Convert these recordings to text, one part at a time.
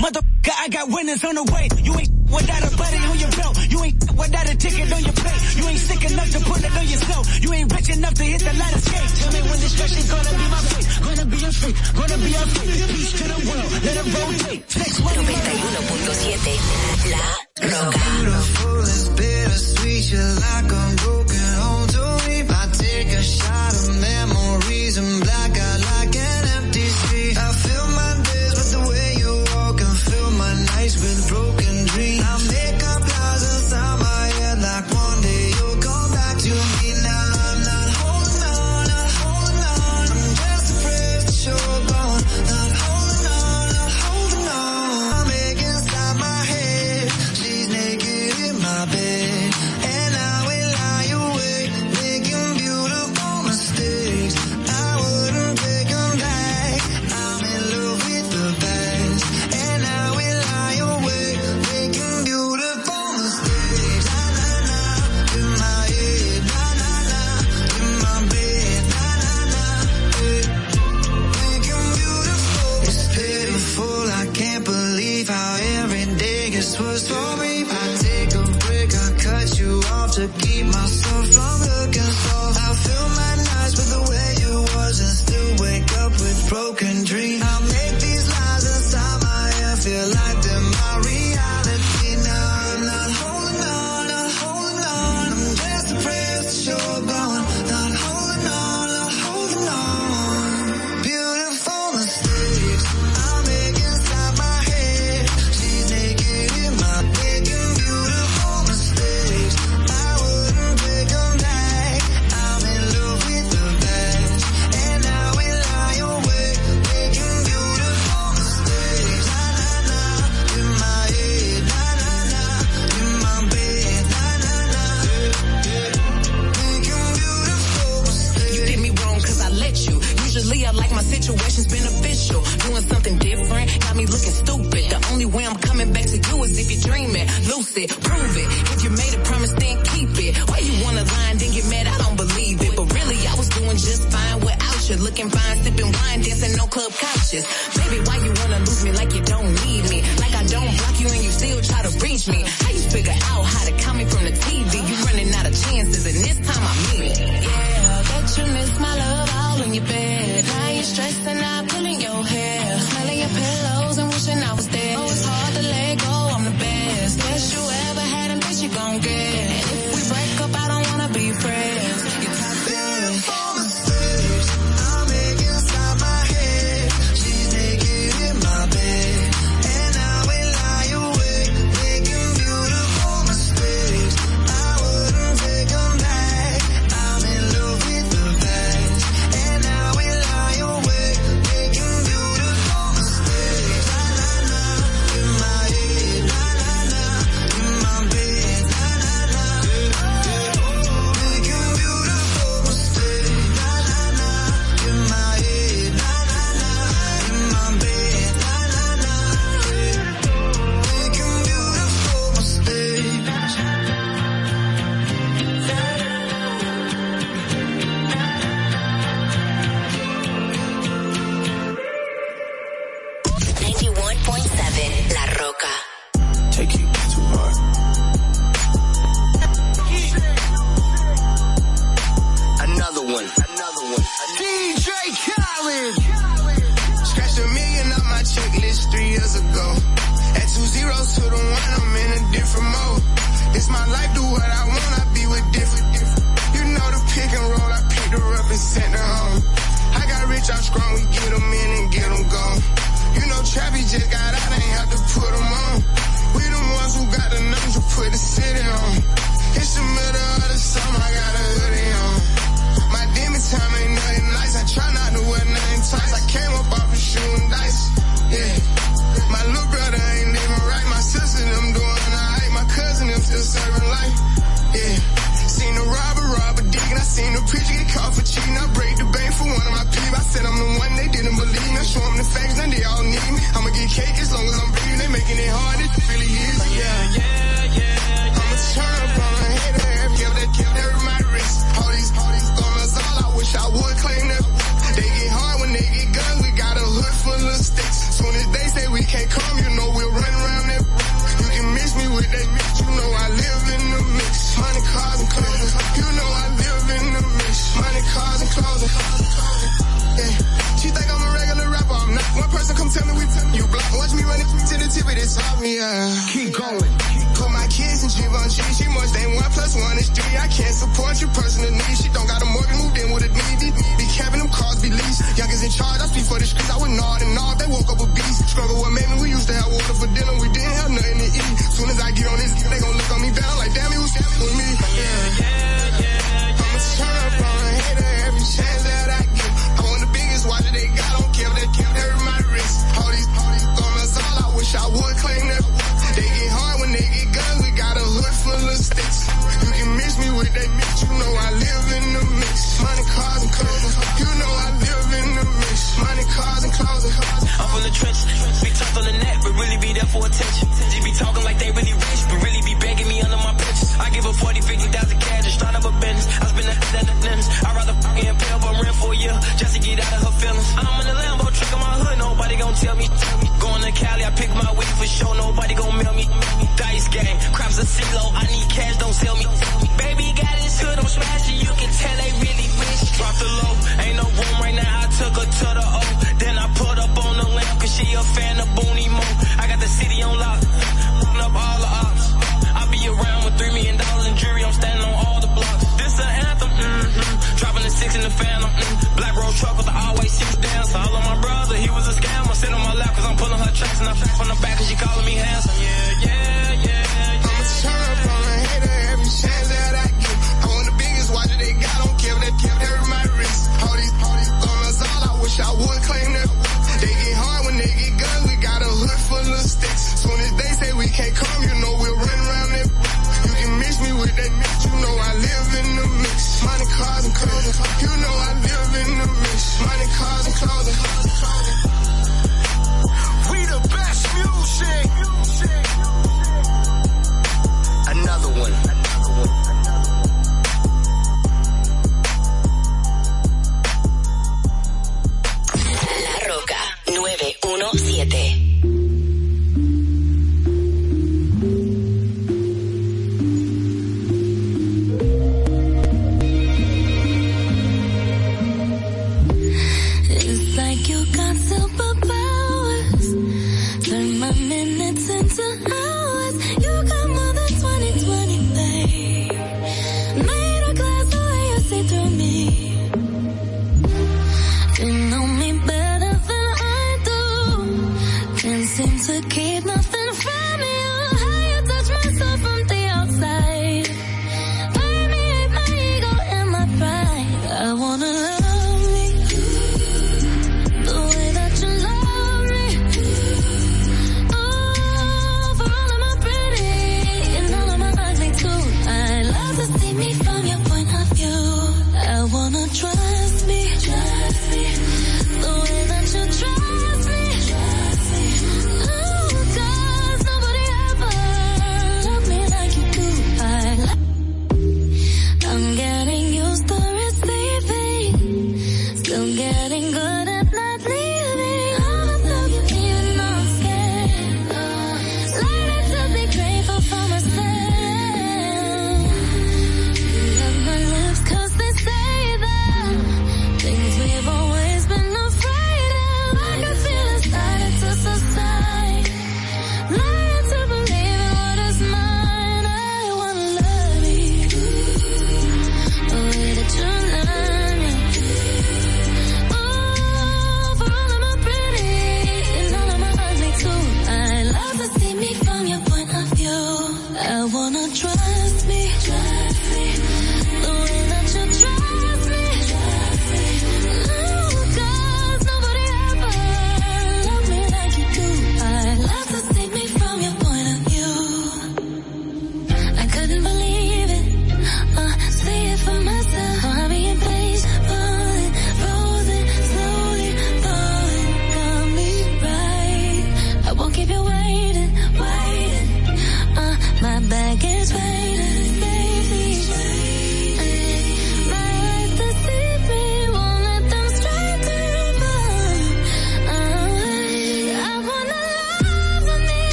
Motherfucker, I got winners on the way. You ain't without a buddy on your belt. You ain't without a ticket on your plate. You ain't sick enough to put it on yourself. You ain't rich enough to hit the light of skate. Tell me when this stretch is gonna be my fate. Gonna be a fate. Gonna be a fate. Peace to the world. Let it rotate. 91.7 La Roca. So beautiful, it's bittersweet. You're like a broken home to me. I take a shot of memory.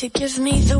to give me the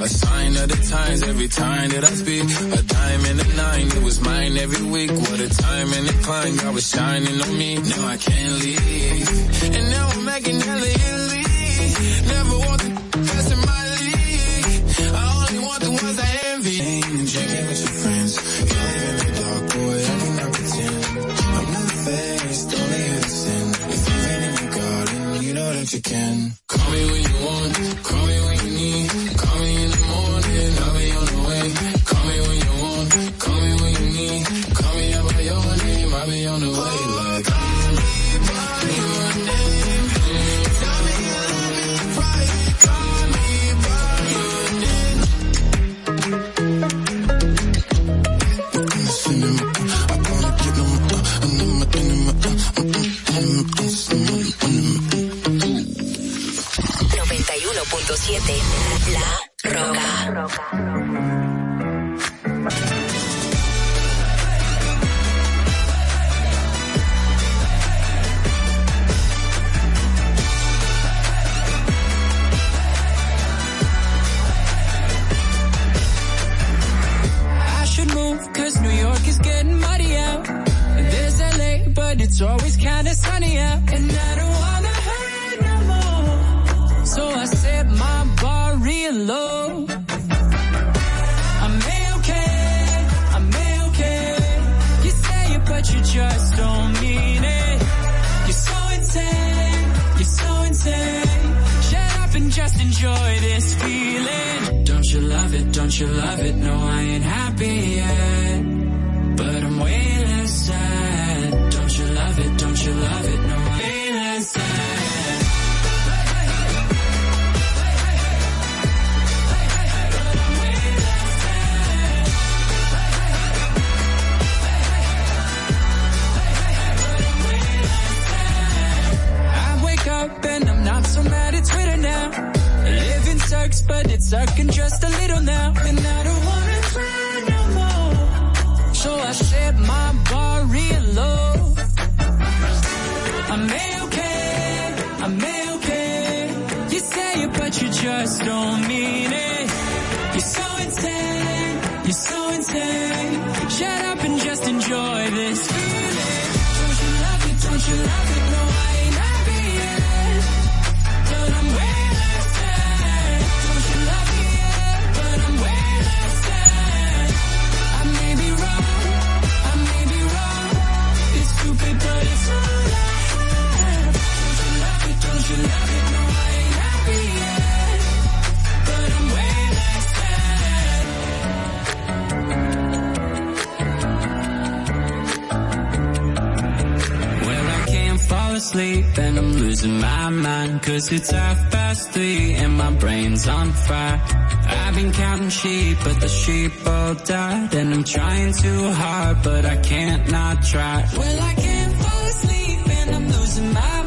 A sign of the times every time that I speak. A dime and a nine, it was mine every week. What a time and a climb, I was shining on me. Now I can't leave. And now I'm making hella Italy. Never want the best in my league. I only want the ones I envy. And drinking with your friends. You live in the dark, boy, I cannot pretend. I'm not faced, only innocent. If you've in your garden, you know that you can. 7. La Roca. Should move, cause New York is getting muddy out. There's LA, but it's always kind Don't you love it? No, I ain't happy sucks, but it's sucking just a little now. And I don't wanna try no more. So I set my bar real low. I may okay, I may okay. You say it, but you just don't mean it. You're so insane, you're so insane. Shut up and just enjoy this feeling. Don't you love it, don't you love it? asleep and I'm losing my mind Cause it's half past three and my brain's on fire. I've been counting sheep but the sheep all died And I'm trying too hard but I can't not try. Well I can't fall asleep and I'm losing my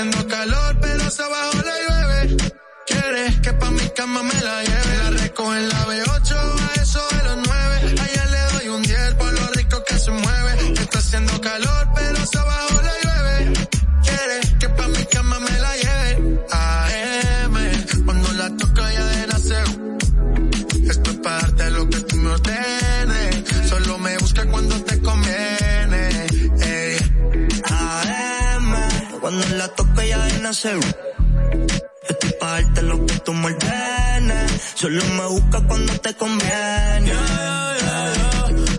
haciendo calor pero se abajo nacer. Estoy pa' darte lo que tú me ordenes. Solo me busca cuando te conviene.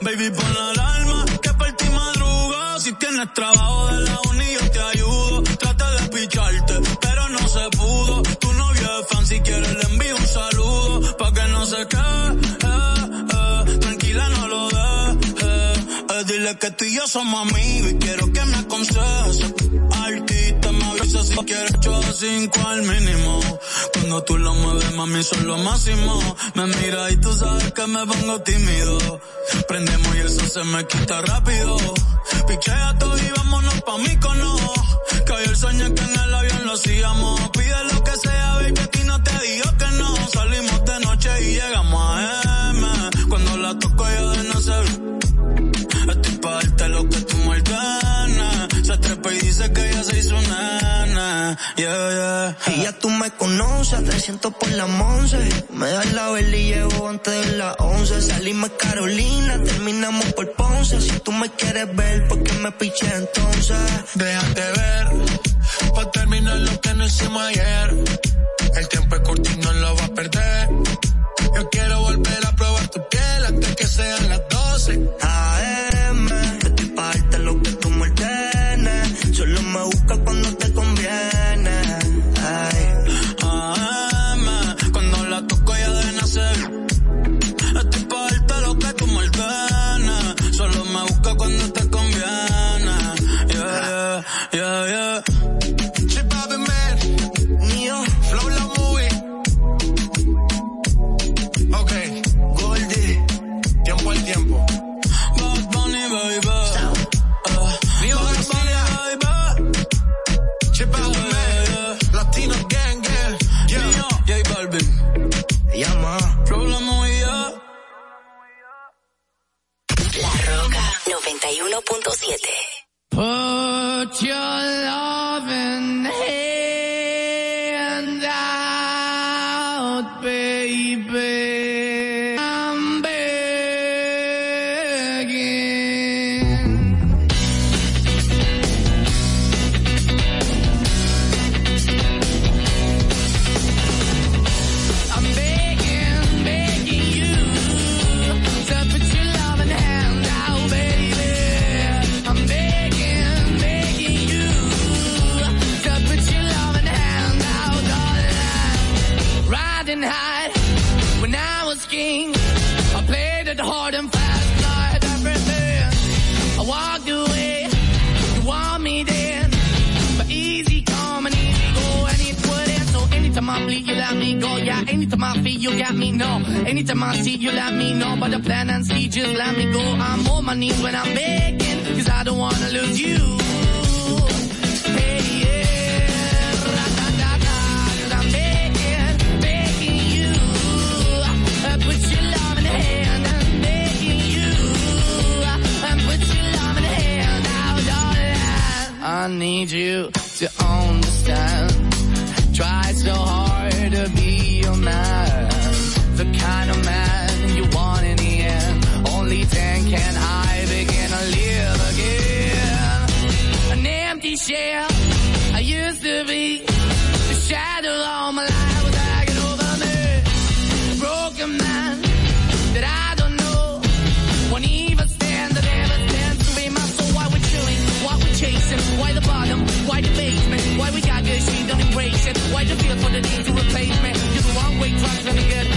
Baby, pon la alarma, que por ti madruga. Si tienes trabajo de la uni, yo te ayudo. Trata de picharte, pero no se pudo. Tu novio es fan, si quieres le envío un saludo. Pa' que no se quede, eh, eh. tranquila no lo dejes. Eh, dile que tú y yo somos amigos y quiero que me aconsejes. Quieres yo cinco al mínimo. Cuando tú lo mueves, mami, son lo máximo. Me mira y tú sabes que me pongo tímido. Prendemos y eso se me quita rápido. Pichea todo y vámonos pa' mí cono. Que hoy el sueño que en el avión lo hacíamos. Pide lo que sea, baby, a ti no te digo que no. Salimos de noche y llegamos a M. se hizo nana. Yeah, yeah. Y ya tú me conoces, 300 por la once. Me das la vela y llevo antes de las 11. Salimos Carolina, terminamos por Ponce. Si tú me quieres ver, ¿por qué me piché entonces? Déjate ver, pa' terminar lo que no hicimos ayer. El tiempo es corto y no lo va a perder. 91.7. got me. No, anytime I see, you let me know. But the plan and see, just let me go. I'm on my knees when I'm begging, cause I don't wanna lose you. Hey, yeah, ra-da-da-da, 'cause I'm begging, begging you. Uh, put your love in the hand, I'm begging you. Uh, put your love in the hand out, darling. I need you to understand. Try so hard to be. The kind of man you want in the end. Only then can I begin to live again. An empty shell I used to be. The shadow all my life was hanging over me. Broken man that I don't know. Won't even stand that ever stands to be my soul. Why we're chilling, why we're chasing, why the bottom, why the basement, why we got good, she don't embrace it. Why the feel for the need to replace me? You're the wrong way, trying to be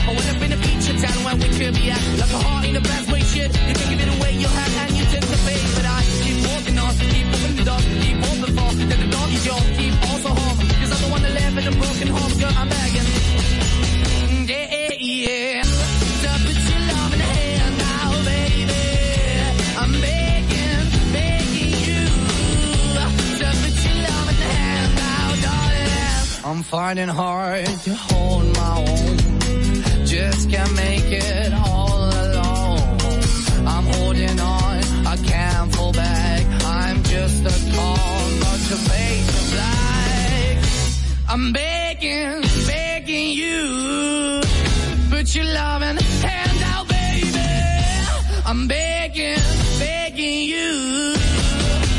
I'm finding hard to hold my own. Just can't make it all alone. I'm holding on, I can't fall back. I'm just a call, not to make a black. I'm begging, begging you. Put your loving hand out, baby. I'm begging, begging you.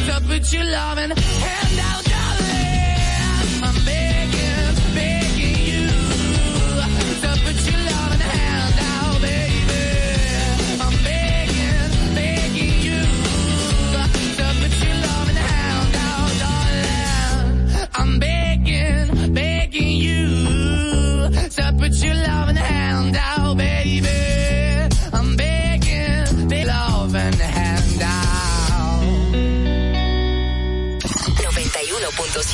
To put your loving hand out,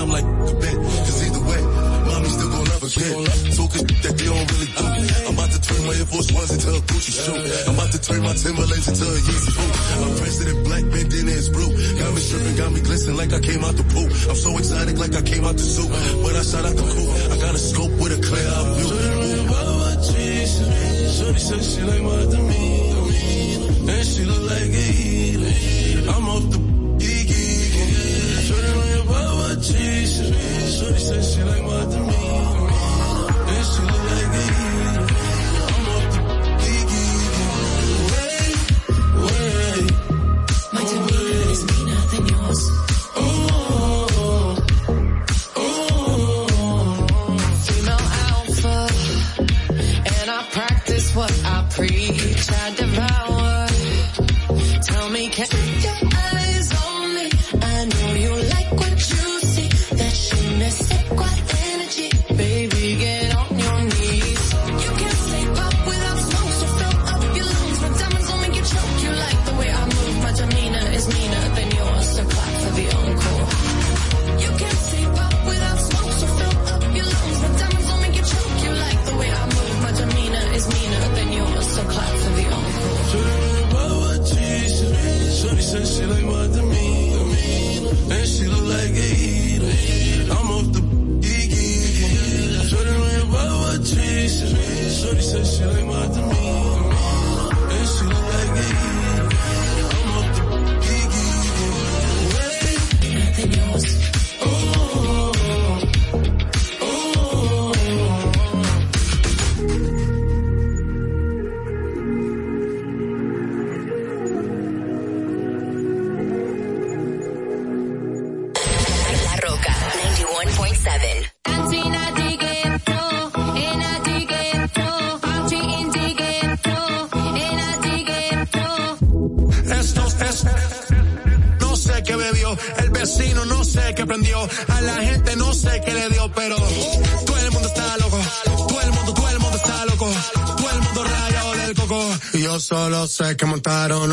I'm like, bet. Cause either way, mommy still gon' love again. Talking that they don't really do. I'm about to turn my Air Force Ones into a Gucci shoe. I'm about to turn my Timberlands into a Yeezy boot. I'm president black, bandana is blue. Got me stripping, got me glistening like I came out the pool. I'm so exotic like I came out the zoo. But I shot out the coop. I got a scope with a clear out view. Shorty said she like my demeanor, and she look like a healer. I'm off the she, she, she, she said she like my me. sé que montaron.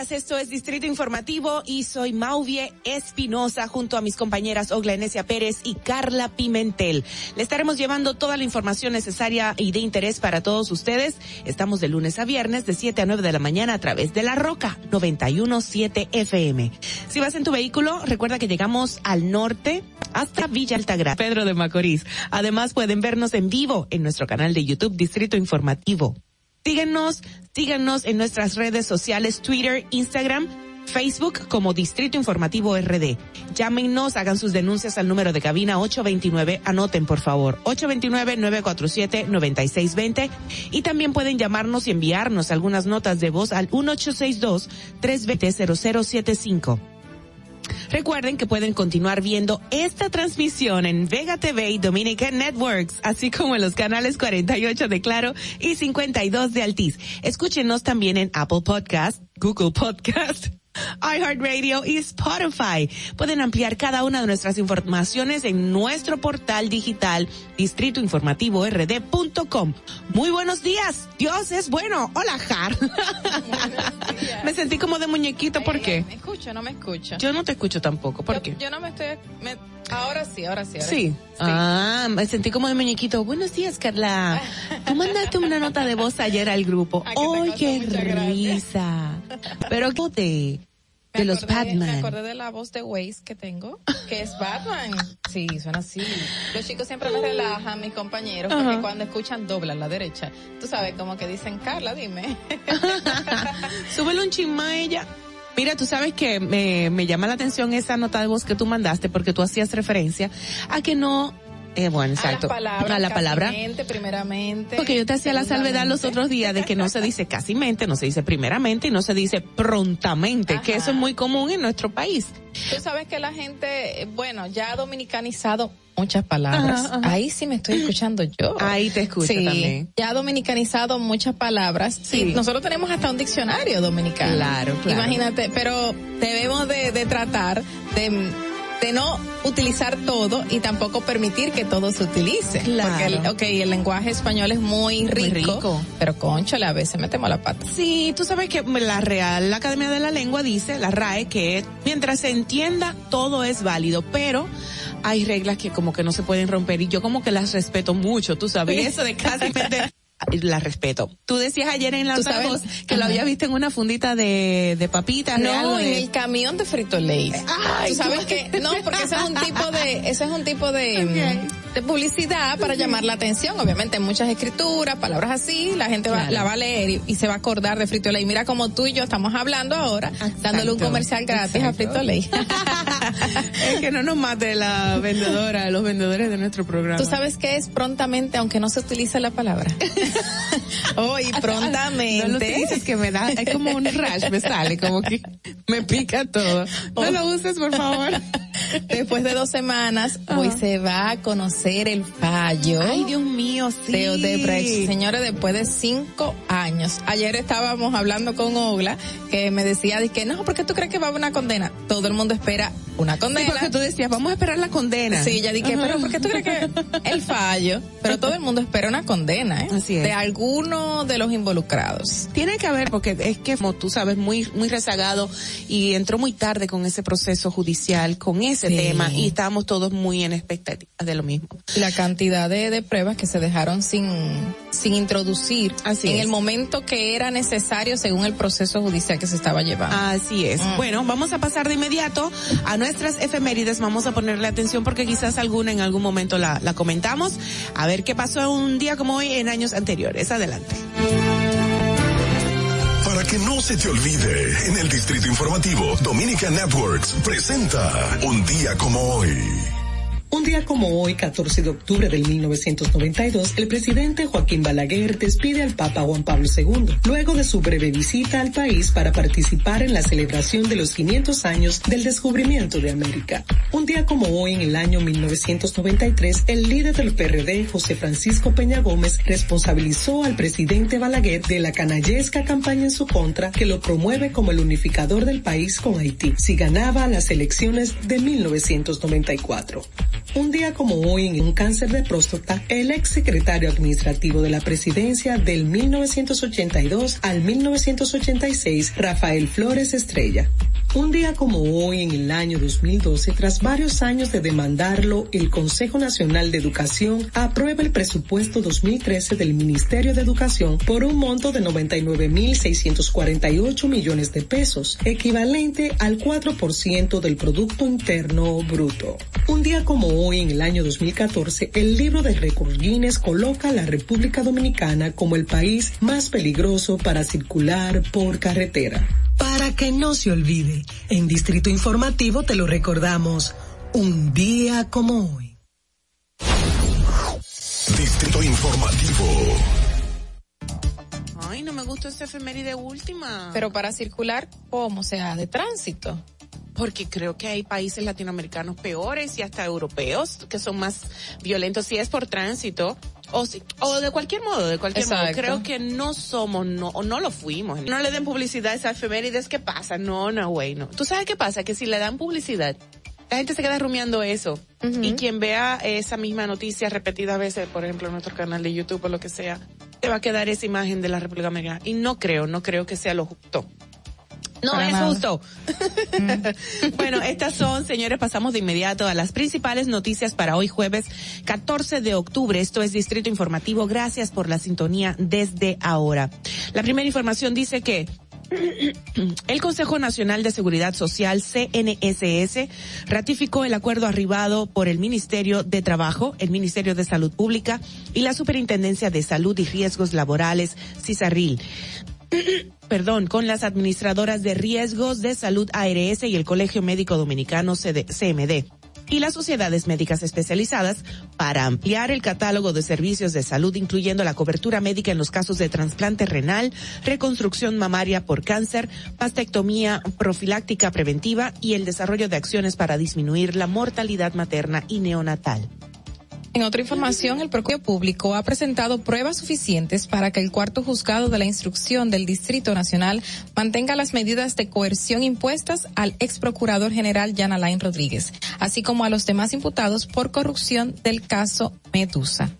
Días. Esto es Distrito Informativo y soy Mauvie Espinosa junto a mis compañeras Ogla Enesia Pérez y Carla Pimentel. Le estaremos llevando toda la información necesaria y de interés para todos ustedes. Estamos de lunes a viernes de 7 a 9 de la mañana a través de La Roca 917 FM. Si vas en tu vehículo, recuerda que llegamos al norte hasta Villa Altagracia, Pedro de Macorís. Además pueden vernos en vivo en nuestro canal de YouTube Distrito Informativo. Síguenos, síganos en nuestras redes sociales, Twitter, Instagram, Facebook como Distrito Informativo RD. Llámenos, hagan sus denuncias al número de cabina 829, anoten por favor, 829-947-9620 y también pueden llamarnos y enviarnos algunas notas de voz al 1862-320-0075. Recuerden que pueden continuar viendo esta transmisión en Vega TV y Dominican Networks, así como en los canales 48 de Claro y 52 de Altiz. Escúchenos también en Apple Podcast, Google Podcast, iHeartRadio y Spotify. Pueden ampliar cada una de nuestras informaciones en nuestro portal digital distritoinformativord.com. Muy buenos días. Dios es bueno. Hola, Jar. me sentí como de muñequito. ¿Por qué? ¿Me escucho no me escucho? Yo no te escucho tampoco. ¿Por yo, qué? Yo no me estoy... me- ahora sí, ahora sí. Ahora Sí. Ah, me sentí como de muñequito. Buenos días, Carla. Tú mandaste una nota de voz ayer al grupo. ¡Ay, qué risa! Pero ¿qué de, de los Me Batman? acordé de la voz de Waze que tengo, que es Batman. Sí, suena así. Los chicos siempre me relajan, mis compañeros, porque Ajá. cuando escuchan doblan la derecha. Tú sabes, como que dicen, Carla, dime. Súbele un chisma a ella. Mira, tú sabes que me, me llama la atención esa nota de voz que tú mandaste porque tú hacías referencia a que no, eh, bueno, exacto, A las palabras. a la palabra. primeramente. Porque yo te hacía la salvedad los otros días de que no se dice casi mente, no se dice primeramente y no se dice prontamente, que eso es muy común en nuestro país. Tú sabes que la gente, bueno, ya ha dominicanizado muchas palabras. Ajá, ajá. Ahí sí me estoy escuchando yo. Ahí te escucho Sí, también. Ya ha dominicanizado muchas palabras. Sí. Y nosotros tenemos hasta un diccionario dominicano. Claro, claro. Imagínate, pero debemos de, de tratar de, de no utilizar todo y tampoco permitir que todo se utilice. Claro. Porque el, ok, el lenguaje español es muy rico, rico. pero conchole, a veces metemos la pata. Sí, tú sabes que la Real Academia de la Lengua dice, la RAE, que mientras se entienda, todo es válido, pero hay reglas que como que no se pueden romper y yo como que las respeto mucho, tú sabes, eso de casi meter- la respeto. Tú decías ayer en sabes- voz que lo Ajá. habías visto en una fundita de, de papitas. de algo No, en el camión de Frito Lay. Ay, Tú sabes que, no, porque ese es un tipo de, ese es un tipo de, mm, de publicidad para llamar la atención. Obviamente muchas escrituras, palabras así, la gente va, Claro. la va a leer y, y se va a acordar de Frito Lay. Mira como tú y yo estamos hablando ahora, dándole un comercial gratis a Frito Lay. es que no nos mate la vendedora, los vendedores de nuestro programa. Tú sabes que es prontamente, aunque no se utilice la palabra. Hoy, prontamente. No lo dices que me da, es como un rash, me sale, como que me pica todo. No lo uses, por favor. Después de dos semanas, hoy se va a conocer el fallo. Ay, Dios mío, sí. de Odebrecht. Señores, después de cinco años. Ayer estábamos hablando con Ogla, que me decía de que no, porque tú crees que va a haber una condena? Todo el mundo espera una Sí, condena. porque tú decías, vamos a esperar la condena. Sí, ella dije, Ajá. pero ¿por qué tú crees que el fallo? Pero todo el mundo espera una condena, ¿eh? Así es. De alguno de los involucrados. Tiene que haber, porque es que, como tú sabes, muy, muy rezagado y entró muy tarde con ese proceso judicial, con ese Sí. tema, y estábamos todos muy en expectativas de lo mismo. La cantidad de, de pruebas que se dejaron sin, sin introducir Así en es. el momento que era necesario según el proceso judicial que se estaba llevando. Así es. Mm. Bueno, vamos a pasar de inmediato a nuestras efemérides. Vamos a ponerle atención porque quizás alguna en algún momento la, la comentamos. A ver qué pasó un día como hoy en años anteriores. Adelante. Para que no se te olvide, en el Distrito Informativo, Dominica Networks presenta Un día como hoy. Un día como hoy, 14 de octubre del 1992, el presidente Joaquín Balaguer despide al Papa Juan Pablo II, luego de su breve visita al país para participar en la celebración de los 500 años del descubrimiento de América. Un día como hoy, en el año 1993, el líder del PRD, José Francisco Peña Gómez, responsabilizó al presidente Balaguer de la canallesca campaña en su contra que lo promueve como el unificador del país con Haití, si ganaba las elecciones de 1994. Un día como hoy, en un cáncer de próstata, el ex secretario administrativo de la presidencia del 1982 al 1986, Rafael Flores Estrella. Un día como hoy, en el año 2012, tras varios años de demandarlo, el Consejo Nacional de Educación aprueba el presupuesto 2013 del Ministerio de Educación por un monto de 99.648 millones de pesos, equivalente al 4% del Producto Interno Bruto. Un día como hoy, en el año 2014, el libro de récord Guinness coloca a la República Dominicana como el país más peligroso para circular por carretera. Para que no se olvide, en Distrito Informativo te lo recordamos, un día como hoy. Distrito Informativo. Ay, no me gustó esa efeméride última. Pero para circular, ¿cómo? O sea, de tránsito. Porque creo que hay países latinoamericanos peores y hasta europeos que son más violentos si es por tránsito o si, o de cualquier modo, de cualquier modo. Exacto. Creo que no somos, no, o no lo fuimos. No le den publicidad a esa efemérides, ¿qué pasa? No, no, güey, no. ¿Tú sabes qué pasa? Que si le dan publicidad, la gente se queda rumiando eso. Y quien vea esa misma noticia repetida a veces, por ejemplo, en nuestro canal de YouTube o lo que sea, te va a quedar esa imagen de la República Americana. Y no creo, no creo que sea lo justo. No Para es nada. justo. bueno, estas son, señores, pasamos de inmediato a las principales noticias para hoy jueves 14 de octubre. Esto es Distrito Informativo. Gracias por la sintonía desde ahora. La primera información dice que el Consejo Nacional de Seguridad Social, CNSS, ratificó el acuerdo arribado por el Ministerio de Trabajo, el Ministerio de Salud Pública y la Superintendencia de Salud y Riesgos Laborales, CISARRIL. Perdón, con las administradoras de riesgos de salud ARS y el Colegio Médico Dominicano CD CMD y las sociedades médicas especializadas para ampliar el catálogo de servicios de salud, incluyendo la cobertura médica en los casos de trasplante renal, reconstrucción mamaria por cáncer, mastectomía profiláctica preventiva y el desarrollo de acciones para disminuir la mortalidad materna y neonatal. En otra información, el Procurador Público ha presentado pruebas suficientes para que el cuarto juzgado de la instrucción del Distrito Nacional mantenga las medidas de coerción impuestas al ex procurador general Jan Alain Rodríguez, así como a los demás imputados por corrupción del caso Medusa.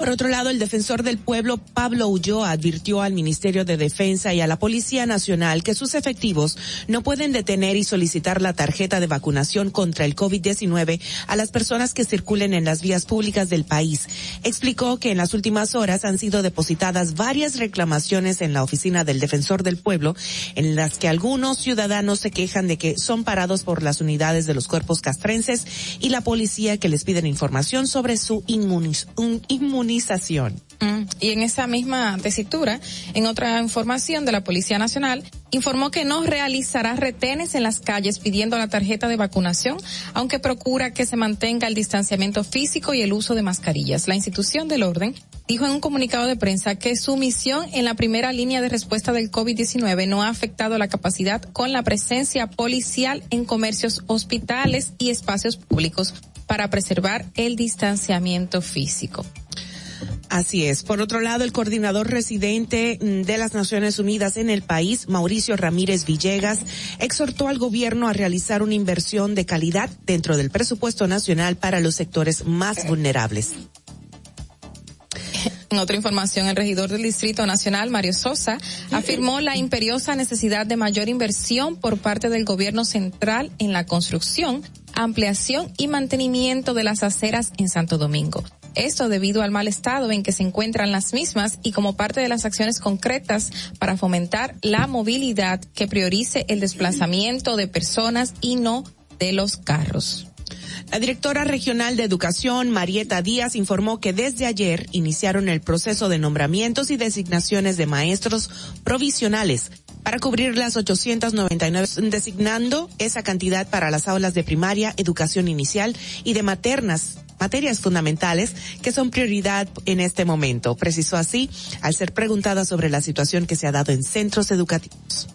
Por otro lado, el defensor del pueblo, Pablo Ulloa, advirtió al Ministerio de Defensa y a la Policía Nacional que sus efectivos no pueden detener y solicitar la tarjeta de vacunación contra el COVID-19 a las personas que circulen en las vías públicas del país. Explicó que en las últimas horas han sido depositadas varias reclamaciones en la oficina del defensor del pueblo, en las que algunos ciudadanos se quejan de que son parados por las unidades de los cuerpos castrenses y la policía que les piden información sobre su inmuniz- Mm, Y en esa misma tesitura, en otra información de la Policía Nacional, informó que no realizará retenes en las calles pidiendo la tarjeta de vacunación, aunque procura que se mantenga el distanciamiento físico y el uso de mascarillas. La institución del orden dijo en un comunicado de prensa que su misión en la primera línea de respuesta del COVID-19 no ha afectado la capacidad con la presencia policial en comercios, hospitales y espacios públicos para preservar el distanciamiento físico. Así es. Por otro lado, el coordinador residente mm, de las Naciones Unidas en el país, Mauricio Ramírez Villegas, exhortó al gobierno a realizar una inversión de calidad dentro del presupuesto nacional para los sectores más vulnerables. En otra información, el regidor del Distrito Nacional, Mario Sosa, afirmó la imperiosa necesidad de mayor inversión por parte del gobierno central en la construcción, ampliación y mantenimiento de las aceras en Santo Domingo. Esto debido al mal estado en que se encuentran las mismas y como parte de las acciones concretas para fomentar la movilidad que priorice el desplazamiento de personas y no de los carros. La directora regional de educación, Marieta Díaz, informó que desde ayer iniciaron el proceso de nombramientos y designaciones de maestros provisionales para cubrir las 899, designando esa cantidad para las aulas de primaria, educación inicial y de maternas materias fundamentales que son prioridad en este momento. Precisó así al ser preguntada sobre la situación que se ha dado en centros educativos.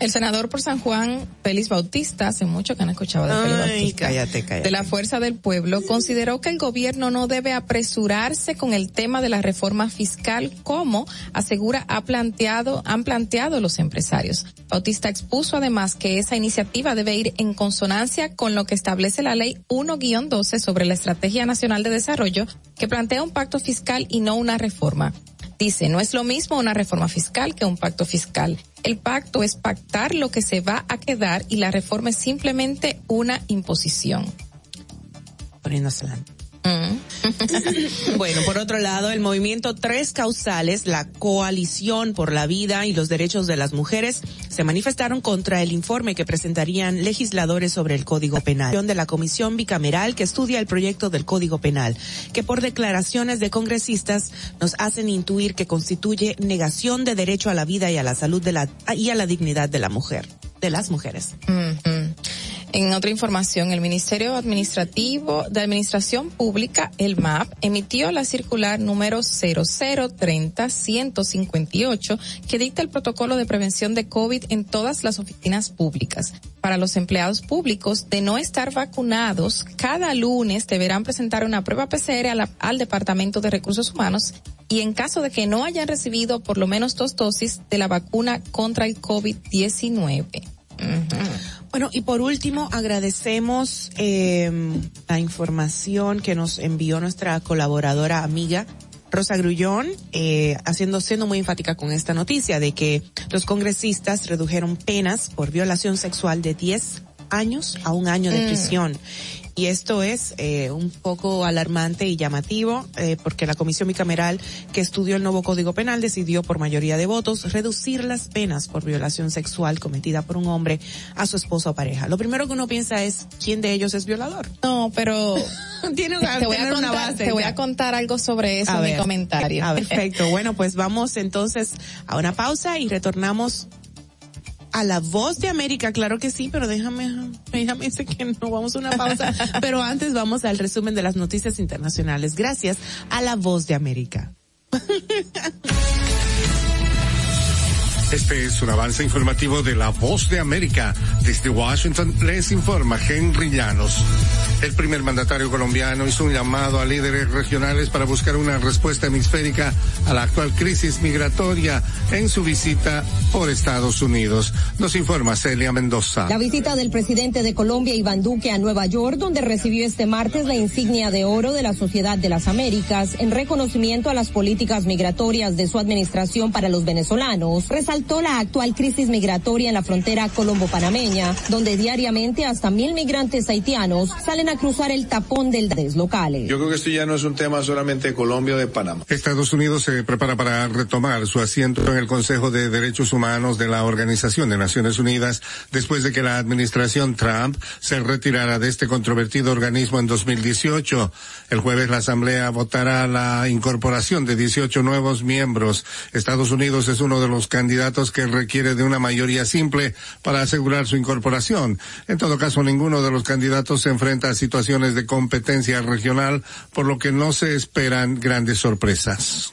El senador por San Juan, Félix Bautista, hace mucho que no escuchaba de Félix Bautista, cállate, cállate. de la Fuerza del Pueblo, consideró que el gobierno no debe apresurarse con el tema de la reforma fiscal como asegura ha planteado, han planteado los empresarios. Bautista expuso además que esa iniciativa debe ir en consonancia con lo que establece la ley 1-12 sobre la Estrategia Nacional de Desarrollo, que plantea un pacto fiscal y no una reforma. Dice, no es lo mismo una reforma fiscal que un pacto fiscal. El pacto es pactar lo que se va a quedar y la reforma es simplemente una imposición. Poniéndose la- bueno, por otro lado, el movimiento Tres Causales, la coalición por la vida y los derechos de las mujeres, se manifestaron contra el informe que presentarían legisladores sobre el Código Penal de la Comisión Bicameral que estudia el proyecto del Código Penal, que por declaraciones de congresistas nos hacen intuir que constituye negación de derecho a la vida y a la salud de la y a la dignidad de la mujer, de las mujeres. Ujú. En otra información, el Ministerio Administrativo de Administración Pública, el MAP, emitió la circular número 0030-158 que dicta el protocolo de prevención de COVID en todas las oficinas públicas. Para los empleados públicos, de no estar vacunados, cada lunes deberán presentar una prueba PCR al Departamento de Recursos Humanos y en caso de que no hayan recibido por lo menos dos dosis de la vacuna contra el COVID-19. Bueno, y por último, agradecemos eh, la información que nos envió nuestra colaboradora amiga Rosa Grullón, eh, haciendo, siendo muy enfática con esta noticia de que los congresistas redujeron penas por violación sexual de 10 años a un año de Mm. Y esto es eh, un poco alarmante y llamativo eh, porque la Comisión Bicameral que estudió el nuevo Código Penal decidió por mayoría de votos reducir las penas por violación sexual cometida por un hombre a su esposa o pareja. Lo primero que uno piensa es quién de ellos es violador. No, pero Tiene te voy a una contar, base te voy a contar algo sobre eso A en mi ver. comentario. Ah, perfecto. Bueno, pues vamos entonces a una pausa y retornamos a la voz de América, claro que sí, pero déjame, déjame decir que no vamos a una pausa. pero antes vamos al resumen de las noticias internacionales. Gracias a la voz de América. Este es un avance informativo de La Voz de América. Desde Washington les informa Henry Llanos. El primer mandatario colombiano hizo un llamado a líderes regionales para buscar una respuesta hemisférica a la actual crisis migratoria en su visita por Estados Unidos. Nos informa Celia Mendoza. La visita del presidente de Colombia, Iván Duque, a Nueva York, donde recibió este martes la insignia de oro de la Sociedad de las Américas en reconocimiento a las políticas migratorias de su administración para los venezolanos, resaltó la actual crisis migratoria en la frontera colombo-panameña, donde diariamente hasta mil migrantes haitianos salen a cruzar el tapón del locales. Yo creo que esto ya no es un tema solamente de Colombia o de Panamá. Estados Unidos se prepara para retomar su asiento en el Consejo de Derechos Humanos de la Organización de Naciones Unidas después de que la administración Trump se retirara de este controvertido organismo en 2018. El jueves la Asamblea votará la incorporación de 18 nuevos miembros. Estados Unidos es uno de los que requiere de una mayoría simple para asegurar su incorporación. En todo caso, ninguno de los candidatos se enfrenta a situaciones de competencia regional, por lo que no se esperan grandes sorpresas.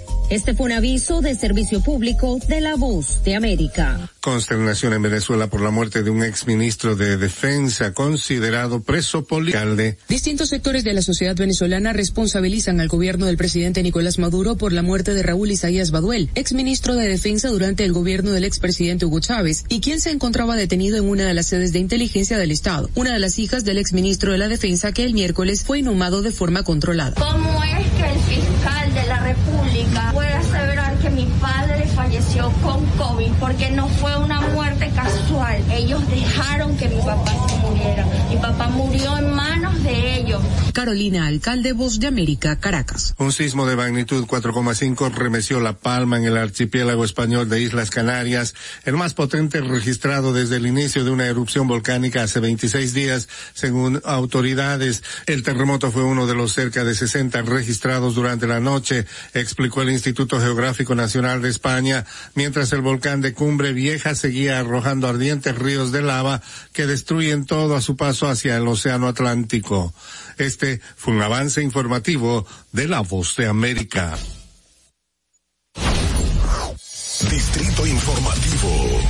Este fue un aviso de servicio público de la voz de América. Consternación en Venezuela por la muerte de un exministro de Defensa considerado preso político. Distintos sectores de la sociedad venezolana responsabilizan al gobierno del presidente Nicolás Maduro por la muerte de Raúl Isaías Baduel, exministro de Defensa durante el gobierno del expresidente Hugo Chávez, y quien se encontraba detenido en una de las sedes de inteligencia del Estado, una de las hijas del exministro de la Defensa que el miércoles fue inhumado de forma controlada. ¿Cómo es que el fiscal de la República puede aseverar que mi padre falleció con COVID? Porque no fue una muerte casual. Ellos dejaron que mi papá se muriera. Mi papá murió en manos. Carolina Alcalde, Voz de América, Caracas. Un sismo de magnitud 4,5 remeció La Palma en el archipiélago español de Islas Canarias, el más potente registrado desde el inicio de una erupción volcánica hace 26 días, según autoridades. El terremoto fue uno de los cerca de 60 registrados durante la noche, explicó el Instituto Geográfico Nacional de España, mientras el volcán de Cumbre Vieja seguía arrojando ardientes ríos de lava que destruyen todo a su paso hacia el Océano Atlántico. Este fue un avance informativo de La Voz de América. Distrito Informativo.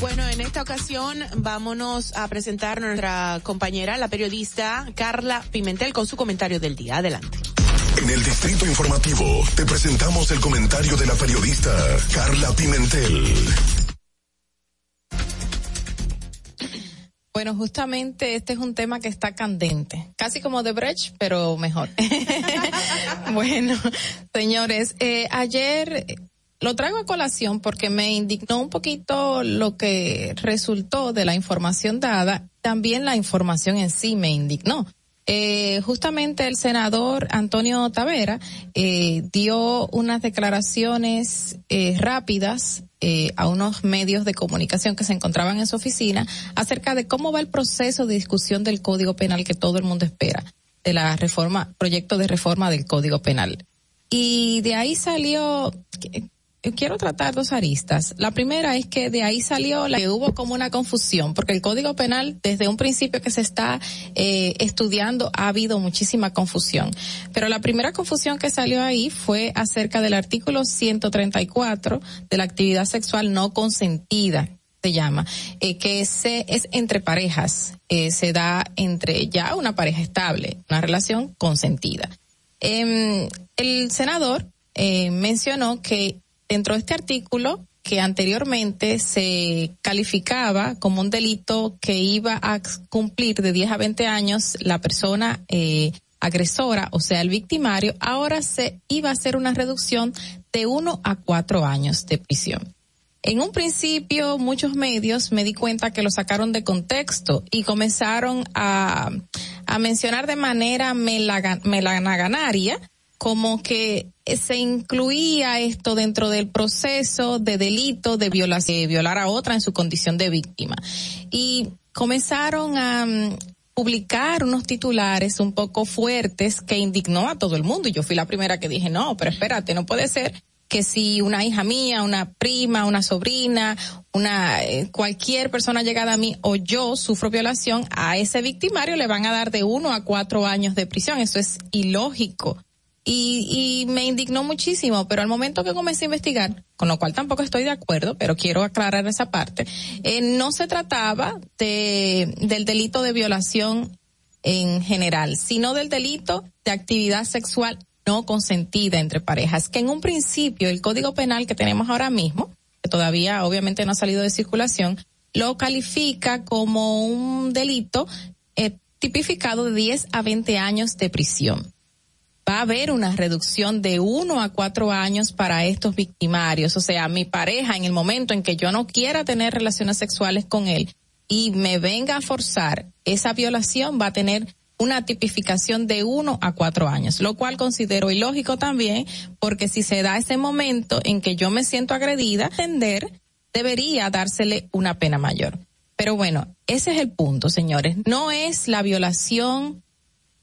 Bueno, en esta ocasión vámonos a presentar a nuestra compañera, la periodista Carla Pimentel, con su comentario del día. Adelante. En el Distrito Informativo te presentamos el comentario de la periodista Carla Pimentel. Bueno, justamente este es un tema que está candente, casi como de Brecht, pero mejor. bueno, señores, eh, ayer lo traigo a colación porque me indignó un poquito lo que resultó de la información dada, también la información en sí me indignó. Eh, justamente el senador Antonio Tavera eh, dio unas declaraciones eh, rápidas eh, a unos medios de comunicación que se encontraban en su oficina acerca de cómo va el proceso de discusión del Código Penal que todo el mundo espera, de la reforma, proyecto de reforma del Código Penal. Y de ahí salió, quiero tratar dos aristas. La primera es que de ahí salió la que hubo como una confusión, porque el Código Penal, desde un principio que se está eh, estudiando, ha habido muchísima confusión. Pero la primera confusión que salió ahí fue acerca del artículo 134 de la actividad sexual no consentida se llama, eh, que se, es entre parejas, eh, se da entre ya una pareja estable, una relación consentida. Em, el senador eh, mencionó que dentro de este artículo que anteriormente se calificaba como un delito que iba a cumplir de 10 a 20 años la persona eh, agresora, o sea, el victimario, ahora se iba a hacer una reducción de 1 a 4 años de prisión. En un principio, muchos medios me di cuenta que lo sacaron de contexto y comenzaron a, a mencionar de manera melanaganaria como que se incluía esto dentro del proceso de delito de violación, violar a otra en su condición de víctima. Y comenzaron a um, publicar unos titulares un poco fuertes que indignó a todo el mundo. Y yo fui la primera que dije, no, pero espérate, no puede ser que si una hija mía, una prima, una sobrina, una eh, cualquier persona llegada a mí o yo sufro violación, a ese victimario le van a dar de uno a cuatro años de prisión. Eso es ilógico y, y me indignó muchísimo, pero al momento que comencé a investigar, con lo cual tampoco estoy de acuerdo, pero quiero aclarar esa parte, eh, no se trataba de, del delito de violación en general, sino del delito de actividad sexual no consentida entre parejas, que en un principio el Código Penal que tenemos ahora mismo, que todavía obviamente no ha salido de circulación, lo califica como un delito eh, tipificado de 10 a 20 años de prisión va a haber una reducción de uno a cuatro años para estos victimarios. O sea, mi pareja en el momento en que yo no quiera tener relaciones sexuales con él y me venga a forzar, esa violación va a tener una tipificación de uno a cuatro años, lo cual considero ilógico también, porque si se da ese momento en que yo me siento agredida, entender, debería dársele una pena mayor. Pero bueno, ese es el punto, señores. No es la violación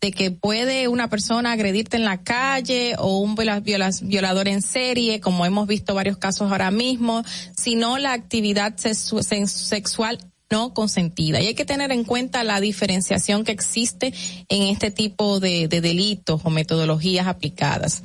de que puede una persona agredirte en la calle o un violador en serie, como hemos visto varios casos ahora mismo, sino la actividad sexual no consentida. Y hay que tener en cuenta la diferenciación que existe en este tipo de, de delitos o metodologías aplicadas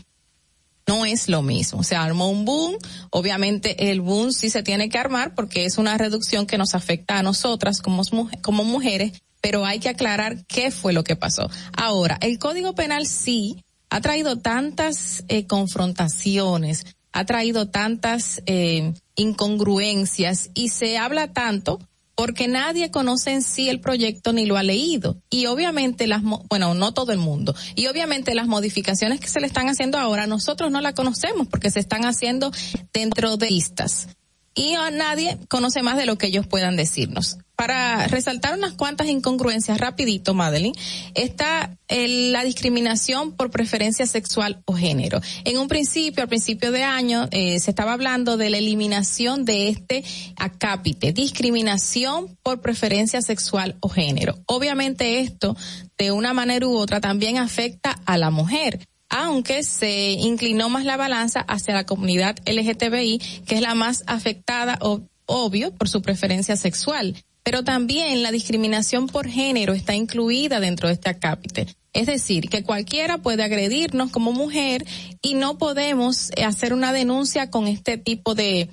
no es lo mismo. Se armó un boom, obviamente el boom sí se tiene que armar porque es una reducción que nos afecta a nosotras como, como mujeres, pero hay que aclarar qué fue lo que pasó. Ahora, el Código Penal sí ha traído tantas eh, confrontaciones, ha traído tantas eh, incongruencias y se habla tanto porque nadie conoce en sí el proyecto ni lo ha leído. Y obviamente las, bueno, no todo el mundo. Y obviamente las modificaciones que se le están haciendo ahora, nosotros no las conocemos porque se están haciendo dentro de listas. Y a nadie conoce más de lo que ellos puedan decirnos. Para resaltar unas cuantas incongruencias, rapidito, Madeline, está el- la discriminación por preferencia sexual o género. En un principio, al principio de año, eh, se estaba hablando de la eliminación de este acápite, discriminación por preferencia sexual o género. Obviamente esto, de una manera u otra, también afecta a la mujer aunque se inclinó más la balanza hacia la comunidad LGTBI, que es la más afectada, obvio, por su preferencia sexual. Pero también la discriminación por género está incluida dentro de este acápite. Es decir, que cualquiera puede agredirnos como mujer y no podemos eh, hacer una denuncia con este tipo de,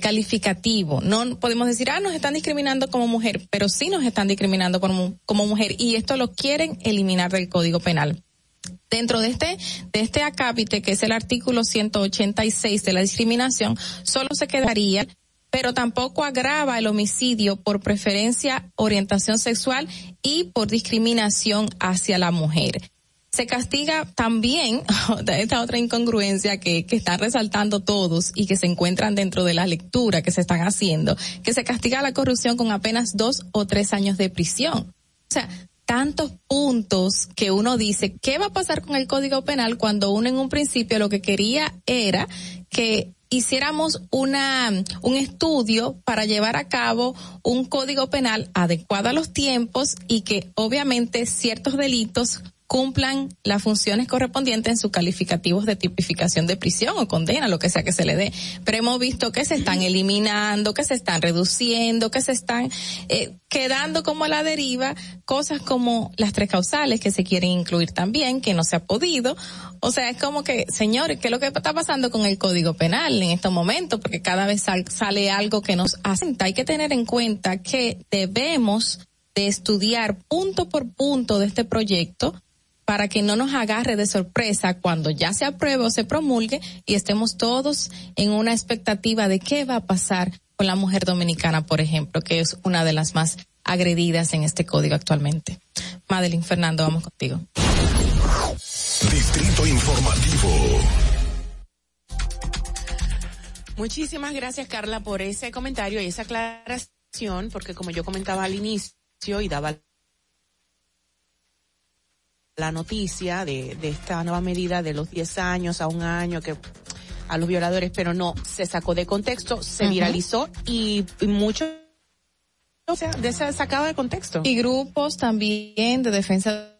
calificativo. No podemos decir, ah, nos están discriminando como mujer, pero sí nos están discriminando como mujer y esto lo quieren eliminar del Código Penal dentro de este de este acápite que es el artículo 186 de la discriminación solo se quedaría pero tampoco agrava el homicidio por preferencia, orientación sexual y por discriminación hacia la mujer. Se castiga también esta otra incongruencia que, que están resaltando todos y que se encuentran dentro de la lectura que se están haciendo, que se castiga la corrupción con apenas dos o tres años de prisión. O sea, tantos puntos que uno dice, ¿qué va a pasar con el Código Penal cuando uno en un principio lo que quería era que hiciéramos una un estudio para llevar a cabo un Código Penal adecuado a los tiempos y que obviamente ciertos delitos cumplan las funciones correspondientes en sus calificativos de tipificación de prisión o condena, lo que sea que se le dé. Pero hemos visto que se están eliminando, que se están reduciendo, que se están eh, quedando como a la deriva cosas como las tres causales que se quieren incluir también, que no se ha podido. O sea, es como que, señores, ¿qué es lo que está pasando con el Código Penal en estos momentos? Porque cada vez sal- sale algo que nos asenta. Hay que tener en cuenta que debemos de estudiar punto por punto de este proyecto para que no nos agarre de sorpresa cuando ya se apruebe o se promulgue y estemos todos en una expectativa de qué va a pasar con la mujer dominicana, por ejemplo, que es una de las más agredidas en este código actualmente. Madeline Fernando, vamos contigo. Distrito Informativo. Muchísimas gracias, Carla, por ese comentario y esa aclaración, porque como yo comentaba al inicio y daba la noticia de, de esta nueva medida de los 10 años a un año que a los violadores, pero no, se sacó de contexto, se viralizó y, y mucho o sea, de esa sacaba de contexto. Y grupos también de defensa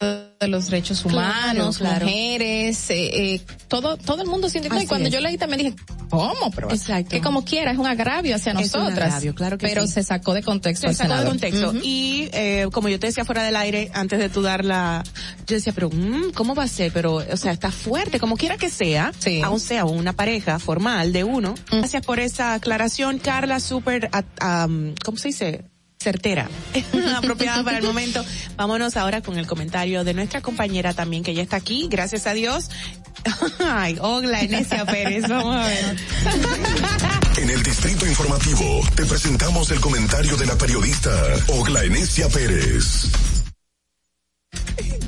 de los derechos humanos, claro. mujeres, eh, eh, todo todo el mundo indignó y cuando es. yo leí también dije, ¿cómo? Pero que como quiera, es un agravio hacia Es un nosotras. agravio, claro que pero sí. se sacó de contexto. Se sacó de contexto. Y eh, como yo te decía fuera del aire, antes de tú dar la... Yo decía, pero mm, ¿cómo va a ser? Pero, o sea, está fuerte, como quiera que sea, aun sea una pareja formal de uno. Gracias por esa aclaración, Carla, súper, am, ¿cómo se dice? Certera, apropiada para el momento. Vámonos ahora con el comentario de nuestra compañera también que ya está aquí, gracias a Dios. Ay, hola, Enesia Pérez, vamos a ver. En el Distrito Informativo te presentamos el comentario de la periodista Ogla Enesia Pérez.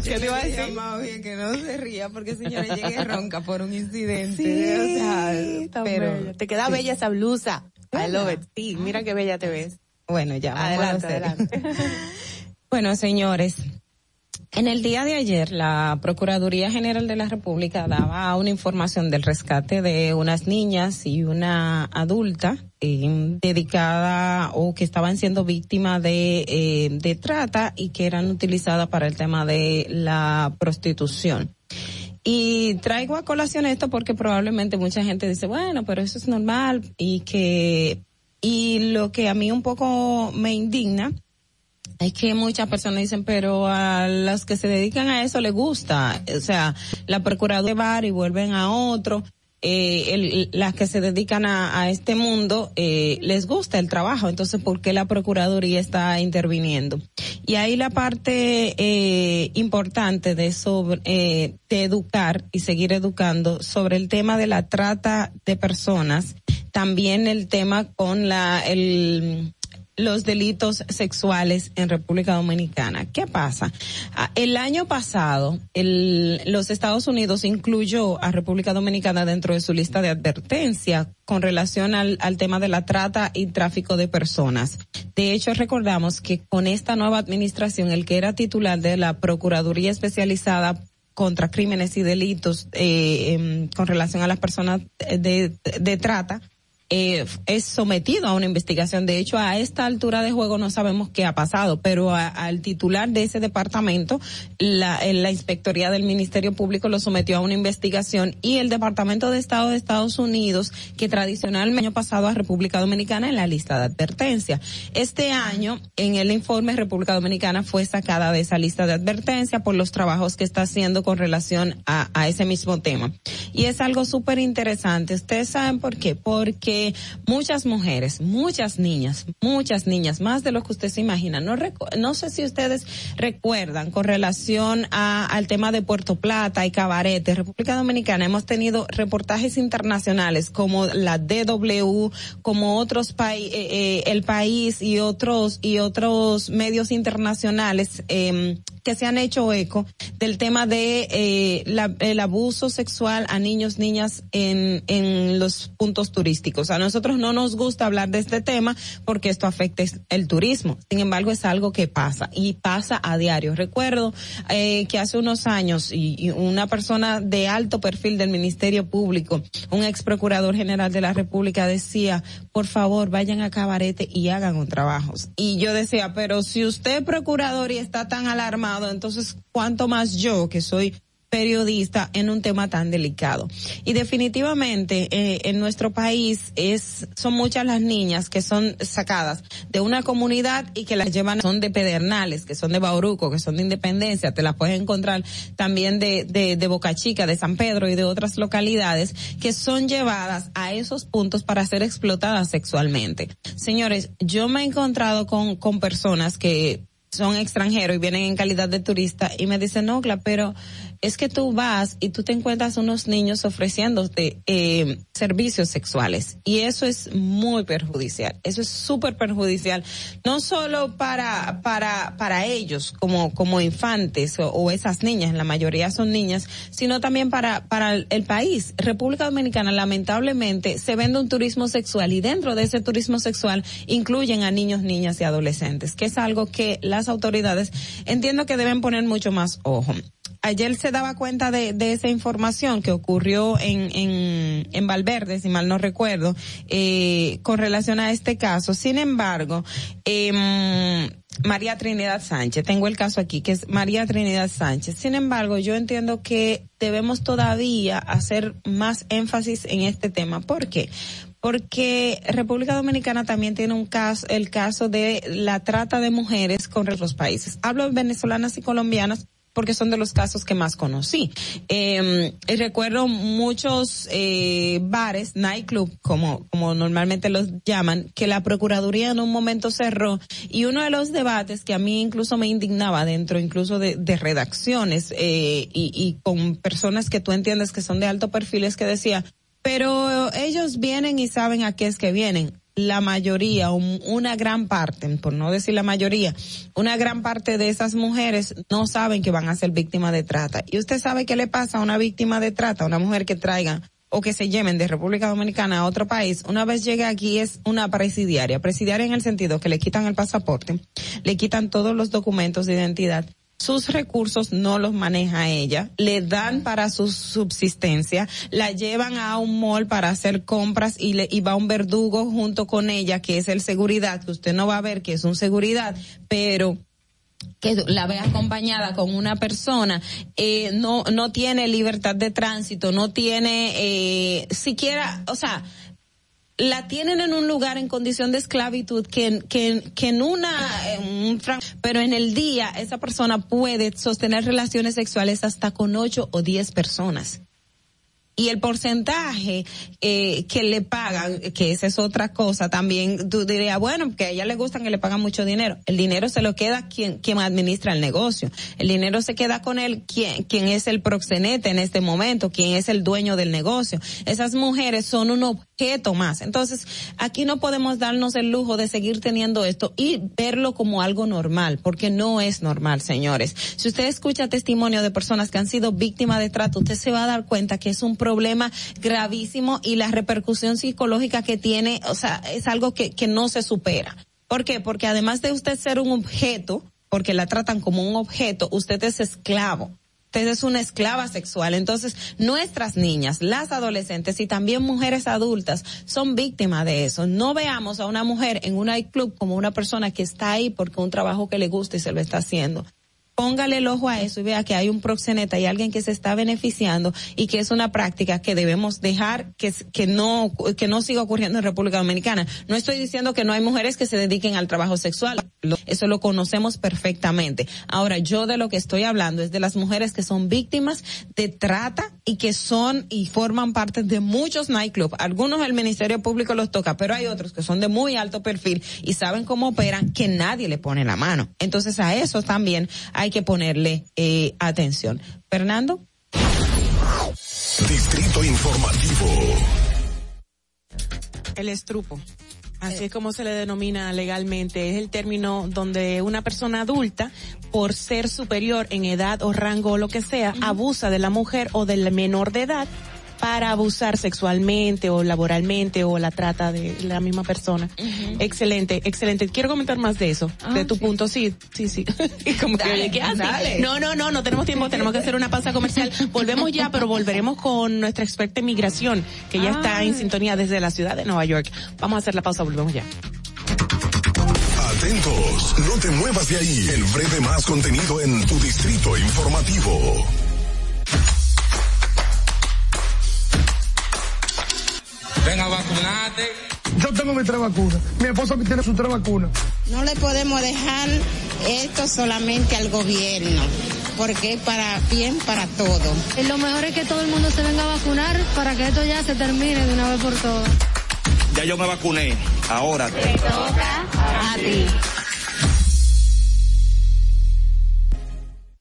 Yo te iba a decir que no se ría porque señora llegué ronca por un incidente. o sea, pero bella. Te queda bella esa blusa. I love it. Sí, mira qué bella te ves. Bueno, ya vamos Adelante, adelante. Bueno, señores, en el día de ayer la Procuraduría General de la República daba una información del rescate de unas niñas y una adulta eh, dedicada o que estaban siendo víctimas de, eh, de trata y que eran utilizadas para el tema de la prostitución. Y traigo a colación esto porque probablemente mucha gente dice, bueno, pero eso es normal y que, y lo que a mí un poco me indigna es que muchas personas dicen, pero a los que se dedican a eso les gusta. O sea, la procuraduría va y vuelven a otro. Eh, las que se dedican a, a este mundo eh, les gusta el trabajo, entonces ¿por qué la Procuraduría está interviniendo? Y ahí la parte eh, importante de sobre eh, de educar y seguir educando sobre el tema de la trata de personas, también el tema con la el los delitos sexuales en República Dominicana. ¿Qué pasa? Ah, El año pasado, el- los Estados Unidos incluyó a República Dominicana dentro de su lista de advertencia con relación al, al tema de la trata y tráfico de personas. De hecho, recordamos que con esta nueva administración, el que era titular de la Procuraduría Especializada contra crímenes y delitos eh, em, con relación a las personas de, de trata, eh, es sometido a una investigación. De hecho, a esta altura de juego no sabemos qué ha pasado, pero a- al titular de ese departamento, la, eh, la Inspectoría del Ministerio Público lo sometió a una investigación y el Departamento de Estado de Estados Unidos, que tradicionalmente año pasado a República Dominicana en la lista de advertencia. Este año, en el informe, República Dominicana fue sacada de esa lista de advertencia por los trabajos que está haciendo con relación a, a ese mismo tema. Y es algo súper interesante. Ustedes saben por qué? Porque muchas mujeres, muchas niñas, muchas niñas, más de lo que usted se imagina. No, no sé si ustedes recuerdan con relación a, al tema de Puerto Plata y Cabarete, República Dominicana, hemos tenido reportajes internacionales como la DW, como otros países, el país y otros, y otros medios internacionales, eh, que se han hecho eco del tema de eh, la- el abuso sexual a niños, niñas en, en los puntos turísticos. A nosotros no nos gusta hablar de este tema porque esto afecta el turismo. Sin embargo, es algo que pasa y pasa a diario. Recuerdo eh, que hace unos años y, y una persona de alto perfil del Ministerio Público, un ex procurador general de la República decía, por favor, vayan a Cabarete y hagan un trabajo. Y yo decía, pero si usted procurador y está tan alarmado, entonces, ¿cuánto más yo que soy periodista en un tema tan delicado. Y definitivamente eh, en nuestro país es son muchas las niñas que son sacadas de una comunidad y que las llevan son de Pedernales, que son de Bauruco, que son de Independencia, te las puedes encontrar también de, de, de Boca Chica, de San Pedro y de otras localidades que son llevadas a esos puntos para ser explotadas sexualmente. Señores, yo me he encontrado con, con personas que son extranjeros y vienen en calidad de turista y me dicen, no, pero es que tú vas y tú te encuentras unos niños ofreciéndote eh, servicios sexuales. Y eso es muy perjudicial, eso es súper perjudicial, no solo para, para, para ellos como, como infantes o, esas niñas, la mayoría son niñas, sino también para, para el, el país. República Dominicana lamentablemente se vende un turismo sexual y dentro de ese turismo sexual incluyen a niños, niñas y adolescentes, que es algo que las autoridades entiendo que deben poner mucho más ojo ayer se daba cuenta de, de esa información que ocurrió en, en, en Valverde, si mal no recuerdo, eh, con relación a este caso. Sin embargo, eh, María Trinidad Sánchez, tengo el caso aquí, que es María Trinidad Sánchez. Sin embargo, yo entiendo que debemos todavía hacer más énfasis en este tema. ¿Por qué? porque República Dominicana también tiene un caso, el caso de la trata de mujeres con otros países. Hablo venezolanas y colombianas porque son de los casos que más conocí. Eh, recuerdo muchos eh, bares, nightclub, como, como normalmente los llaman, que la Procuraduría en un momento cerró y uno de los debates que a mí incluso me indignaba dentro incluso de, de redacciones eh, y, y con personas que tú entiendes que son de alto perfil es que decía, pero ellos vienen y saben a qué es que vienen la mayoría, un- una gran parte, por no decir la mayoría, una gran parte de esas mujeres no saben que van a ser víctimas de trata. Y usted sabe qué le pasa a una víctima de trata, a una mujer que traiga o que se lleven de República Dominicana a otro país, una vez llega aquí es una presidiaria. Presidiaria en el sentido que le quitan el pasaporte, le quitan todos los documentos de identidad, sus recursos no los maneja ella, le dan para su subsistencia, la llevan a un mall para hacer compras y le y va un verdugo junto con ella que es el seguridad, que usted no va a ver que es un seguridad, pero que la ve acompañada con una persona, eh, no, no tiene libertad de tránsito, no tiene eh, siquiera, o sea, la tienen en un lugar en condición de esclavitud que, que, que en una, en un pero en el día esa persona puede sostener relaciones sexuales hasta con ocho o diez personas. Y el porcentaje eh, que le pagan, que esa es otra cosa también, tú dirías, bueno, que a ella le gustan que le pagan mucho dinero. El dinero se lo queda quien, quien administra el negocio. El dinero se queda con él quien, quien es el proxenete en este momento, quien es el dueño del negocio. Esas mujeres son un objeto más. Entonces, aquí no podemos darnos el lujo de seguir teniendo esto y verlo como algo normal, porque no es normal, señores. Si usted escucha testimonio de personas que han sido víctimas de trato, usted se va a dar cuenta que es un problema gravísimo y la repercusión psicológica que tiene, o sea, es algo que, que no se supera. ¿Por qué? Porque además de usted ser un objeto, porque la tratan como un objeto, usted es esclavo. Usted es una esclava sexual. Entonces, nuestras niñas, las adolescentes y también mujeres adultas son víctimas de eso. No veamos a una mujer en un nightclub como una persona que está ahí porque un trabajo que le gusta y se lo está haciendo póngale el ojo a eso y vea que hay un proxeneta y alguien que se está beneficiando y que es una práctica que debemos dejar que, que no, que no siga ocurriendo en República Dominicana. No estoy diciendo que no hay mujeres que se dediquen al trabajo sexual. Eso lo conocemos perfectamente. Ahora, yo de lo que estoy hablando es de las mujeres que son víctimas de trata y que son y forman parte de muchos nightclubs. Algunos el Ministerio Público los toca, pero hay otros que son de muy alto perfil y saben cómo operan que nadie le pone la mano. Entonces a eso también hay que ponerle eh, atención. Fernando. Distrito Informativo. El estrupo. Así es como se le denomina legalmente. Es el término donde una persona adulta, por ser superior en edad o rango o lo que sea, abusa de la mujer o del menor de edad para abusar sexualmente o laboralmente o la trata de la misma persona. Excelente, excelente. Quiero comentar más de eso, de tu punto. Sí, sí, sí. Y como que, Dale, oye, ¿qué haces? dale. No, no, no, no tenemos tiempo, tenemos que hacer una pausa comercial. Volvemos ya, pero volveremos con nuestra experta en migración, que ya está en sintonía desde la ciudad de Nueva York. Vamos a hacer la pausa, volvemos ya. Atentos, no te muevas de ahí. El breve más contenido en tu distrito informativo. Ven a vacunarte. Yo tengo mis tres vacunas. Mi esposa tiene sus tres vacunas. No le podemos dejar esto solamente al gobierno, porque es para bien para todo. Y lo mejor es que todo el mundo se venga a vacunar para que esto ya se termine de una vez por todas. Ya yo me vacuné. Ahora Te toca a ti.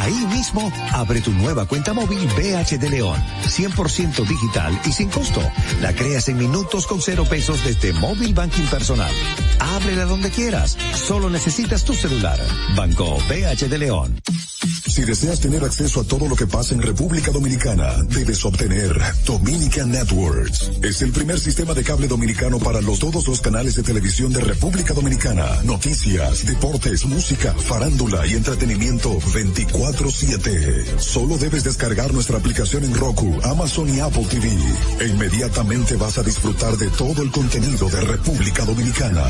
Ahí mismo, abre tu nueva cuenta móvil BH de León. 100% digital y sin costo. La creas en minutos con cero pesos desde Móvil Banking Personal. Ábrela donde quieras. Solo necesitas tu celular. Banco BH de León. Si deseas tener acceso a todo lo que pasa en República Dominicana, debes obtener Dominican Networks. Es el primer sistema de cable dominicano para los todos los canales de televisión de República Dominicana. Noticias, deportes, música, farándula y entretenimiento 24/7. Solo debes descargar nuestra aplicación en Roku, Amazon y Apple TV. E inmediatamente vas a disfrutar de todo el contenido de República Dominicana.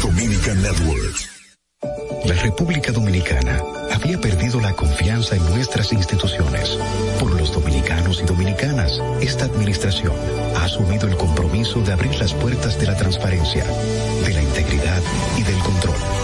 Dominican Networks. La República Dominicana había perdido la confianza en nuestras instituciones. Por los dominicanos y dominicanas, esta administración ha asumido el compromiso de abrir las puertas de la transparencia, de la integridad y del control.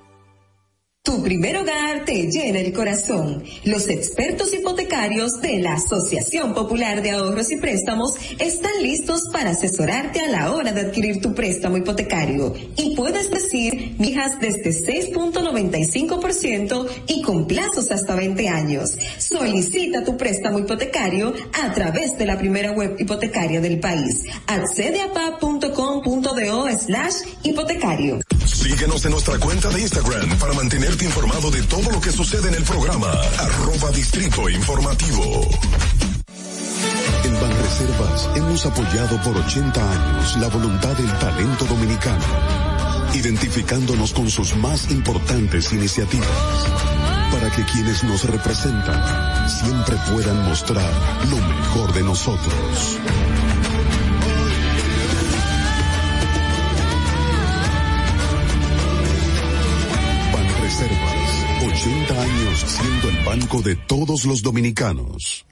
Tu primer hogar te llena el corazón. Los expertos hipotecarios de la Asociación Popular de Ahorros y Préstamos están listos para asesorarte a la hora de adquirir tu préstamo hipotecario. Y puedes decir mijas desde 6.95% y con plazos hasta 20 años. Solicita tu préstamo hipotecario a través de la primera web hipotecaria del país. Accede a pa.com.do slash hipotecario. Síguenos en nuestra cuenta de Instagram para mantenerte informado de todo lo que sucede en el programa. Arroba Distrito Informativo. En Banreservas hemos apoyado por 80 años la voluntad del talento dominicano, identificándonos con sus más importantes iniciativas, para que quienes nos representan siempre puedan mostrar lo mejor de nosotros. 80 años siendo el banco de todos los dominicanos.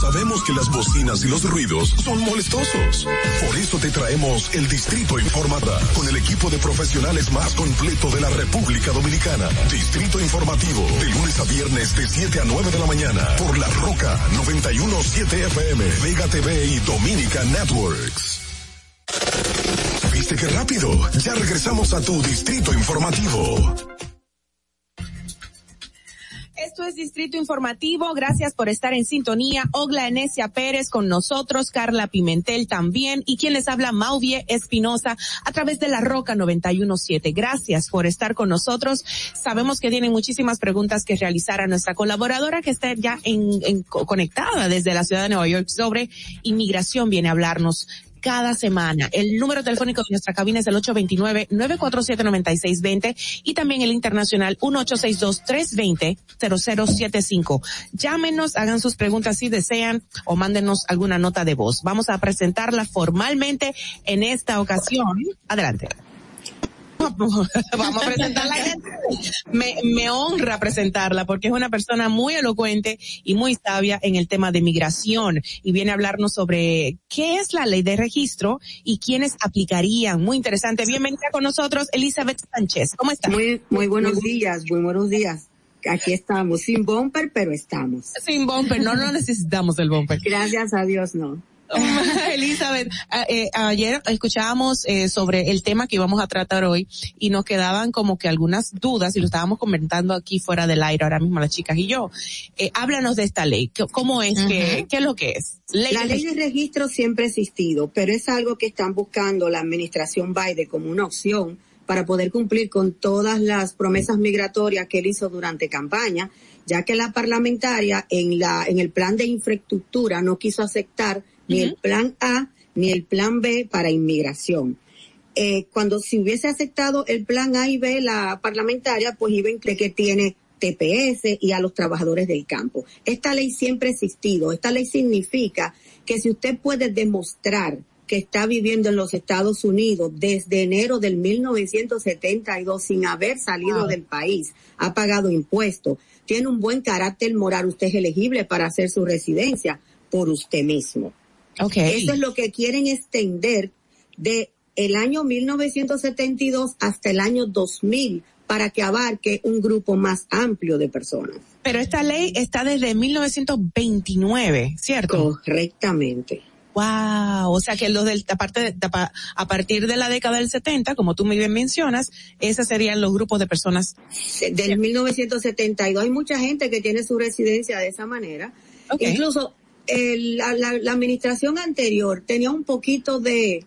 Sabemos que las bocinas y los ruidos son molestosos. Por eso te traemos el Distrito Informada, con el equipo de profesionales más completo de la República Dominicana. Distrito Informativo, de lunes a viernes de 7 a 9 de la mañana, por La Roca 917 FM, Vega TV y Dominica Networks. ¿Viste qué rápido? Ya regresamos a tu Distrito Informativo. Esto es Distrito Informativo. Gracias por estar en sintonía. Ogla Enesia Pérez con nosotros, Carla Pimentel también y quien les habla Mauvie Espinosa a través de la Roca 917. Gracias por estar con nosotros. Sabemos que tienen muchísimas preguntas que realizar a nuestra colaboradora que está ya en, conectada desde la ciudad de Nueva York sobre inmigración. Viene a hablarnos cada semana. El número telefónico de nuestra cabina es el 829-947-9620 y también el internacional 1862-320-0075. Llámenos, hagan sus preguntas si desean o mándenos alguna nota de voz. Vamos a presentarla formalmente en esta ocasión. Adelante. Vamos a presentarla. Me, me honra presentarla porque es una persona muy elocuente y muy sabia en el tema de migración y viene a hablarnos sobre qué es la ley de registro y quiénes aplicarían. Muy interesante. Bienvenida con nosotros, Elizabeth Sánchez. ¿Cómo está? Muy, muy buenos días, muy buenos días. Aquí estamos, sin bumper, pero estamos. Sin bumper, no, no necesitamos el bumper. Gracias a Dios, no. Elizabeth, eh, ayer escuchábamos eh, sobre el tema que íbamos a tratar hoy y nos quedaban como que algunas dudas y lo estábamos comentando aquí fuera del aire ahora mismo las chicas y yo. Eh, háblanos de esta ley. ¿Cómo es que, qué es lo que es? Ley la de ley de registro siempre ha existido, pero es algo que están buscando la administración Biden como una opción para poder cumplir con todas las promesas migratorias que él hizo durante campaña, ya que la parlamentaria en la, en el plan de infraestructura no quiso aceptar ni el plan A ni el plan B para inmigración. Eh, cuando si hubiese aceptado el plan A y B, la parlamentaria, pues iba a que tiene TPS y a los trabajadores del campo. Esta ley siempre ha existido. Esta ley significa que si usted puede demostrar que está viviendo en los Estados Unidos desde enero del 1972 sin haber salido del país, ha pagado impuestos, tiene un buen carácter moral, usted es elegible para hacer su residencia por usted mismo. Okay. Eso es lo que quieren extender de el año 1972 hasta el año 2000 para que abarque un grupo más amplio de personas. Pero esta ley está desde 1929, ¿cierto? Correctamente. Wow, o sea que los del aparte de, a partir de la década del 70, como tú muy bien mencionas, esos serían los grupos de personas del 1972. Hay mucha gente que tiene su residencia de esa manera. Okay. Incluso el, la, la, la, administración anterior tenía un poquito de,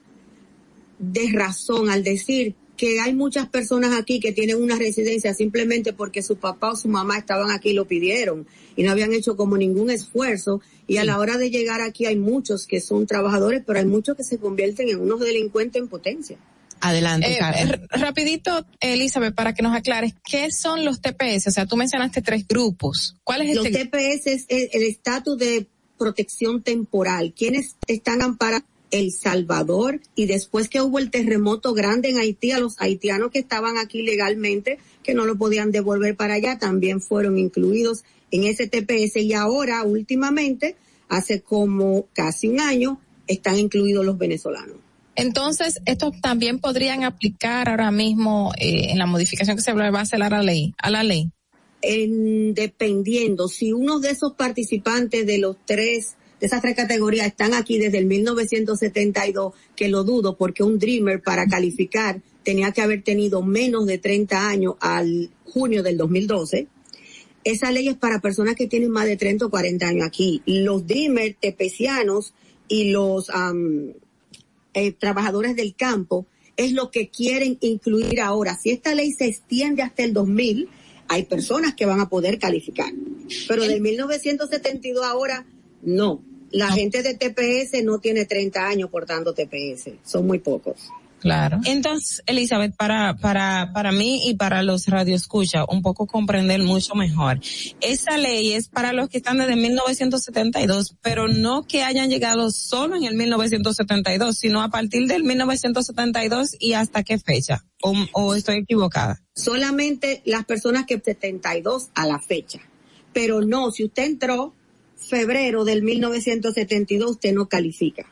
de razón al decir que hay muchas personas aquí que tienen una residencia simplemente porque su papá o su mamá estaban aquí y lo pidieron y no habían hecho como ningún esfuerzo y a la hora de llegar aquí hay muchos que son trabajadores pero hay muchos que se convierten en unos delincuentes en potencia. Adelante, eh, Rapidito, Elizabeth, para que nos aclares, ¿qué son los TPS? O sea, tú mencionaste tres grupos. ¿Cuál es los este? TPS es el estatus de protección temporal. ¿Quiénes están amparados? El Salvador y después que hubo el terremoto grande en Haití, a los haitianos que estaban aquí legalmente, que no lo podían devolver para allá, también fueron incluidos en ese TPS y ahora últimamente, hace como casi un año, están incluidos los venezolanos. Entonces, estos también podrían aplicar ahora mismo eh, en la modificación que se va a hacer a la ley, a la ley en, dependiendo si uno de esos participantes de los tres de esas tres categorías están aquí desde el 1972, que lo dudo porque un Dreamer para calificar tenía que haber tenido menos de 30 años al junio del 2012. Esa ley es para personas que tienen más de 30 o 40 años aquí. Los Dreamer tepecianos y los eh, trabajadores del campo es lo que quieren incluir ahora. Si esta ley se extiende hasta el 2000, hay personas que van a poder calificar. Pero del 1972 ahora, no. La gente de TPS no tiene 30 años portando TPS. Son muy pocos. Claro. Entonces, Elizabeth, para, para, para mí y para los radioescuchas, un poco comprender mucho mejor. Esa ley es para los que están desde 1972, pero no que hayan llegado solo en el 1972, sino a partir del 1972 y hasta qué fecha. O, o estoy equivocada. Solamente las personas que 72 a la fecha. Pero no, si usted entró febrero del 1972, usted no califica.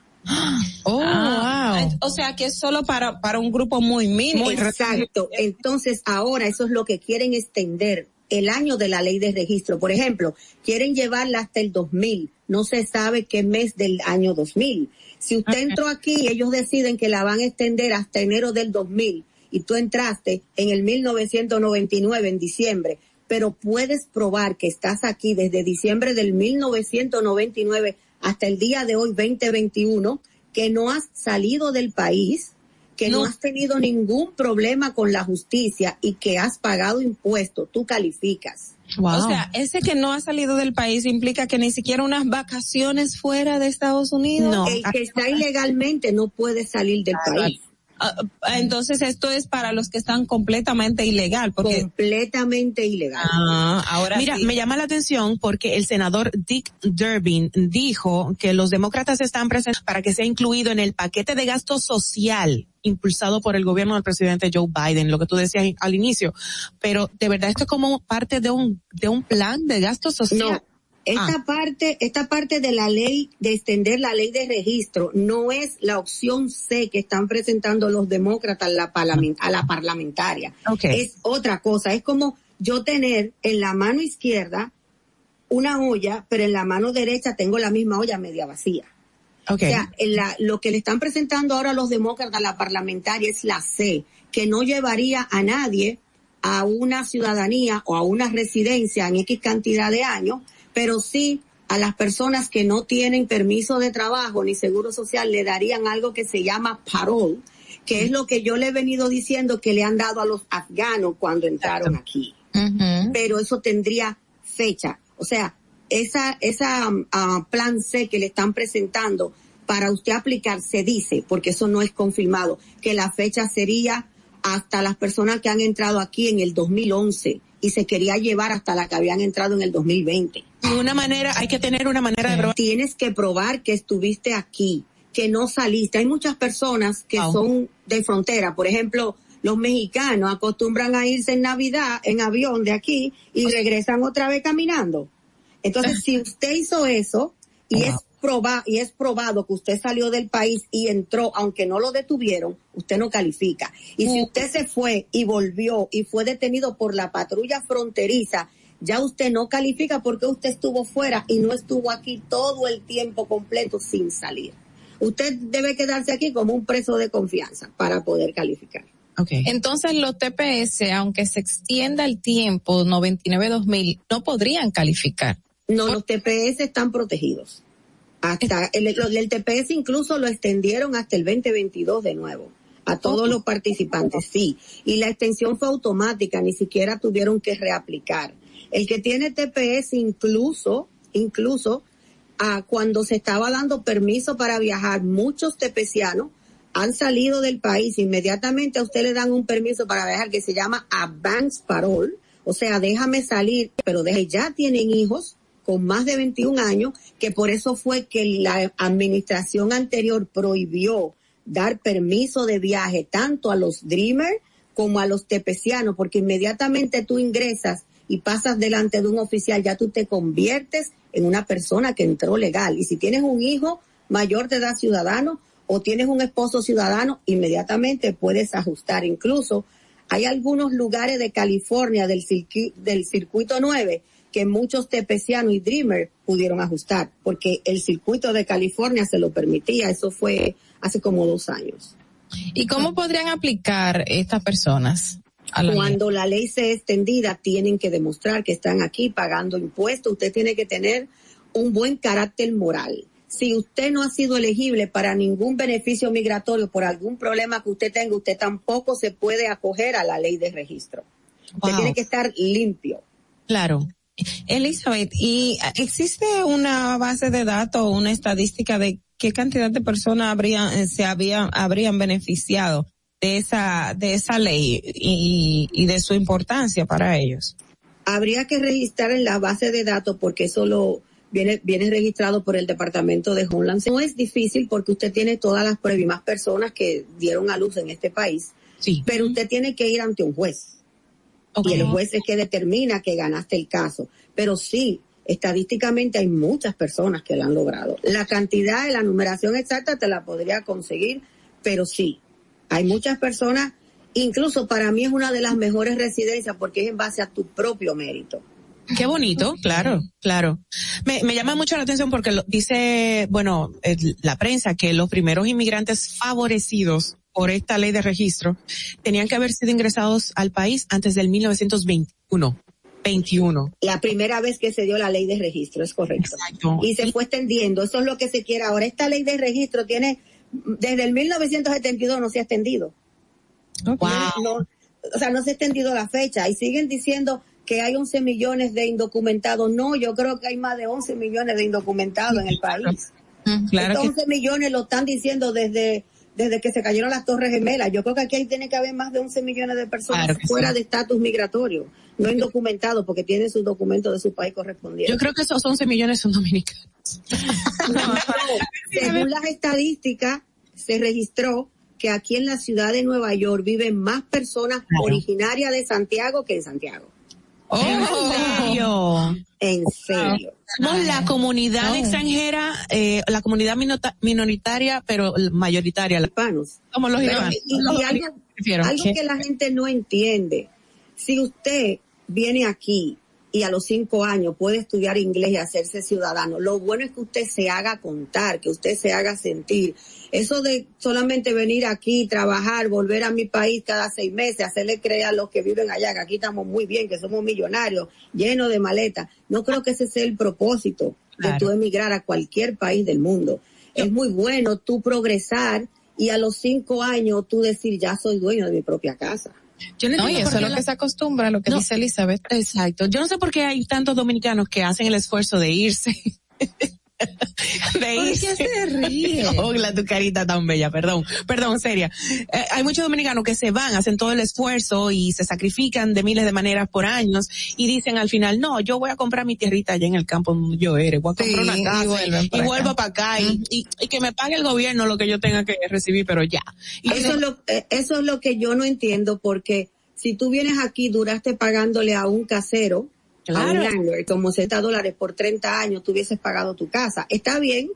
Oh, wow. O sea que es solo para, para un grupo muy mínimo. Exacto. Entonces ahora eso es lo que quieren extender el año de la ley de registro. Por ejemplo, quieren llevarla hasta el 2000. No se sabe qué mes del año 2000. Si usted entró aquí, ellos deciden que la van a extender hasta enero del 2000 y tú entraste en el 1999 en diciembre, pero puedes probar que estás aquí desde diciembre del 1999 hasta el día de hoy 2021, que no has salido del país, que no, has tenido ningún problema con la justicia y que has pagado impuestos, tú calificas. O sea, ese que no ha salido del país implica que ni siquiera unas vacaciones fuera de Estados Unidos. No. El que está ilegalmente no puede salir del país. Uh, entonces esto es para los que están completamente ilegal, porque completamente ilegal. Ah, ahora mira, me llama la atención porque el senador Dick Durbin dijo que los demócratas están presentes para que sea incluido en el paquete de gasto social impulsado por el gobierno del presidente Joe Biden, lo que tú decías al inicio. Pero de verdad esto es como parte de un de un plan de gasto social. Esta ah. parte, esta parte de la ley, de extender la ley de registro, no es la opción C que están presentando los demócratas a la, a la parlamentaria. Es otra cosa. Es como yo tener en la mano izquierda una olla, pero en la mano derecha tengo la misma olla media vacía. O sea, la, lo que le están presentando ahora los demócratas a la parlamentaria es la C, que no llevaría a nadie a una ciudadanía o a una residencia en X cantidad de años, pero sí a las personas que no tienen permiso de trabajo ni seguro social le darían algo que se llama parole, que es lo que yo le he venido diciendo que le han dado a los afganos cuando entraron aquí. Pero eso tendría fecha. O sea, esa, esa uh, plan C que le están presentando para usted aplicar se dice, porque eso no es confirmado, que la fecha sería hasta las personas que han entrado aquí en el 2011 y se quería llevar hasta la que habían entrado en el 2020. Una manera, hay que tener una manera de probar. Tienes que probar que estuviste aquí, que no saliste. Hay muchas personas que son de frontera, por ejemplo, los mexicanos acostumbran a irse en Navidad en avión de aquí y regresan otra vez caminando. Entonces, si usted hizo eso y es proba y es probado que usted salió del país y entró, aunque no lo detuvieron, usted no califica. Y si usted se fue y volvió y fue detenido por la patrulla fronteriza, ya usted no califica porque usted estuvo fuera y no estuvo aquí todo el tiempo completo sin salir. Usted debe quedarse aquí como un preso de confianza para poder calificar. Okay. Entonces los TPS, aunque se extienda el tiempo 99-2000, no podrían calificar. No, los TPS están protegidos. Hasta el, el, TPS incluso lo extendieron hasta el 2022 de nuevo a todos los participantes, sí. Y la extensión fue automática, ni siquiera tuvieron que reaplicar. El que tiene TPS incluso, incluso, a cuando se estaba dando permiso para viajar, muchos tepecianos han salido del país. Inmediatamente a usted le dan un permiso para viajar que se llama Advance Parole. O sea, déjame salir, pero ya tienen hijos, con más de 21 años, que por eso fue que la administración anterior prohibió dar permiso de viaje tanto a los Dreamers como a los tepecianos, porque inmediatamente tú ingresas y pasas delante de un oficial, ya tú te conviertes en una persona que entró legal. Y si tienes un hijo mayor de edad ciudadano o tienes un esposo ciudadano, inmediatamente puedes ajustar. Incluso hay algunos lugares de California del, del circuito 9 que muchos tepecianos y Dreamer pudieron ajustar, porque el circuito de California se lo permitía, eso fue hace como dos años. ¿Y cómo podrían aplicar estas personas? Cuando la ley sea extendida, tienen que demostrar que están aquí pagando impuestos. Usted tiene que tener un buen carácter moral. Si usted no ha sido elegible para ningún beneficio migratorio por algún problema que usted tenga, usted tampoco se puede acoger a la ley de registro. Usted tiene que estar limpio. Claro. Elizabeth, ¿y existe una base de datos o una estadística de qué cantidad de personas habrían, se habían, habrían beneficiado de esa, de esa ley y, y de su importancia para ellos? Habría que registrar en la base de datos porque eso lo viene, viene registrado por el Departamento de Homeland. No es difícil porque usted tiene todas las pruebas y más personas que dieron a luz en este país. Sí. Pero usted tiene que ir ante un juez. Y el juez es que determina que ganaste el caso. Pero sí, estadísticamente hay muchas personas que lo han logrado. La cantidad de la numeración exacta te la podría conseguir, pero sí, hay muchas personas, incluso para mí es una de las mejores residencias porque es en base a tu propio mérito. Qué bonito, claro, claro. Me, me llama mucho la atención porque lo, dice, bueno, el, la prensa que los primeros inmigrantes favorecidos por esta ley de registro tenían que haber sido ingresados al país antes del 1921. 21. La primera vez que se dio la ley de registro, es correcto. Exacto. Y se fue extendiendo, eso es lo que se quiere ahora. Esta ley de registro tiene, desde el 1972 no se ha extendido. Wow. No, o sea, no se ha extendido la fecha y siguen diciendo que hay 11 millones de indocumentados. No, yo creo que hay más de 11 millones de indocumentados en el país. Claro Estos que 11 millones lo están diciendo desde desde que se cayeron las Torres Gemelas. Yo creo que aquí ahí tiene que haber más de 11 millones de personas Claro fuera sí. de estatus migratorio, no indocumentados porque tienen sus documentos de su país correspondiente. Yo creo que esos 11 millones son dominicanos. Según las estadísticas, se registró que aquí en la ciudad de Nueva York viven más personas originarias de Santiago que en Santiago. ¿En serio? En serio. Somos la comunidad extranjera, eh, la comunidad minoritaria, pero mayoritaria. Hispanos. Somos los Pero, hispanos. y, algo que la gente no entiende. Si usted viene aquí y a los cinco años puede estudiar inglés y hacerse ciudadano, lo bueno es que usted se haga contar, que usted se haga sentir. Eso de solamente venir aquí, trabajar, volver a mi país cada seis meses, hacerle creer a los que viven allá que aquí estamos muy bien, que somos millonarios, llenos de maletas. No creo que ese sea el propósito de tú emigrar a cualquier país del mundo. Es muy bueno tú progresar y a los cinco años tú decir ya soy dueño de mi propia casa. Yo no No, y eso es lo la- que se acostumbra, lo que No. dice Elizabeth. Exacto. Yo no sé por qué hay tantos dominicanos que hacen el esfuerzo de irse. de qué irse. se ríe? Hola, tu carita tan bella, perdón. Perdón, seria. Eh, hay muchos dominicanos que se van, hacen todo el esfuerzo y se sacrifican de miles de maneras por años y dicen al final, no, yo voy a comprar mi tierrita allá en el campo donde yo eres, voy a comprar una casa y, vuelven y vuelvo para acá y, y- y que me pague el gobierno lo que yo tenga que recibir, pero ya. Y Eso es, lo, eh, eso es lo que yo no entiendo porque si tú vienes aquí, duraste pagándole a un casero, a Claro. un landlord, como 60 dólares por 30 años, tú hubieses pagado tu casa. Está bien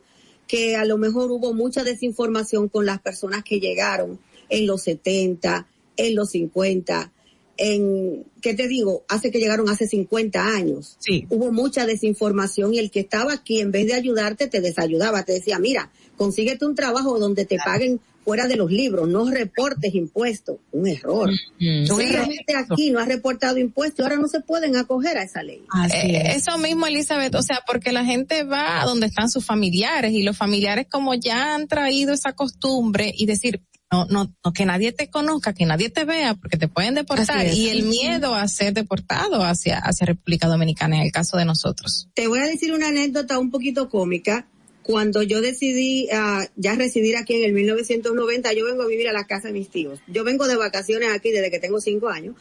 que a lo mejor hubo mucha desinformación con las personas que llegaron en los 70, en los 50, en, ¿qué te digo? Hace que llegaron hace 50 años. Sí. Hubo mucha desinformación y el que estaba aquí, en vez de ayudarte, te desayudaba. Te decía, mira, consíguete un trabajo donde te paguen fuera de los libros, no reportes impuestos. Un error. Mm, Mucha sí. gente aquí no ha reportado impuestos, ahora no se pueden acoger a esa ley. Así Eh, es. eso mismo, Elizabeth, o sea, porque la gente va a donde están sus familiares y los familiares como ya han traído esa costumbre y decir, no, no, no que nadie te conozca, que nadie te vea, porque te pueden deportar y el miedo a ser deportado hacia, hacia República Dominicana en el caso de nosotros. Te voy a decir una anécdota un poquito cómica. Cuando yo decidí ah, ya residir aquí en el 1990, yo vengo a vivir a la casa de mis tíos. Yo vengo de vacaciones aquí desde que tengo cinco años.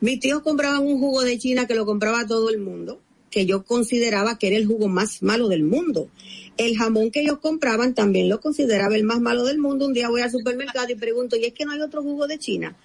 Mis tíos compraban un jugo de China que lo compraba todo el mundo, que yo consideraba que era el jugo más malo del mundo. El jamón que ellos compraban también lo consideraba el más malo del mundo. Un día voy al supermercado y pregunto, ¿y es que no hay otro jugo de China?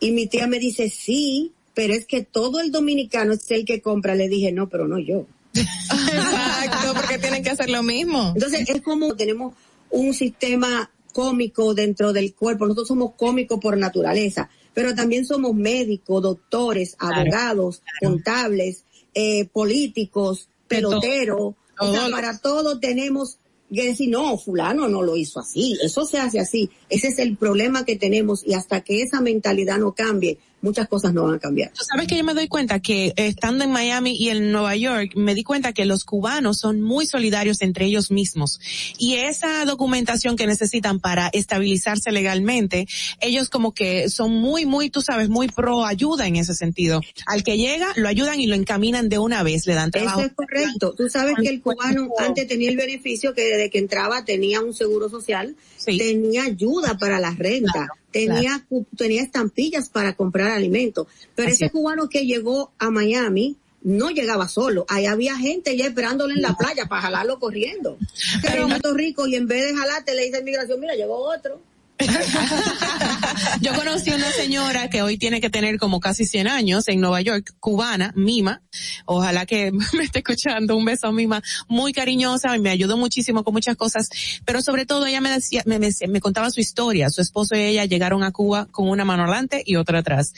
Y mi tía me dice, sí, pero es que todo el dominicano es el que compra. Le dije, no, pero no yo. Exacto, porque tienen que hacer lo mismo. Entonces es como tenemos un sistema cómico dentro del cuerpo. Nosotros somos cómicos por naturaleza, pero también somos médicos, doctores, abogados, contables, eh, políticos, peloteros. O sea, para todo tenemos que decir, no, fulano no lo hizo así, eso se hace así. Ese es el problema que tenemos y hasta que esa mentalidad no cambie, muchas cosas no van a cambiar. Tú sabes que yo me doy cuenta que eh, estando en Miami y en Nueva York, me di cuenta que los cubanos son muy solidarios entre ellos mismos. Y esa documentación que necesitan para estabilizarse legalmente, ellos como que son muy, muy, tú sabes, muy pro ayuda en ese sentido. Al que llega, lo ayudan y lo encaminan de una vez, le dan trabajo. Eso es correcto. Tú sabes que el cubano antes tenía el beneficio que desde que entraba tenía un seguro social, Sí. tenía ayuda para la renta, tenía, tenía estampillas para comprar alimentos. Pero ese cubano que llegó a Miami, no llegaba solo, ahí había gente ya esperándole en la playa para jalarlo corriendo. Pero en Puerto Rico y en vez de jalarte le dice inmigración, mira, llegó otro. Yo conocí una señora que hoy tiene que tener como casi 100 años en Nueva York, cubana, Mima. Ojalá que me esté escuchando. Un beso a Mima. Muy cariñosa y me ayudó muchísimo con muchas cosas. Pero sobre todo ella me decía, me, contaba su historia. Su esposo y ella llegaron a Cuba con una mano adelante y otra atrás.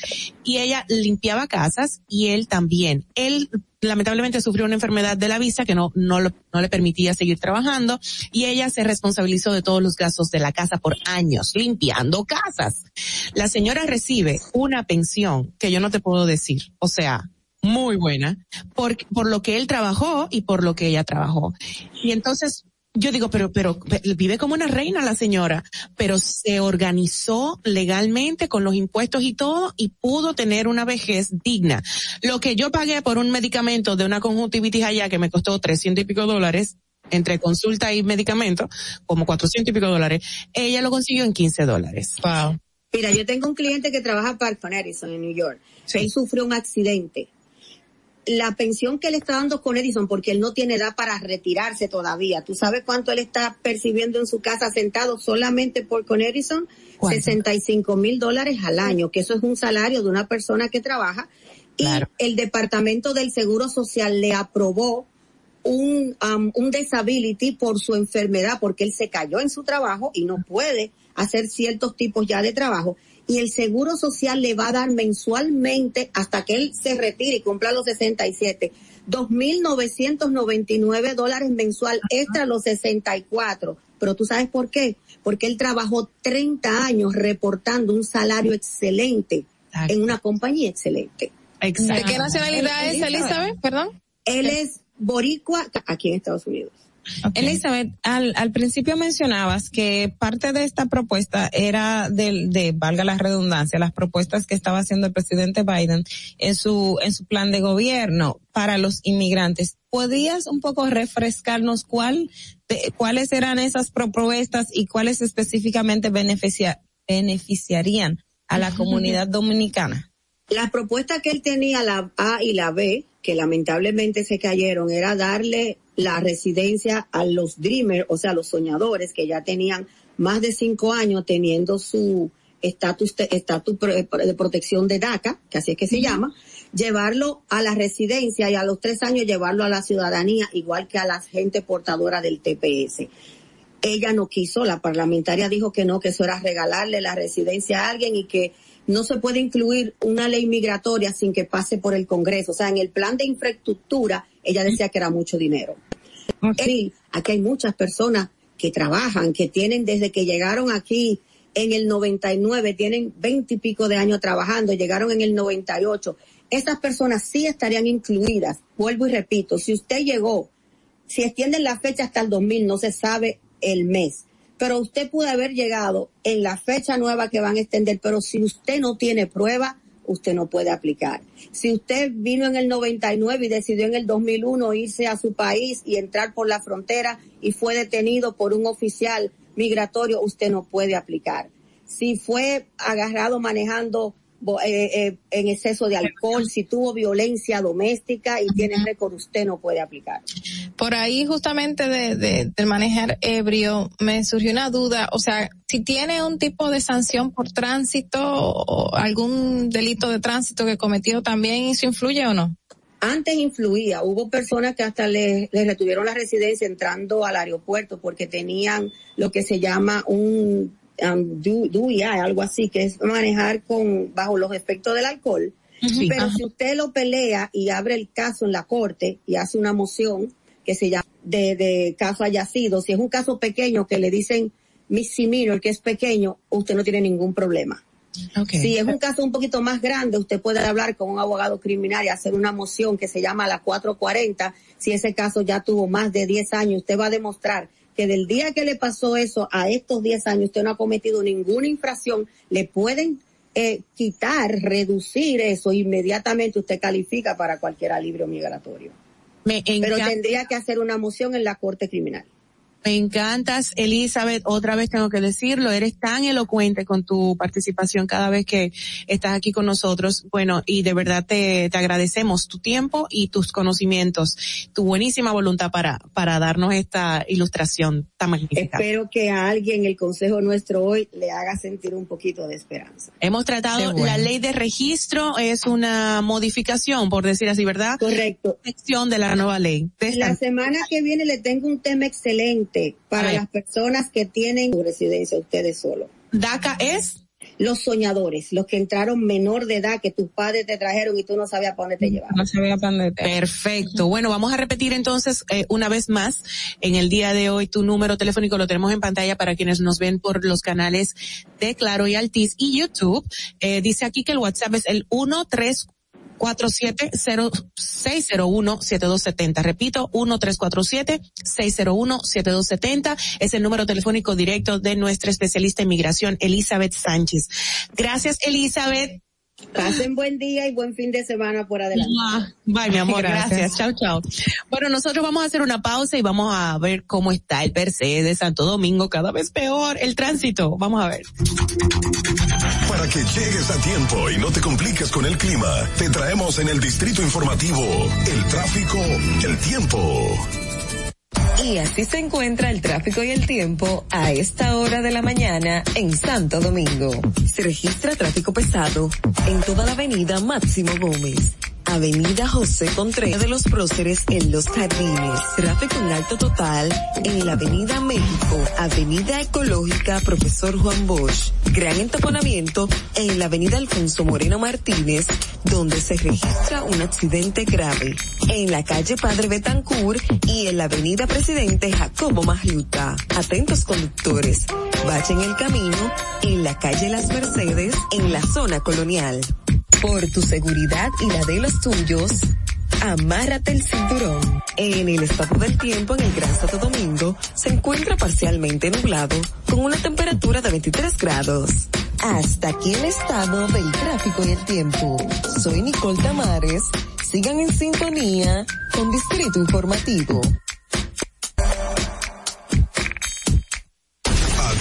Y ella limpiaba casas y él también. Él lamentablemente sufrió una enfermedad de la vista que no, no, no le permitía seguir trabajando y ella se responsabilizó de todos los gastos de la casa por años, limpiando casas. La señora recibe una pensión que yo no te puedo decir, o sea, muy buena, por, por lo que él trabajó y por lo que ella trabajó. Y entonces yo digo, pero, pero vive como una reina la señora, pero se organizó legalmente con los impuestos y todo y pudo tener una vejez digna. Lo que yo pagué por un medicamento de una conjuntivitis allá que me costó trescientos y pico dólares, entre consulta y medicamento, como cuatrocientos y pico dólares, ella lo consiguió en 15 dólares. Wow. Mira, yo tengo un cliente que trabaja para Edison en New York. Él sufrió un accidente la pensión que él está dando con Edison, porque él no tiene edad para retirarse todavía. ¿Tú sabes cuánto él está percibiendo en su casa sentado solamente por con Edison? 65 mil dólares al año, que eso es un salario de una persona que trabaja. Y el Departamento del Seguro Social le aprobó un, um, un disability por su enfermedad, porque él se cayó en su trabajo y no puede hacer ciertos tipos ya de trabajo y el Seguro Social le va a dar mensualmente hasta que él se retire y cumpla los 67, 2.999 dólares mensual extra los 64. Pero tú sabes por qué? Porque él trabajó 30 años reportando un salario excelente en una compañía excelente. ¿De qué nacionalidad es Elizabeth? Perdón. Él es boricua aquí en Estados Unidos. Elizabeth, al, al principio mencionabas que parte de esta propuesta era de, de, valga la redundancia, las propuestas que estaba haciendo el presidente Biden en su, en su plan de gobierno para los inmigrantes. ¿Podrías un poco refrescarnos cuál, cuáles eran esas propuestas y cuáles específicamente beneficia, beneficiarían a la comunidad dominicana? Las propuestas que él tenía, la A y la B, que lamentablemente se cayeron, era darle la residencia a los dreamers, o sea, los soñadores que ya tenían más de cinco años teniendo su estatus estatus de protección de DACA, que así es que se llama, llevarlo a la residencia y a los tres años llevarlo a la ciudadanía, igual que a la gente portadora del TPS. Ella no quiso, la parlamentaria dijo que no, que eso era regalarle la residencia a alguien y que no se puede incluir una ley migratoria sin que pase por el Congreso. O sea, en el plan de infraestructura, ella decía que era mucho dinero. Aquí hay muchas personas que trabajan, que tienen desde que llegaron aquí en el 99, tienen veinte y pico de años trabajando, llegaron en el 98. Estas personas sí estarían incluidas. Vuelvo y repito, si usted llegó, si extienden la fecha hasta el 2000, no se sabe el mes pero usted pudo haber llegado en la fecha nueva que van a extender, pero si usted no tiene prueba, usted no puede aplicar. Si usted vino en el 99 y decidió en el 2001 irse a su país y entrar por la frontera y fue detenido por un oficial migratorio, usted no puede aplicar. Si fue agarrado manejando eh, eh, en exceso de alcohol, si tuvo violencia doméstica y tiene récord, usted no puede aplicar. Por ahí justamente de, de, manejar ebrio, me surgió una duda, o sea, si tiene un tipo de sanción por tránsito o algún delito de tránsito que cometió también, ¿eso influye o no? Antes influía, hubo personas que hasta le, le retuvieron la residencia entrando al aeropuerto porque tenían lo que se llama un um, algo así, que es manejar con bajo los efectos del alcohol. Pero si usted lo pelea y abre el caso en la corte y hace una moción que se llama de, de caso haya sido, si es un caso pequeño que le dicen misdemeanor, que es pequeño, usted no tiene ningún problema. Si es un caso un poquito más grande, usted puede hablar con un abogado criminal y hacer una moción que se llama la 440. Si ese caso ya tuvo más de 10 años, usted va a demostrar que del día que le pasó eso a estos 10 años usted no ha cometido ninguna infracción, le pueden eh, quitar, reducir eso, inmediatamente usted califica para cualquier alivio migratorio. Pero tendría que hacer una moción en la Corte Criminal. Me encantas, Elizabeth. Otra vez tengo que decirlo, eres tan elocuente con tu participación cada vez que estás aquí con nosotros. Bueno, y de verdad te, te agradecemos tu tiempo y tus conocimientos, tu buenísima voluntad para, para darnos esta ilustración tan magnífica. Espero que a alguien el consejo nuestro hoy le haga sentir un poquito de esperanza. Hemos tratado, bueno. la ley de registro es una modificación, por decir así, ¿verdad? Correcto. Sección de la nueva ley. La semana que viene le tengo un tema excelente para Ay. las personas que tienen residencia ustedes solos. DACA es los soñadores, los que entraron menor de edad, que tus padres te trajeron y tú no sabías para dónde te llevaban. No sabía para dónde te- Perfecto. Bueno, vamos a repetir entonces eh, una vez más en el día de hoy tu número telefónico lo tenemos en pantalla para quienes nos ven por los canales de Claro y Altiz y YouTube. Eh, dice aquí que el WhatsApp es el 1347-601-7270. Repito, 1347-601-7270 es el número telefónico directo de nuestra especialista en migración, Elizabeth Sánchez. Gracias, Elizabeth. Pasen buen día y buen fin de semana por adelante. Mua. Bye, mi amor. Gracias. Gracias. Chao, chao. Bueno, nosotros vamos a hacer una pausa y vamos a ver cómo está el per se de Santo Domingo, cada vez peor el tránsito. Vamos a ver. Para que llegues a tiempo y no te compliques con el clima, te traemos en el distrito informativo el tráfico, el tiempo. Y así se encuentra el tráfico y el tiempo a esta hora de la mañana en Santo Domingo. Se registra tráfico pesado en toda la avenida Máximo Gómez. Avenida José Contreras de los Próceres en Los Jardines. Tráfico en alto total en la Avenida México, Avenida Ecológica Profesor Juan Bosch. Gran entaponamiento en la Avenida Alfonso Moreno Martínez, donde se registra un accidente grave. En la calle Padre Betancourt y en la Avenida Presidente Jacobo Magluta. Atentos conductores, vayan el camino en la calle Las Mercedes en la zona colonial. Por tu seguridad y la de los tuyos, amárrate el cinturón. En el estado del tiempo en el Gran Santo Domingo se encuentra parcialmente nublado con una temperatura de 23 grados. Hasta aquí el estado del tráfico y el tiempo. Soy Nicole Tamares. Sigan en sintonía con Distrito Informativo.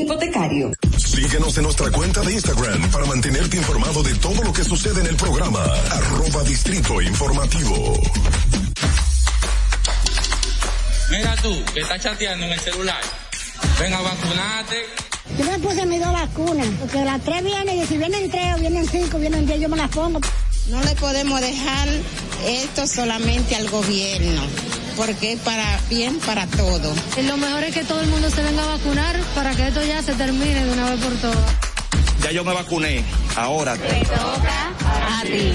hipotecario. Síguenos en nuestra cuenta de Instagram para mantenerte informado de todo lo que sucede en el programa. Arroba Distrito Informativo. Mira tú, que estás chateando en el celular. Ven a vacunarte. Yo me puse mis dos vacunas, porque las tres vienen, y si vienen tres o vienen cinco, vienen diez, yo me las pongo. No le podemos dejar esto solamente al gobierno, porque es para bien para todo. Y lo mejor es que todo el mundo se venga a vacunar para que esto ya se termine de una vez por todas. Ya yo me vacuné. Ahora. Te toca a ti.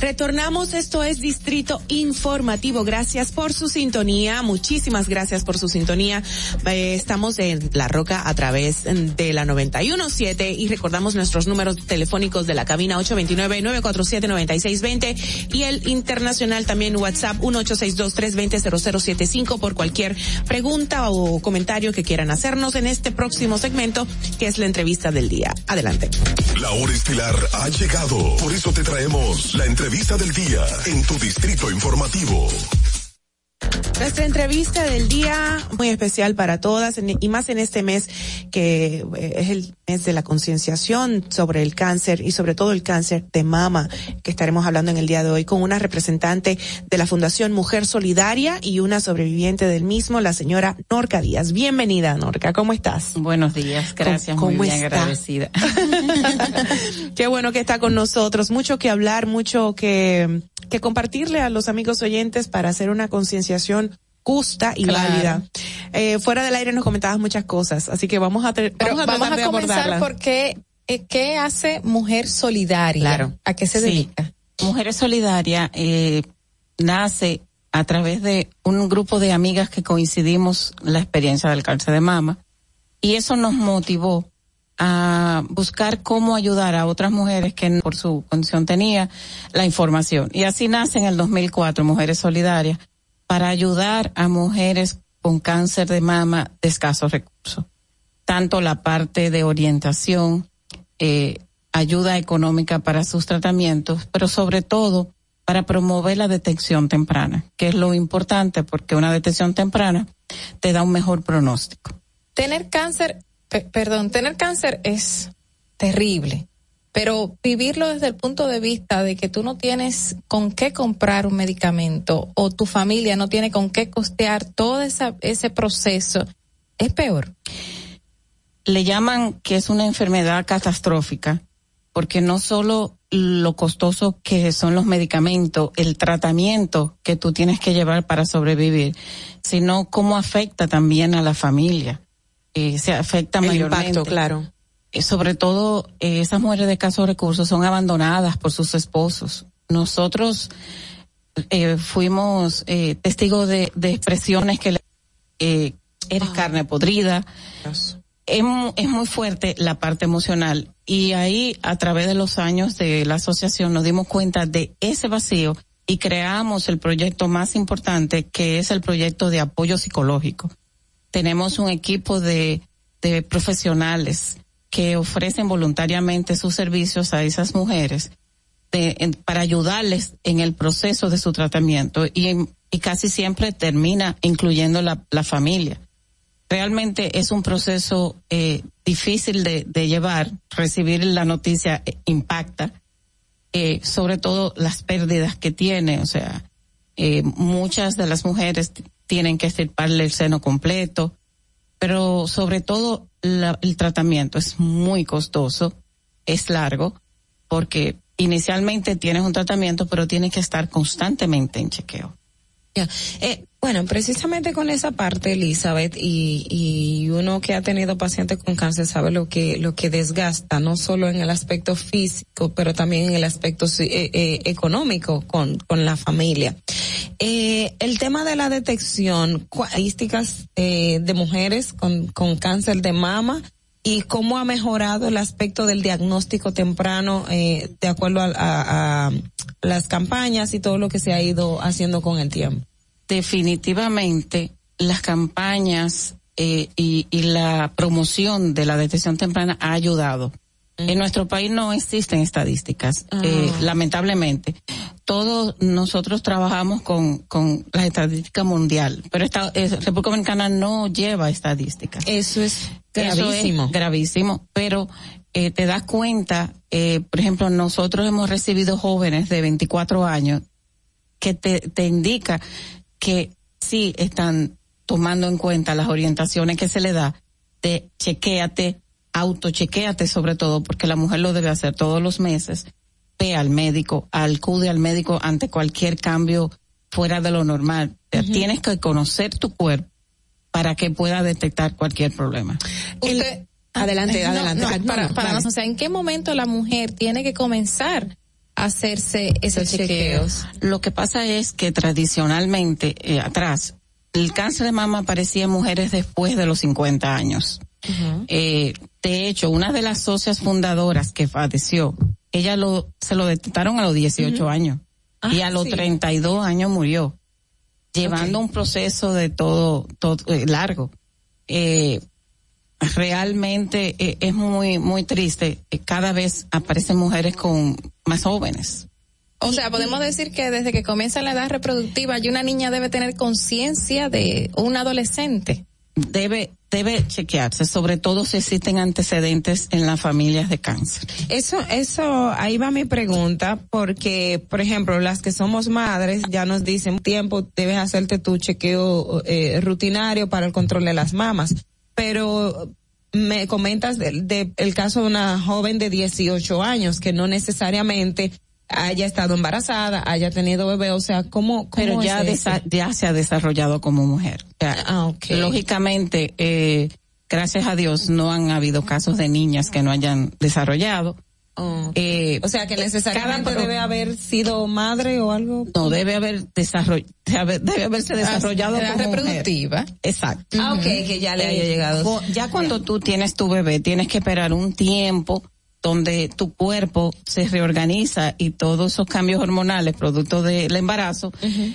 Retornamos, esto es Distrito Informativo. Gracias por su sintonía, muchísimas gracias por su sintonía. Eh, estamos en La Roca a través de la 917 y recordamos nuestros números telefónicos de la cabina 829-947-9620 y el internacional también WhatsApp 1862-320-0075 por cualquier pregunta o comentario que quieran hacernos en este próximo segmento que es la entrevista del día. Adelante. La hora estelar ha llegado, por eso te traemos la entrevista del día en tu Distrito Informativo. Nuestra entrevista del día muy especial para todas y más en este mes que eh, es el mes de la concienciación sobre el cáncer y sobre todo el cáncer de mama que estaremos hablando en el día de hoy con una representante de la Fundación Mujer Solidaria y una sobreviviente del mismo, la señora Norca Díaz. Bienvenida, Norca, ¿cómo estás? Buenos días, gracias, ¿Cómo muy bien está? agradecida. Qué bueno que está con nosotros. Mucho que hablar, mucho que, que compartirle a los amigos oyentes para hacer una concienciación justa y Claro. válida. Eh, fuera del aire nos comentabas muchas cosas, así que vamos a, Pero vamos a vamos tratar a, de comenzar abordarlas. por qué, eh, qué hace Mujer Solidaria. Claro. ¿A qué se Sí. dedica? Mujeres Solidaria eh, nace a través de un grupo de amigas que coincidimos en la experiencia del cáncer de mama y eso nos motivó a buscar cómo ayudar a otras mujeres que por su condición tenía la información. Y así nace en el 2004 Mujeres Solidarias para ayudar a mujeres con cáncer de mama de escasos recursos. Tanto la parte de orientación, eh, ayuda económica para sus tratamientos, pero sobre todo para promover la detección temprana, que es lo importante porque una detección temprana te da un mejor pronóstico. Tener cáncer, pe- perdón, tener cáncer es terrible, pero vivirlo desde el punto de vista de que tú no tienes con qué comprar un medicamento o tu familia no tiene con qué costear todo esa, ese proceso, es peor. le llaman que es una enfermedad catastrófica, porque no solo lo costoso que son los medicamentos, el tratamiento que tú tienes que llevar para sobrevivir, sino cómo afecta también a la familia. Eh, se afecta El mayormente. impacto, claro. Eh, sobre todo, eh, esas mujeres de escasos recursos son abandonadas por sus esposos. Nosotros eh, fuimos eh, testigos de, de expresiones que eh, eres carne podrida. Es, mu- es muy fuerte la parte emocional y ahí a través de los años de la asociación nos dimos cuenta de ese vacío y creamos el proyecto más importante que es el proyecto de apoyo psicológico. Tenemos un equipo de, de profesionales que ofrecen voluntariamente sus servicios a esas mujeres para ayudarles en el proceso de su tratamiento y, casi siempre termina incluyendo la, la familia. Realmente es un proceso eh, difícil de, llevar. Recibir la noticia eh, impacta, eh, sobre todo las pérdidas que tiene. O sea, muchas de las mujeres tienen que estirparle el seno completo, pero sobre todo la- el tratamiento es muy costoso, es largo, porque inicialmente tienes un tratamiento, pero tienes que estar constantemente en chequeo. Eh, bueno, precisamente con esa parte, Elizabeth, y, y uno que ha tenido pacientes con cáncer sabe lo que lo que desgasta, no solo en el aspecto físico, pero también en el aspecto eh, eh, económico con, con la familia. Eh, el tema de la detección, estadísticas eh, de mujeres con, con cáncer de mama y cómo ha mejorado el aspecto del diagnóstico temprano eh, de acuerdo a, a, a las campañas y todo lo que se ha ido haciendo con el tiempo definitivamente las campañas eh, y, y, la promoción de la detección temprana ha ayudado. Mm. En nuestro país no existen estadísticas, ah. eh, lamentablemente. Todos nosotros trabajamos con, con la estadística mundial, pero esta República Dominicana no lleva estadísticas. Eso es gravísimo. Eso es gravísimo, pero eh, te das cuenta, eh, por ejemplo, nosotros hemos recibido jóvenes de 24 años que te, te indica que sí están tomando en cuenta las orientaciones que se le da de chequéate, autochequéate sobre todo, porque la mujer lo debe hacer todos los meses, ve al médico, acude al médico ante cualquier cambio fuera de lo normal. Uh -huh. Tienes que conocer tu cuerpo para que pueda detectar cualquier problema. Usted, adelante, no, adelante. No, para, para o sea, ¿en qué momento la mujer tiene que comenzar hacerse esos chequeos. chequeos. Lo que pasa es que tradicionalmente, eh, atrás, el cáncer de mama aparecía en mujeres después de los 50 años. Uh -huh. eh, de hecho, una de las socias fundadoras que falleció, ella lo, se lo detectaron a los 18 uh -huh. años. Ah, y a los sí. 32 años murió, llevando okay. un proceso de todo, todo eh, largo. Eh, realmente eh, es muy muy triste cada vez aparecen mujeres con más jóvenes o sea podemos decir que desde que comienza la edad reproductiva y una niña debe tener conciencia de un adolescente debe debe chequearse, sobre todo si existen antecedentes en las familias de cáncer. Eso, eso, ahí va mi pregunta, porque, por ejemplo, las que somos madres ya nos dicen tiempo debes hacerte tu chequeo eh, rutinario para el control de las mamas pero me comentas del de, el caso de una joven de 18 años que no necesariamente haya estado embarazada, haya tenido bebé, o sea, ¿cómo, cómo Pero ya, es ya se ha desarrollado como mujer. O sea, ah, okay. Lógicamente, eh, gracias a Dios, no han habido casos de niñas que no hayan desarrollado. Oh. Eh, o sea que necesariamente cada, debe haber sido madre o algo. No, debe haber desarrollado, debe haberse desarrollado como reproductiva. Mujer. Exacto. Ah, ok, que ya le eh, haya llegado. Ya cuando tú tienes tu bebé, tienes que esperar un tiempo donde tu cuerpo se reorganiza y todos esos cambios hormonales producto del embarazo, uh -huh.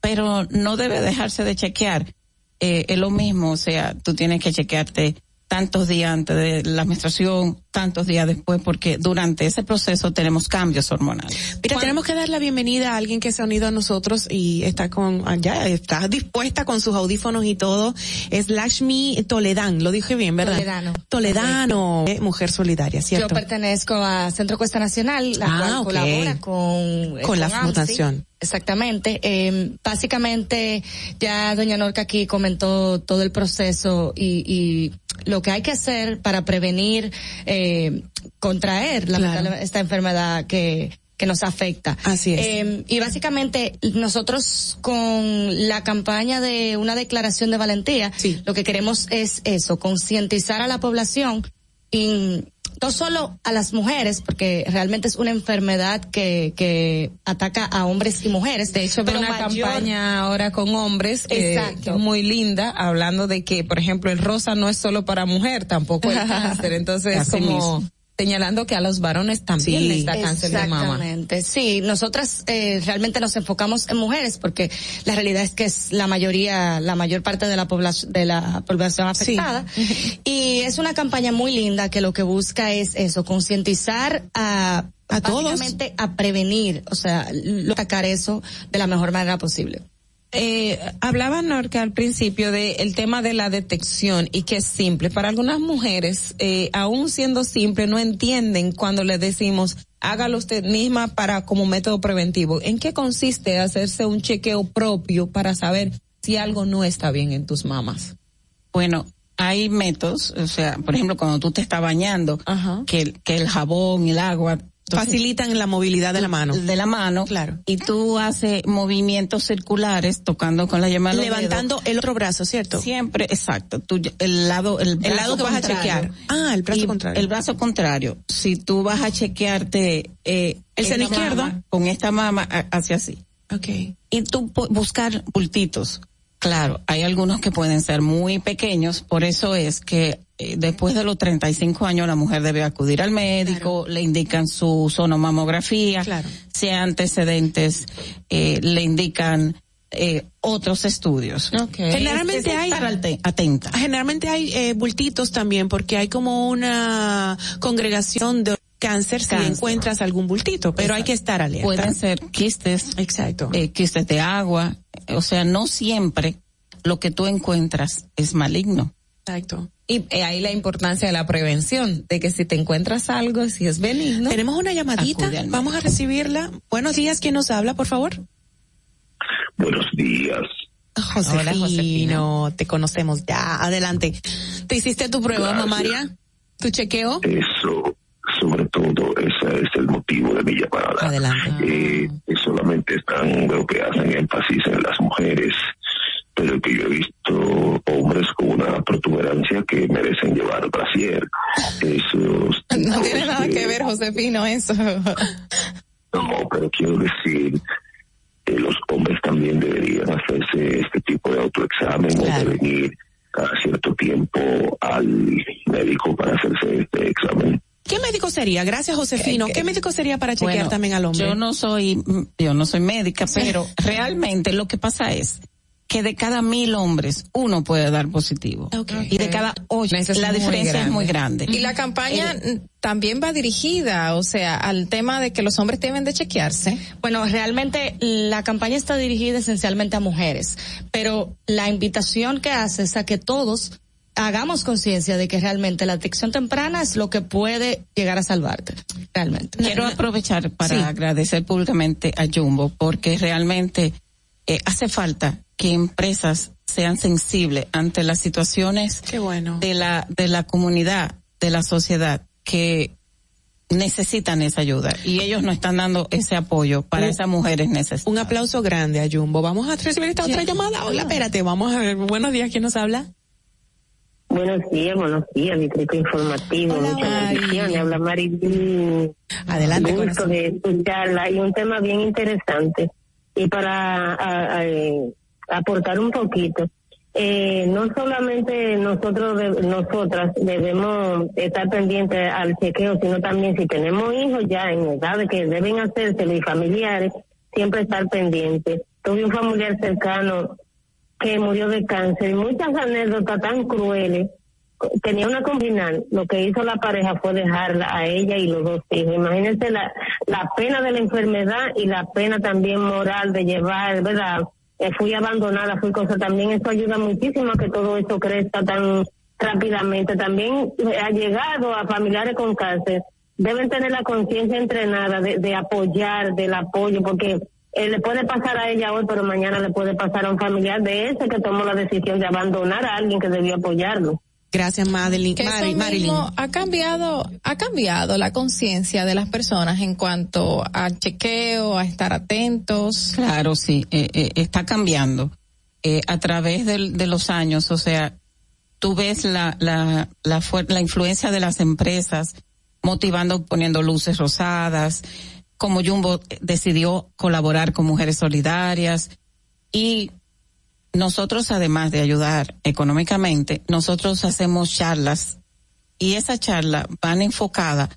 pero no debe dejarse de chequear. Eh, es lo mismo, o sea, tú tienes que chequearte tantos días antes de la menstruación, tantos días después, porque durante ese proceso tenemos cambios hormonales. Mira, tenemos que dar la bienvenida a alguien que se ha unido a nosotros y está con, ya está dispuesta con sus audífonos y todo. Es Lashmi Toledan, lo dije bien, ¿verdad? Toledano. Toledano, eh, mujer solidaria, ¿cierto? Yo pertenezco a Centro Cuesta Nacional, la ah, cual okay. colabora con, con, con la fundación. Exactamente. Eh, básicamente, ya doña Norca aquí comentó todo el proceso y, y lo que hay que hacer para prevenir eh, contraer la, claro. esta enfermedad que que nos afecta. Así es. Eh, y básicamente nosotros con la campaña de una declaración de valentía, sí. lo que queremos es eso, concientizar a la población y no solo a las mujeres, porque realmente es una enfermedad que, que ataca a hombres y mujeres. De hecho, pero una mayor... campaña ahora con hombres que, que, es muy linda, hablando de que, por ejemplo, el rosa no es solo para mujer, tampoco el cáncer. Entonces, es como... Mismo señalando que a los varones también sí, les da cáncer de mama. Exactamente, sí. Nosotras eh, realmente nos enfocamos en mujeres porque la realidad es que es la mayoría, la mayor parte de la población, de la población afectada. Sí. y es una campaña muy linda que lo que busca es eso, concientizar a a todos a prevenir, o sea, atacar eso de la mejor manera posible. Eh, hablaba Norca al principio del de tema de la detección y que es simple. Para algunas mujeres, eh, aún siendo simple, no entienden cuando le decimos hágalo usted misma para como método preventivo. ¿En qué consiste hacerse un chequeo propio para saber si algo no está bien en tus mamas? Bueno, hay métodos, o sea, por ejemplo, cuando tú te estás bañando, que, que el jabón y el agua Facilitan la movilidad de la mano. De la mano. Claro. Y tú haces movimientos circulares tocando con la llamada. Levantando el otro brazo, ¿cierto? Siempre, exacto. Tú, el lado, el, el lado que vas a chequear. Ah, el brazo contrario. El brazo contrario. Si tú vas a chequearte, eh, el seno izquierdo. con esta mama hacia así. Okay. Y tú buscar bultitos. Claro, hay algunos que pueden ser muy pequeños, por eso es que eh, después de los 35 años la mujer debe acudir al médico, le indican su sonomamografía, claro. si hay antecedentes, eh, le indican eh, otros estudios. Okay. Generalmente hay atenta. Generalmente hay eh, bultitos también porque hay como una congregación de cáncer, si encuentras algún bultito, pero hay que estar alerta. Pueden ser quistes. Exacto. Eh, quistes de agua. O sea, no siempre lo que tú encuentras es maligno. Exacto. Y eh, ahí la importancia de la prevención, de que si te encuentras algo, si es benigno. Tenemos una llamadita, vamos a recibirla. Buenos días, ¿quién nos habla, por favor? Buenos días. Josefino, Hola, Josefino, te conocemos ya. Adelante. ¿Te hiciste tu prueba, Gracias. María? ¿Tu chequeo? Eso, sobre todo, ese es el motivo de mi llamada. Adelante. Eh, solamente están, veo que hacen énfasis en las mujeres, pero que yo he visto hombres con una protuberancia que merecen llevar brasier. Esos No tiene nada que ver, Josefino, eso. No, pero quiero decir que los hombres también deberían hacerse este tipo de autoexamen o deben ir cada cierto tiempo al médico para hacerse este examen. ¿Qué médico sería? Gracias, Josefino. ¿Qué, médico sería para chequear Bueno, también al hombre? Yo no soy, yo no soy médica, pero realmente lo que pasa es que de cada mil hombres uno puede dar positivo y de cada ocho es la diferencia es muy grande. Y la campaña también va dirigida, o sea, al tema de que los hombres deben de chequearse. Bueno, realmente la campaña está dirigida esencialmente a mujeres, pero la invitación que hace es a que todos hagamos conciencia de que realmente la detección temprana es lo que puede llegar a salvarte, realmente. Quiero aprovechar para Sí. agradecer públicamente a Jumbo porque realmente eh, hace falta que empresas sean sensibles ante las situaciones Qué bueno. de la de la comunidad, de la sociedad que necesitan esa ayuda y ellos no están dando ese apoyo para esas mujeres necesitadas. Un aplauso grande a Jumbo. Vamos a recibir esta otra llamada. Hola, espérate, vamos a ver. Buenos días, ¿quién nos habla? Buenos días, buenos días, Distrito Informativo. Muchas bendiciones. Habla Maribel. Adelante, Gusto de escucharla y un tema bien interesante. Y para a- a- eh, aportar un poquito, eh, no solamente nosotros, de- nosotras debemos estar pendientes al chequeo, sino también si tenemos hijos ya en edad que deben hacérselo y familiares, siempre estar pendientes. Tuve un familiar cercano que murió de cáncer y muchas anécdotas tan crueles. Tenía una combinal, lo que hizo la pareja fue dejarla a ella y los dos hijos. Imagínense la, la pena de la enfermedad y la pena también moral de llevar, ¿verdad? Eh, fui abandonada, fui cosa también, eso ayuda muchísimo a que todo esto crezca tan rápidamente. También eh, ha llegado a familiares con cáncer, deben tener la conciencia entrenada de, de apoyar, del apoyo, porque eh, le puede pasar a ella hoy, pero mañana le puede pasar a un familiar de ese que tomó la decisión de abandonar a alguien que debió apoyarlo. Gracias, Madeline. Que eso Marilyn. mismo ha cambiado, ha cambiado la conciencia de las personas en cuanto a chequeo, a estar atentos. Claro, sí, eh, eh, está cambiando eh, a través del- de los años. O sea, tú ves la, la, la, la influencia de las empresas motivando, poniendo luces rosadas, como Jumbo decidió colaborar con Mujeres Solidarias y nosotros además de ayudar económicamente, nosotros hacemos charlas y esa charla van enfocada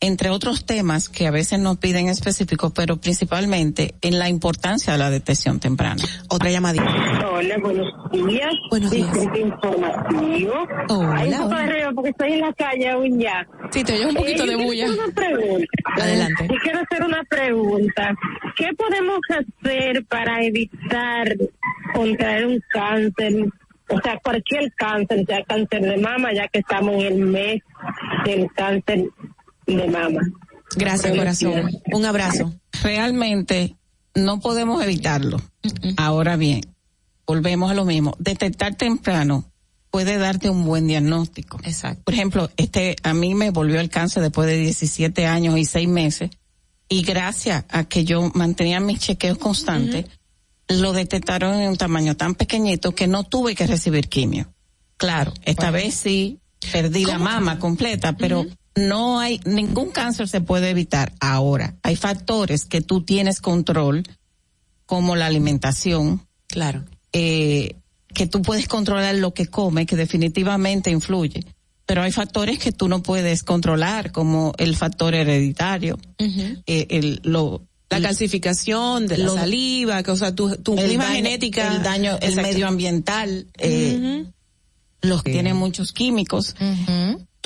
entre otros temas que a veces nos piden específicos, pero principalmente en la importancia de la detección temprana. Otra llamadita. Hola, buenos días. Buenos días. Distrito informativo. Hola, Hay un poco hola. de ruido porque estoy en la calle aún ya. Sí, te oyes un poquito Eh, de yo quiero bulla. hacer Una pregunta. Adelante. Yo quiero hacer una pregunta. ¿Qué podemos hacer para evitar contraer un cáncer? O sea, cualquier cáncer, sea cáncer de mama, ya que estamos en el mes del cáncer de mama. Gracias, corazón. Un abrazo. Realmente no podemos evitarlo. Ahora bien, volvemos a lo mismo. Detectar temprano puede darte un buen diagnóstico. Exacto. Por ejemplo, este, a mí me volvió el cáncer después de 17 años y 6 meses. Y gracias a que yo mantenía mis chequeos constantes, lo detectaron en un tamaño tan pequeñito que no tuve que recibir quimio. Claro, esta vez sí perdí la mama completa, pero no hay, ningún cáncer se puede evitar ahora. Hay factores que tú tienes control, como la alimentación. Claro. Eh, que tú puedes controlar lo que come, que definitivamente influye. Pero hay factores que tú no puedes controlar, como el factor hereditario, eh, el, lo, La calcificación de la lo- saliva, que, o sea, tu, tu el daño- genética. el daño, el medioambiental, eh, los que tienen muchos químicos.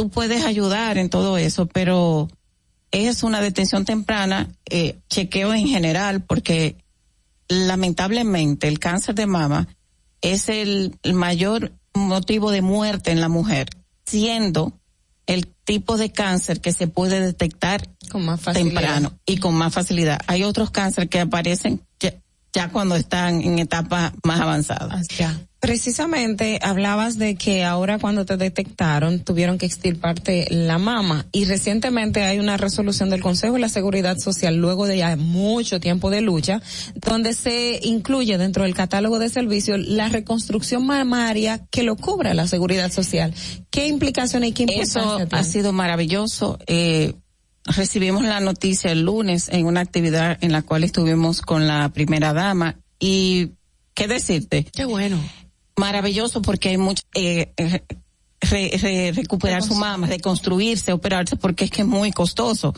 Tú puedes ayudar en todo eso, pero es una detención temprana, eh, chequeo en general, porque lamentablemente el cáncer de mama es el, el mayor motivo de muerte en la mujer, siendo el tipo de cáncer que se puede detectar con más facilidad. temprano y con más facilidad. Hay otros cánceres que aparecen ya, ya cuando están en etapas más avanzadas. Precisamente hablabas de que ahora cuando te detectaron tuvieron que extirparte la mama y recientemente hay una resolución del Consejo de la Seguridad Social luego de ya mucho tiempo de lucha donde se incluye dentro del catálogo de servicios la reconstrucción mamaria que lo cubra la Seguridad Social. ¿Qué implicaciones y qué importancia Eso tiene? ha sido maravilloso. Eh, recibimos la noticia el lunes en una actividad en la cual estuvimos con la primera dama y qué decirte. Qué bueno. Maravilloso porque hay mucho eh, eh, re- re- recuperar su mama, reconstruirse, operarse porque es que es muy costoso.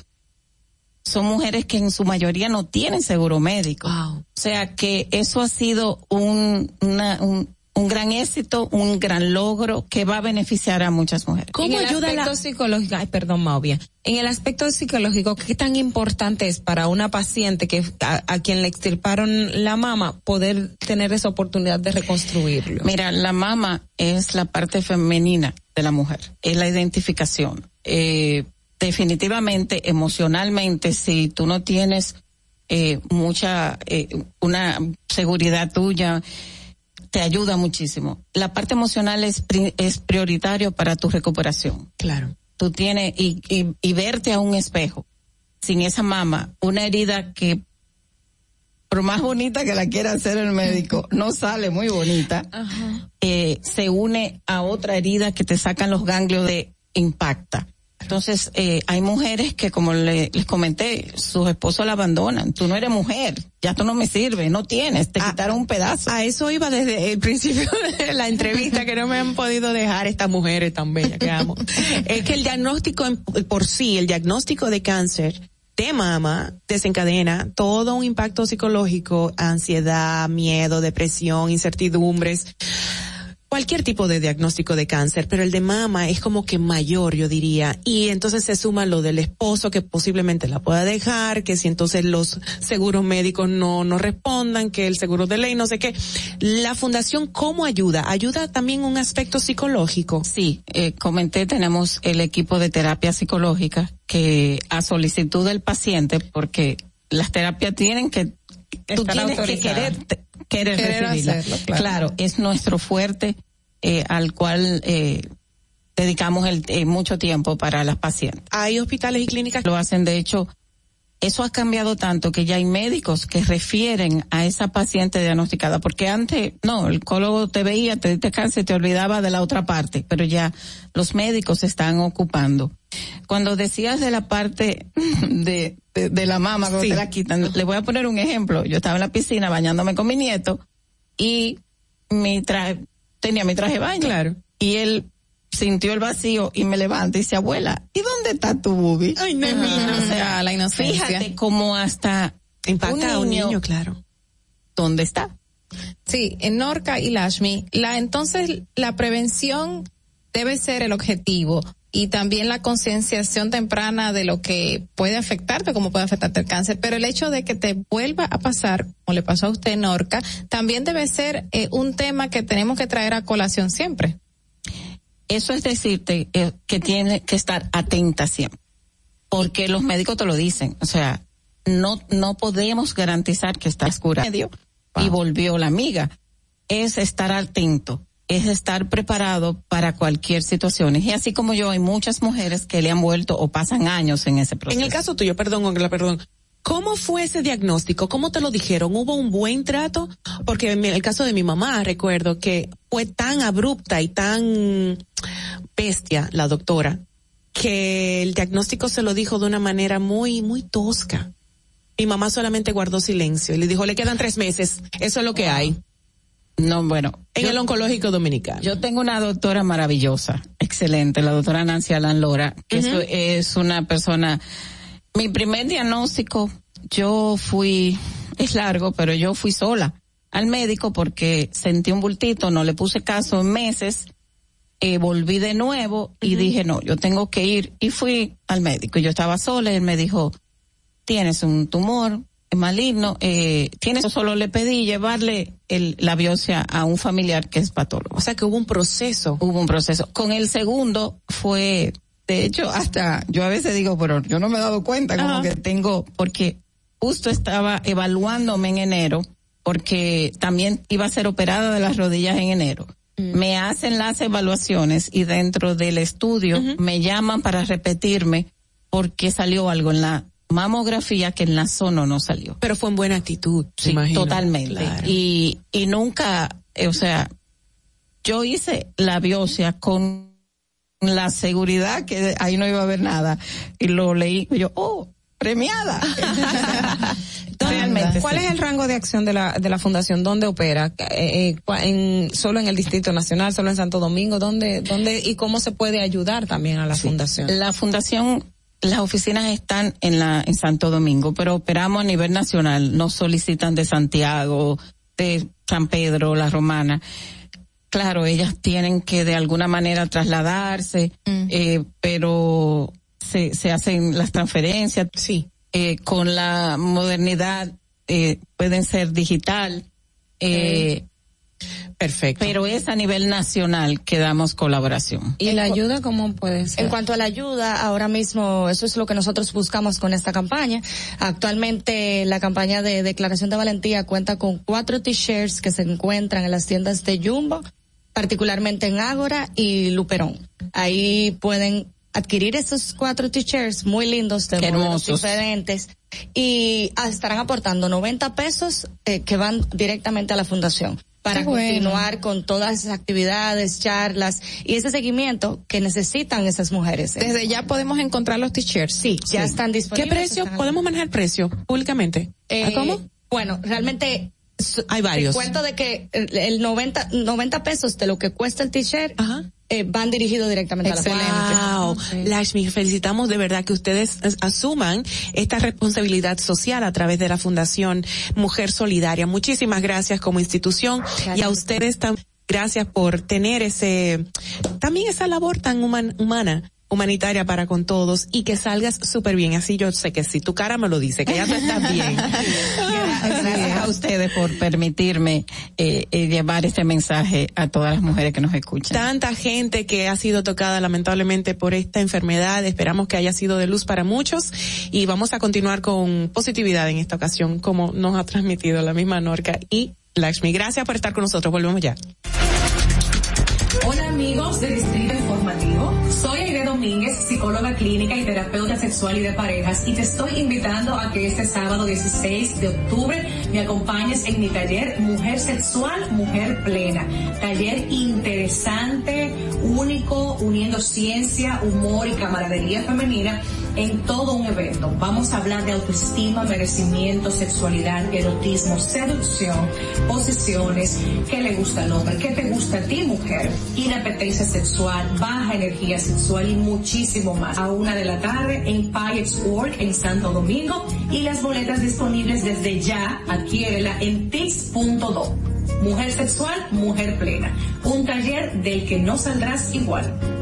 Son mujeres que en su mayoría no tienen seguro médico. O sea que eso ha sido un, una- un, un gran éxito, un gran logro que va a beneficiar a muchas mujeres. en el aspecto psicológico, ay, perdón, Mauvia. En el aspecto psicológico, ¿qué tan importante es para una paciente que a, a quien le extirparon la mama poder tener esa oportunidad de reconstruirlo? Mira, la mama es la parte femenina de la mujer, es la identificación. Eh, definitivamente, emocionalmente, si tú no tienes eh, mucha, eh, una seguridad tuya, te ayuda muchísimo. La parte emocional es, pri- es prioritario para tu recuperación. Claro. Tú tienes, y, y, y verte a un espejo, sin esa mama, una herida que por más bonita que la quiera hacer el médico, no sale muy bonita, eh, se une a otra herida que te sacan los ganglios de impacta. Entonces, eh, hay mujeres que, como le- les comenté, sus esposos la abandonan. Tú no eres mujer, ya tú no me sirves, no tienes, te quitaron un pedazo. A eso iba desde el principio de la entrevista, que no me han podido dejar estas mujeres tan bellas que amo. es que el diagnóstico en- por sí, el diagnóstico de cáncer de mama desencadena todo un impacto psicológico, ansiedad, miedo, depresión, incertidumbres. Cualquier tipo de diagnóstico de cáncer, pero el de mama es como que mayor, yo diría. Y entonces se suma lo del esposo que posiblemente la pueda dejar, que si entonces los seguros médicos no, no respondan, que el seguro de ley, no sé qué. La fundación, ¿cómo ayuda? ¿Ayuda también un aspecto psicológico? Sí, eh, comenté, tenemos el equipo de terapia psicológica que a solicitud del paciente, porque las terapias tienen que, tú Estar tienes que autorizadas. Querer, recibirla. hacerlo, claro. es nuestro fuerte eh, al cual eh, dedicamos el, eh, mucho tiempo para las pacientes. Hay hospitales y clínicas lo hacen, de hecho, eso ha cambiado tanto que ya hay médicos que refieren a esa paciente diagnosticada, porque antes, no, el oncólogo te veía, te diste cáncer te olvidaba de la otra parte, pero ya los médicos se están ocupando. Cuando decías de la parte de, de, de la mama, cuando Sí. te la quitan, le voy a poner un ejemplo. Yo estaba en la piscina bañándome con mi nieto y mi traje, tenía mi traje de baño. Claro. Y él sintió el vacío y me levanta y dice, abuela, ¿y dónde está tu bubi? Ay, no, Ah, O sea, la inocencia. Fíjate cómo hasta Impacta a un niño, claro. ¿Dónde está? Sí, en Norca y Lashmi, la entonces la prevención debe ser el objetivo y también la concienciación temprana de lo que puede afectarte, como puede afectarte el cáncer, pero el hecho de que te vuelva a pasar, como le pasó a usted en Norca, también debe ser eh, un tema que tenemos que traer a colación siempre. Eso es decirte eh, que tiene que estar atenta siempre. Porque los médicos te lo dicen. O sea, no, no podemos garantizar que estás cura medio y volvió la amiga. Es estar atento. Es estar preparado para cualquier situación. Y así como yo, hay muchas mujeres que le han vuelto o pasan años en ese proceso. En el caso tuyo, perdón, perdón. ¿Cómo fue ese diagnóstico? ¿Cómo te lo dijeron? ¿Hubo un buen trato? Porque en el caso de mi mamá, recuerdo que fue tan abrupta y tan bestia la doctora que el diagnóstico se lo dijo de una manera muy, muy tosca. Mi mamá solamente guardó silencio y le dijo, le quedan tres meses, eso es lo que hay. No, bueno. En el oncológico dominicano. Yo tengo una doctora maravillosa, excelente, la doctora Nancy Alan Lora, que es una persona, mi primer diagnóstico, yo fui, es largo, pero yo fui sola al médico porque sentí un bultito, no le puse caso en meses, eh, volví de nuevo y dije, no, yo tengo que ir y fui al médico. Yo estaba sola y él me dijo, tienes un tumor, maligno, eh, tiene solo le pedí llevarle el, la biopsia a un familiar que es patólogo. O sea que hubo un proceso. Hubo un proceso. Con el segundo fue, de hecho, hasta yo a veces digo, pero yo no me he dado cuenta como que tengo, porque justo estaba evaluándome en enero, porque también iba a ser operada de las rodillas en enero. Mm. Me hacen las evaluaciones y dentro del estudio me llaman para repetirme porque salió algo en la mamografía que en la zona no salió. Pero fue en buena actitud, sí, totalmente. Y, y nunca, eh, o sea, yo hice la biopsia con la seguridad que ahí no iba a haber nada. Y lo leí, y yo, oh, premiada. Realmente. ¿Cuál es el rango de acción de la, de la fundación? ¿Dónde opera? Eh, eh, en, ¿Solo en el Distrito Nacional? ¿Solo en Santo Domingo? ¿Dónde, dónde y cómo se puede ayudar también a la fundación? La fundación las oficinas están en la en Santo Domingo, pero operamos a nivel nacional. Nos solicitan de Santiago, de San Pedro, La Romana. Claro, ellas tienen que de alguna manera trasladarse, mm. eh, pero se, se hacen las transferencias. Sí. Eh, con la modernidad eh, pueden ser digital. Eh, Perfecto. Pero es a nivel nacional que damos colaboración. ¿Y la ayuda cómo puede ser? En cuanto a la ayuda, ahora mismo eso es lo que nosotros buscamos con esta campaña. Actualmente la campaña de declaración de valentía cuenta con cuatro t-shirts que se encuentran en las tiendas de Jumbo, particularmente en Ágora y Luperón. Ahí pueden adquirir esos cuatro t-shirts muy lindos de hermosos diferentes y estarán aportando 90 pesos eh, que van directamente a la fundación para continuar con todas esas actividades, charlas y ese seguimiento que necesitan esas mujeres. Desde ya podemos encontrar los t-shirts. Sí, ya están disponibles. ¿Qué precio? ¿Podemos manejar precio públicamente? Eh, ¿Cómo? Bueno, realmente hay varios. Te cuento de que el 90, 90 pesos de lo que cuesta el t-shirt eh, van dirigidos directamente a la fundación. Wow. Lashmi, felicitamos de verdad que ustedes asuman esta responsabilidad social a través de la Fundación Mujer Solidaria. Muchísimas gracias como institución y a ustedes también gracias por tener ese, también esa labor tan humana humanitaria para con todos y que salgas súper bien. Así yo sé que si tu cara me lo dice, que ya tú estás bien. Gracias a ustedes por permitirme eh, eh, llevar este mensaje a todas las mujeres que nos escuchan. Tanta gente que ha sido tocada lamentablemente por esta enfermedad. Esperamos que haya sido de luz para muchos y vamos a continuar con positividad en esta ocasión como nos ha transmitido la misma Norca y Lakshmi. Gracias por estar con nosotros. Volvemos ya. Hola amigos de Distrito Informativo. Soy Aide Domínguez, psicóloga clínica y terapeuta sexual y de parejas y te estoy invitando a que este sábado 16 de octubre me acompañes en mi taller Mujer Sexual, Mujer Plena. Taller interesante, único, uniendo ciencia, humor y camaradería femenina en todo un evento. Vamos a hablar de autoestima, merecimiento, sexualidad, erotismo, seducción, posiciones, qué le gusta al hombre, qué te gusta a ti mujer, inapetencia sexual, baja energía sexual y muchísimo más. A una de la tarde en Pirates Work en Santo Domingo y las boletas disponibles desde ya, adquiérela en tips.do. Mujer sexual, mujer plena. Un taller del que no saldrás igual.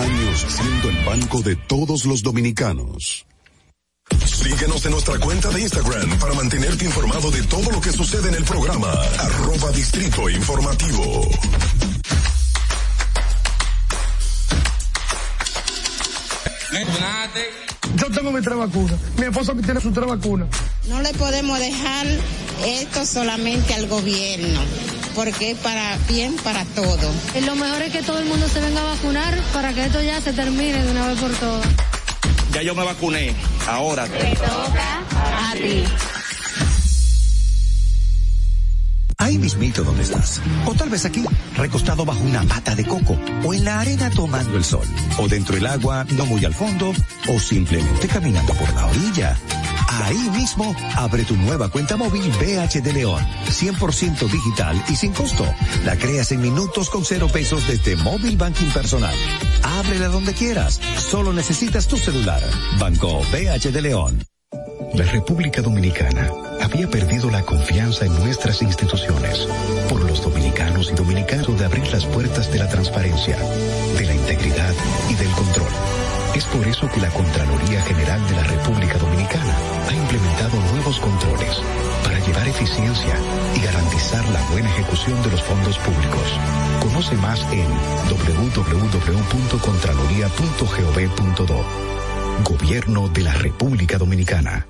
Años siendo el banco de todos los dominicanos. Síguenos en nuestra cuenta de Instagram para mantenerte informado de todo lo que sucede en el programa. Arroba Distrito Informativo. Yo tengo mis tres vacunas. Mi esposa tiene sus tres vacunas. No le podemos dejar esto solamente al gobierno, porque es para bien para todo. Lo mejor es que todo el mundo se venga a vacunar para que esto ya se termine de una vez por todas. Ya yo me vacuné. Ahora te toca a ti. Ahí mismito donde estás. O tal vez aquí, recostado bajo una mata de coco. O en la arena tomando el sol. O dentro del agua, no muy al fondo. O simplemente caminando por la orilla. Ahí mismo, abre tu nueva cuenta móvil BH de León. 100% digital y sin costo. La creas en minutos con cero pesos desde Móvil Banking Personal. Ábrela donde quieras. Solo necesitas tu celular. Banco BH de León. La República Dominicana había perdido la confianza en nuestras instituciones por los dominicanos y dominicanos de abrir las puertas de la transparencia, de la integridad y del control. Es por eso que la Contraloría General de la República Dominicana ha implementado nuevos controles para llevar eficiencia y garantizar la buena ejecución de los fondos públicos. Conoce más en www.contraloría.gov.do. Gobierno de la República Dominicana.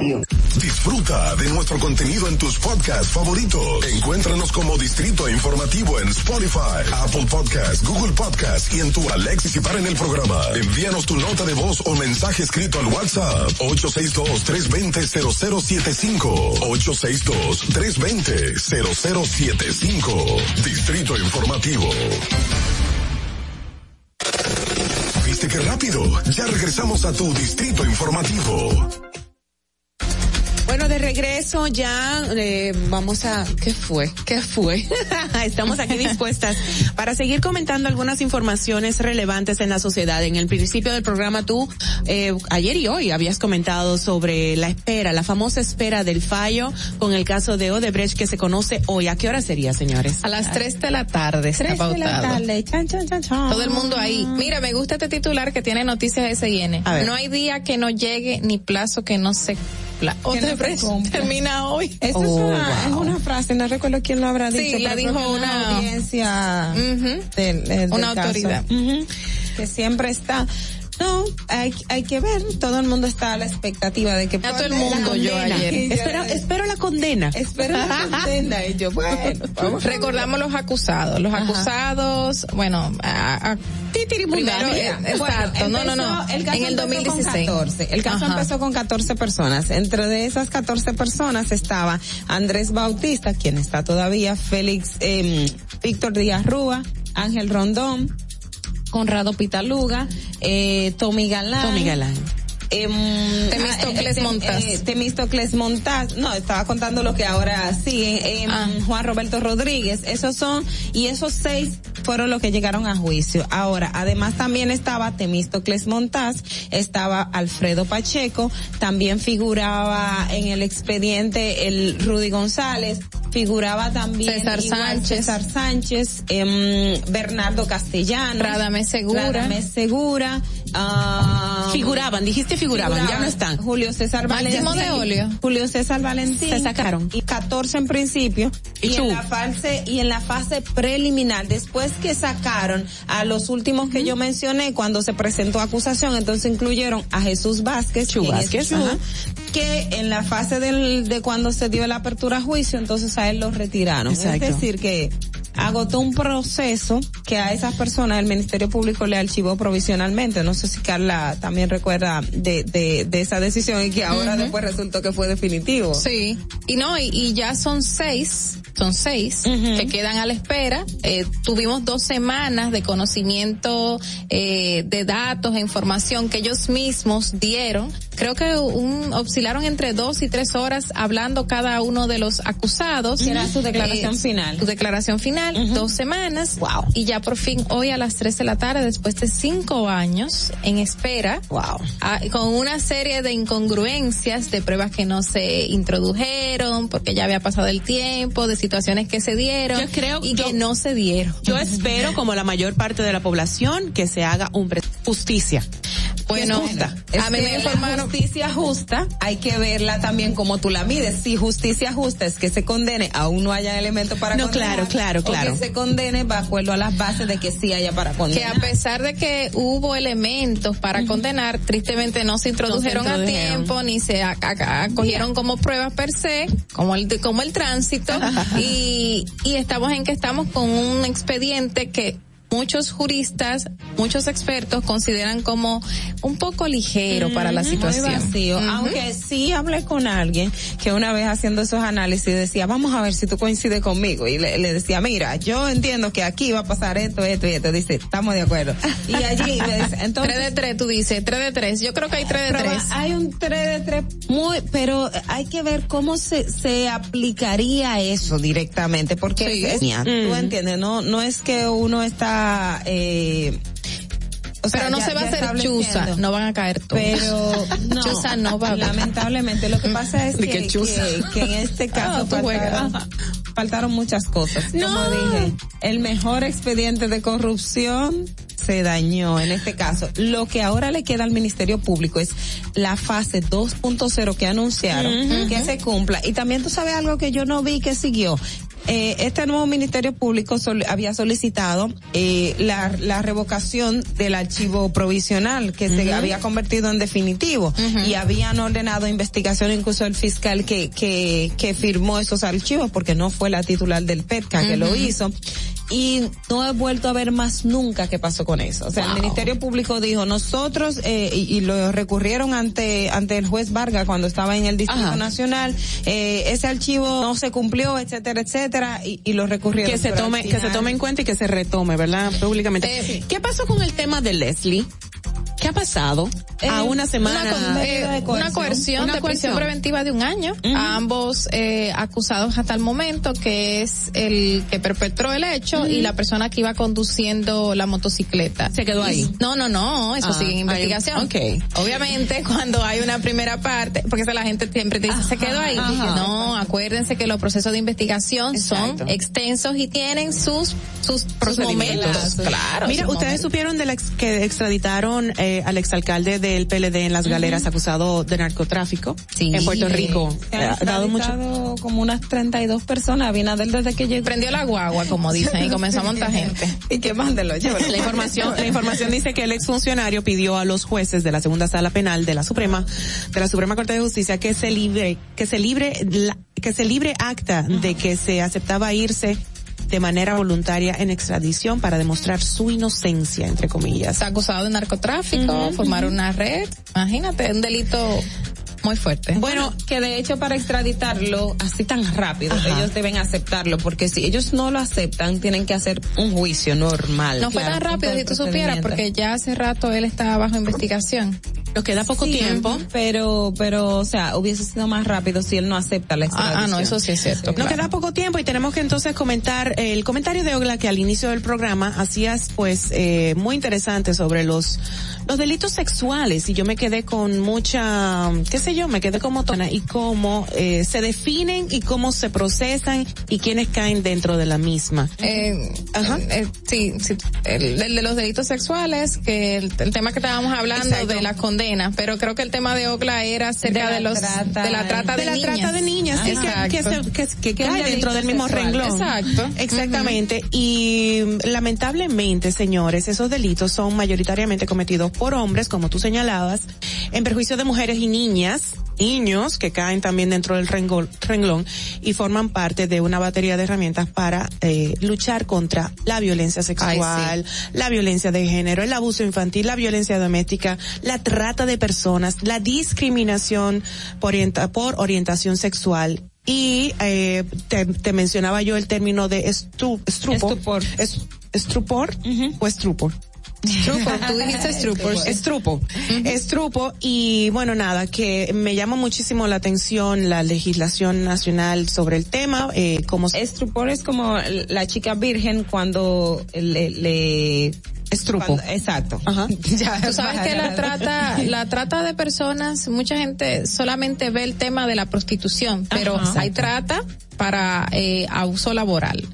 Disfruta de nuestro contenido en tus podcasts favoritos. Encuéntranos como Distrito Informativo en Spotify, Apple Podcasts, Google Podcasts y en tu Alexis y para en el programa. Envíanos tu nota de voz o mensaje escrito al WhatsApp 862-320-0075. 862-320-0075. Distrito Informativo. ¿Viste qué rápido? Ya regresamos a tu Distrito Informativo. Bueno, de regreso ya eh, vamos a... ¿Qué fue? ¿Qué fue? Estamos aquí dispuestas para seguir comentando algunas informaciones relevantes en la sociedad. En el principio del programa tú, eh, ayer y hoy habías comentado sobre la espera, la famosa espera del fallo con el caso de Odebrecht que se conoce hoy. ¿A qué hora sería, señores? A las 3 de la tarde está Tres de la tarde. Chan, chan, chan. Todo el mundo ahí. Mira, me gusta este titular que tiene noticias SIN. A ver. No hay día que no llegue ni plazo que no se cumpla. Odebrecht termina hoy. Esa Oh, es, una, es una frase, no recuerdo quién lo habrá Sí, dicho. la pero dijo una- audiencia del- del Una caso. autoridad. Que siempre está. No, hay, hay que ver, todo el mundo está a la expectativa de que A todo el mundo yo ayer. Espero, espero la condena. espero la condena y yo, bueno, vamos. Recordamos los acusados. Los acusados, bueno, a, a Primero, mira, eh, exacto, bueno, no, no, no, empezó- el caso en el empezó 2016. Con 14. El caso Ajá. empezó con 14 personas. Entre de esas 14 personas estaba Andrés Bautista, quien está todavía, Félix, eh, Víctor Díaz Rúa, Ángel Rondón, Conrado Pitaluga, eh, Tommy Galán. Tommy Galán. Em, Temístocles ah, eh, Montaz. eh, Temístocles Montaz. No, estaba contando lo que ahora sí. em, Ah. Juan Roberto Rodríguez. Esos son, y esos seis fueron los que llegaron a juicio. Ahora, además también estaba Temístocles Montaz, estaba Alfredo Pacheco, también figuraba en el expediente el Rudy González, figuraba también César igual Sánchez. César Sánchez, em, Bernardo Castellano, Radamés Segura. Radamés Segura, ah, Figuraban, dijiste figuraban, ya no están. Julio César Máximo Valentín. de Olio. Julio César Valentín. Se sacaron. Y 14 en principio. ¿Y en la fase, y en la fase preliminar, después que sacaron a los últimos que yo mencioné cuando se presentó acusación, entonces incluyeron a Jesús Vázquez, Chu Vázquez, Chu, que en la fase del, de cuando se dio la apertura a juicio, entonces a él lo retiraron. Exacto. Es decir que agotó un proceso que a esas personas el Ministerio Público le archivó provisionalmente. No sé si Carla también recuerda de, de, de esa decisión y que ahora después resultó que fue definitivo. Sí, y no, y, y ya son seis, son seis que quedan a la espera. Eh, tuvimos dos semanas de conocimiento eh, de datos e información que ellos mismos dieron. Creo que un, oscilaron entre dos y tres horas hablando cada uno de los acusados. Era su declaración Eh, final. Su declaración final, dos semanas. Wow. Y ya por fin hoy a las tres de la tarde, después de cinco años en espera. Wow. Con una serie de incongruencias, de pruebas que no se introdujeron, porque ya había pasado el tiempo, de situaciones que se dieron Yo creo- y yo- que no se dieron. Yo espero, como la mayor parte de la población, que se haga un justicia. Bueno, justa. a mí me informaron. justicia justa hay que verla también como tú la mides. Si justicia justa es que se condene, aún no haya elementos para No, condenar. claro, claro, o claro. que se condene de acuerdo a las bases de que sí haya para que condenar. a pesar de que hubo elementos para condenar, tristemente no se introdujeron, a introdujeron. tiempo ni se acogieron como pruebas per se, como el como el tránsito y y estamos en que estamos con un expediente que muchos juristas, muchos expertos consideran como un poco ligero para la situación. vacío. Ujú. Aunque sí hablé con alguien que una vez haciendo esos análisis decía, vamos a ver si tú coincides conmigo. Y le, le decía, mira, yo entiendo que aquí va a pasar esto, esto y esto. Dice, estamos de acuerdo. Y allí me dice, entonces. 3 de 3, tú dices, 3 de 3. Yo creo que hay 3 de Pero 3. Hay un 3 de 3 muy, pero hay que ver cómo se, se aplicaría eso directamente, porque Sí. es- tú entiendes, no, no es que uno está, eh, o sea, Pero no ya- se va a hacer chuza, no van a caer todos. Pero no, Chuza no va a lamentablemente lo que pasa es que, que en este caso Ah, juegas. faltaron, faltaron muchas cosas. Como No. dije, el mejor expediente de corrupción se dañó en este caso. Lo que ahora le queda al Ministerio Público es la fase 2.0 que anunciaron, que se cumpla. Y también tú sabes algo que yo no vi que siguió. Eh, este nuevo Ministerio Público sol- había solicitado eh, la, la revocación del archivo provisional que se había convertido en definitivo. Y habían ordenado investigación incluso el fiscal que, que, que firmó esos archivos porque no fue la titular del PETCA que lo hizo y no he vuelto a ver más nunca qué pasó con eso. O sea, el Ministerio Público dijo, nosotros, eh, y, y lo recurrieron ante, ante el juez Vargas cuando estaba en el Distrito Ajá. Nacional, eh, ese archivo no se cumplió, etcétera, etcétera, y, y lo recurrieron. que se tome que se tome en cuenta y que se retome, ¿verdad? Públicamente. Eh, ¿Qué pasó con el tema de Leslie? ¿Qué ha pasado? a Eh, una semana. Una, con- eh, de una coerción. coerción Una de prisión coerción. preventiva de un año a ambos eh, acusados hasta el momento, que es el que perpetró el hecho y la persona que iba conduciendo la motocicleta. ¿Se quedó ahí? Y- no, no, no, eso Ah, sigue en ahí- investigación. ok. Obviamente cuando hay una primera parte, porque esa la gente siempre te dice, se quedó ahí. ajá. no, acuérdense que los procesos de investigación Exacto. son extensos y tienen sus sus, sus momentos. Procedimientos. Claro. Mira, sus ustedes momentos. supieron de la ex- que extraditaron eh, al exalcalde del PLD en las galeras acusado de narcotráfico Sí. en Puerto Rico. Eh, ha dado mucho. como unas 32 personas, Abinader desde que llegó. Prendió la guagua, como dicen, y comenzó a montar gente. Y que mándelo, llévalo. La información, la información dice que el exfuncionario pidió a los jueces de la segunda sala penal de la Suprema, de la Suprema Corte de Justicia que se libre, que se libre, la- que se libre acta de que se aceptaba irse de manera voluntaria en extradición para demostrar su inocencia, entre comillas. Está acusado de narcotráfico, formar una red. Imagínate, un delito muy fuerte. Bueno, que de hecho para extraditarlo así tan rápido, Ajá. ellos deben aceptarlo, porque si ellos no lo aceptan, tienen que hacer un juicio normal. no fue tan rápido si tú supieras, porque ya hace rato él estaba bajo investigación. Nos queda poco Sí, tiempo. Pero, pero, o sea, hubiese sido más rápido si él no acepta la extradición. Ah, ah, no, eso sí es cierto. Nos claro. queda poco tiempo y tenemos que entonces comentar el comentario de Ogla que al inicio del programa hacías pues eh, muy interesante sobre los los delitos sexuales y yo me quedé con mucha, qué sé yo, me quedé como tona y cómo eh, se definen y cómo se procesan y quiénes caen dentro de la misma. Eh, Ajá. eh, sí, sí, el, el de los delitos sexuales, que el, el tema que estábamos hablando Exacto. de la condena, pero creo que el tema de Ocla era acerca De los trata. de la trata de de, la niñas. trata de niñas, sí, que, se- que, que es cae dentro del mismo sexual. renglón. Exacto. Exactamente. Y lamentablemente, señores, esos delitos son mayoritariamente cometidos por hombres, como tú señalabas, en perjuicio de mujeres y niñas niños que caen también dentro del renglón, renglón y forman parte de una batería de herramientas para eh, luchar contra la violencia sexual, la violencia de género, el abuso infantil, la violencia doméstica, la trata de personas, la discriminación por, por orientación sexual y eh, te, mencionaba yo el término de estu, estupor, estrupor o estrupor. Estrupo, tú dijiste estrupo. Estrupo. Estrupo. Y bueno, nada, que me llama muchísimo la atención la legislación nacional sobre el tema. Eh, como Estrupor es como la chica virgen cuando le, le Estrupo. exacto. Ajá. Tú sabes que la trata, la trata de personas, mucha gente solamente ve el tema de la prostitución, pero hay trata para eh, abuso laboral.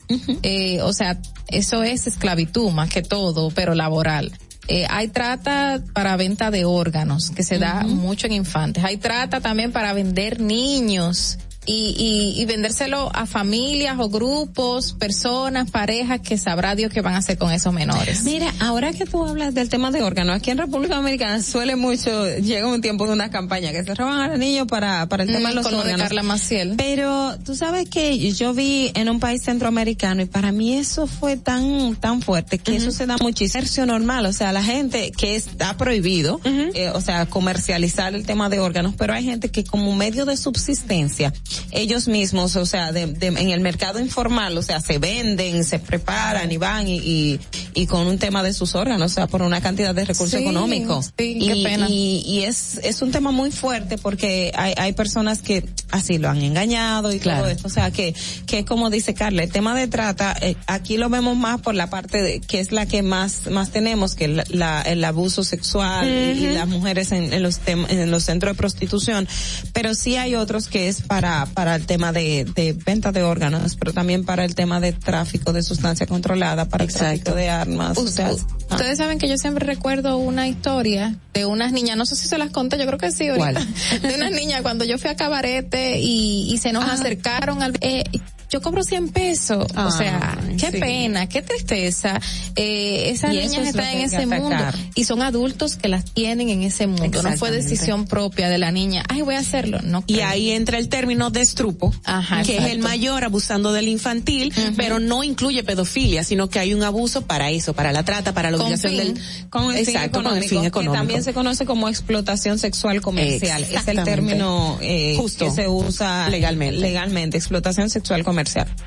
eh, o sea, eso es esclavitud más que todo, pero laboral. Eh, hay trata para venta de órganos, que se da mucho en infantes. Hay trata también para vender niños y, y, y, vendérselo a familias o grupos, personas, parejas que sabrá Dios qué van a hacer con esos menores. Mira, ahora que tú hablas del tema de órganos, aquí en República Dominicana suele mucho, llega un tiempo de una campaña que se roban a los niños para, para el tema de los órganos. De Carla Maciel. Pero tú sabes que yo vi en un país centroamericano y para mí eso fue tan, tan fuerte que eso se da muchísimo. normal, o sea, la gente que está prohibido, eh, o sea, comercializar el tema de órganos, pero hay gente que como medio de subsistencia ellos mismos, o sea, de, de, en el mercado informal, o sea, se venden, se preparan y van y, y, y con un tema de sus órganos, o sea, por una cantidad de recursos sí, económicos. Sí, y, qué pena. y, y es, es un tema muy fuerte porque hay, hay personas que así lo han engañado y Claro. todo esto, o sea, que, que como dice Carla, el tema de trata, eh, aquí lo vemos más por la parte de, que es la que más, más tenemos, que la, la- el abuso sexual y- las mujeres en, en los tem- en los centros de prostitución, pero sí hay otros que es para, para el tema de, de venta de órganos, pero también para el tema de tráfico de sustancia controlada, para el tráfico de armas, o sea, ah. Ustedes saben que yo siempre recuerdo una historia de unas niñas, no sé si se las conté, yo creo que sí ahorita, de unas niñas cuando yo fui a Cabarete y, y se nos acercaron al... Eh, yo cobro 100 pesos, o sea, qué sí. pena, qué tristeza. Eh, esas Y niñas es están que en que ese mundo y son adultos que las tienen en ese mundo. No fue decisión propia de la niña. Ay, voy a hacerlo. No. Y ahí entra el término de estrupo, Ajá, que es el mayor abusando del infantil, pero no incluye pedofilia, sino que hay un abuso para eso, para la trata, para la fin, del con el fin exacto, con el económico, fin que económico. también se conoce como explotación sexual comercial. Es el término eh, Justo. que se usa Legalmente. legalmente, explotación sexual comercial.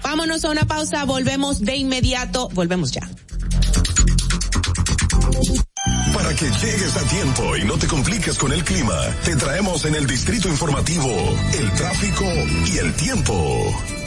Vámonos a una pausa, volvemos de inmediato, volvemos ya. Para que llegues a tiempo y no te compliques con el clima, te traemos en el distrito informativo el tráfico y el tiempo.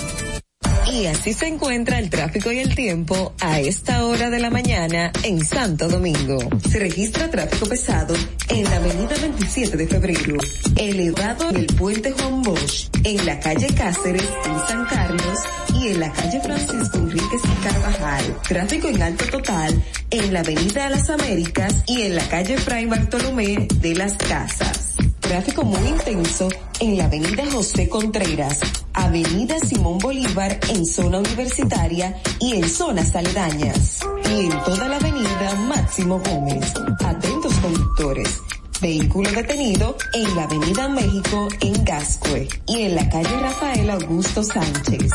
Y así se encuentra el tráfico y el tiempo a esta hora de la mañana en Santo Domingo. Se registra tráfico pesado en la avenida 27 de febrero, elevado en el puente Juan Bosch, en la calle Cáceres en San Carlos y en la calle Francisco Enríquez y Carvajal. Tráfico en alto total en la avenida Las Américas y en la calle Fray Bartolomé de las Casas. Tráfico muy intenso en la avenida José Contreras, avenida Simón Bolívar en zona universitaria y en zonas aledañas. Y en toda la avenida Máximo Gómez. Atentos conductores. Vehículo detenido en la avenida México en Gascue y en la calle Rafael Augusto Sánchez.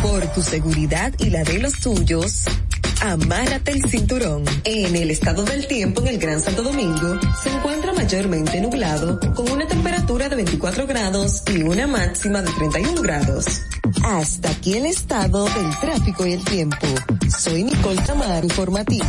Por tu seguridad y la de los tuyos, Amárrate el cinturón. En el estado del tiempo en el Gran Santo Domingo se encuentra mayormente nublado con una temperatura de 24 grados y una máxima de 31 grados. Hasta aquí el estado del tráfico y el tiempo. Soy Nicole Tamar, informativo.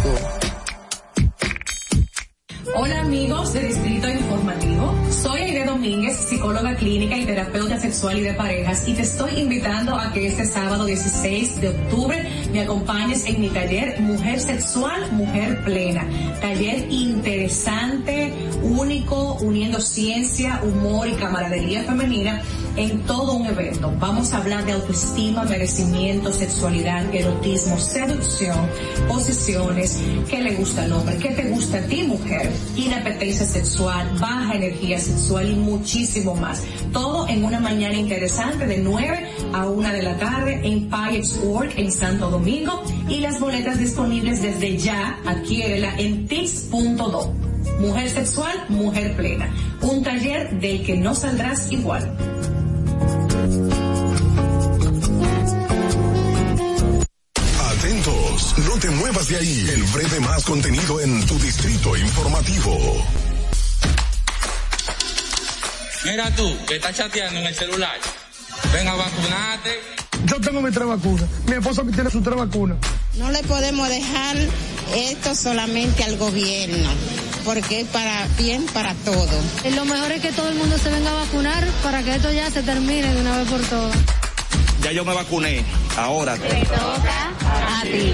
Hola amigos de Distrito Informativo, soy Aide Domínguez, psicóloga clínica y terapeuta sexual y de parejas y te estoy invitando a que este sábado 16 de octubre me acompañes en mi taller Mujer Sexual, Mujer Plena. Taller interesante, único, uniendo ciencia, humor y camaradería femenina en todo un evento. Vamos a hablar de autoestima, merecimiento, sexualidad, erotismo, seducción, posiciones, qué le gusta al hombre, qué te gusta a ti mujer, inapetencia sexual, baja energía sexual y muchísimo más. Todo en una mañana interesante de 9 a 1 de la tarde en Payex Work en Santo Domingo y las boletas disponibles desde ya, adquiérela en tips.do. Mujer sexual, mujer plena. Un taller del que no saldrás igual. Atentos, no te muevas de ahí. El breve más contenido en tu distrito informativo. Mira tú, que estás chateando en el celular. Ven a vacunarte. Yo tengo mi tres vacunas. Mi esposa tiene su tres vacunas. No le podemos dejar esto solamente al gobierno, porque es para bien para todo. Lo mejor es que todo el mundo se venga a vacunar para que esto ya se termine de una vez por todas. Ya yo me vacuné. Ahora te toca a ti.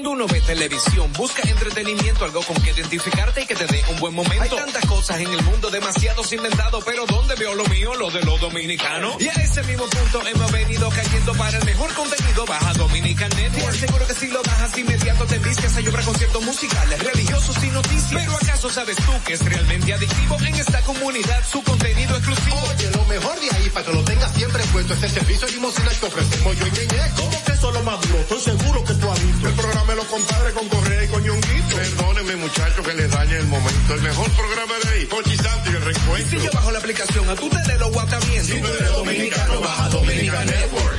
Cuando uno ve televisión, busca entretenimiento, algo con que identificarte y que te dé un buen momento. Hay tantas cosas en el mundo, demasiados inventados, pero ¿dónde veo lo mío? Lo de los dominicanos. Y a ese mismo punto hemos venido cayendo para el mejor contenido. Baja Dominican Network. Seguro que si lo bajas inmediato te vistes a llorar conciertos musicales, religiosos y noticias. Pero ¿acaso sabes tú que es realmente adictivo en esta comunidad su contenido exclusivo? Oye, lo mejor de ahí para que lo tengas siempre puesto es el servicio limosina que ofrecemos yo y Ñeñe. ¿Cómo que eso es lo más duro? Estoy seguro que tú has visto. El programa de los compadres con Correa y con Ñonguito. Perdónenme muchachos que les dañe el momento. El mejor programa de ahí, Conchi Santo y el reencuentro. Si yo bajo la aplicación, a tú te de lo guataviendo. Si tú eres dominicano, baja Dominica Network.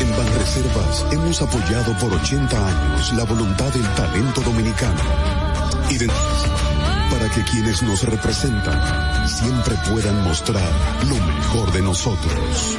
En Banreservas hemos apoyado por 80 años la voluntad del talento dominicano. Ident- para que quienes nos representan siempre puedan mostrar lo mejor de nosotros.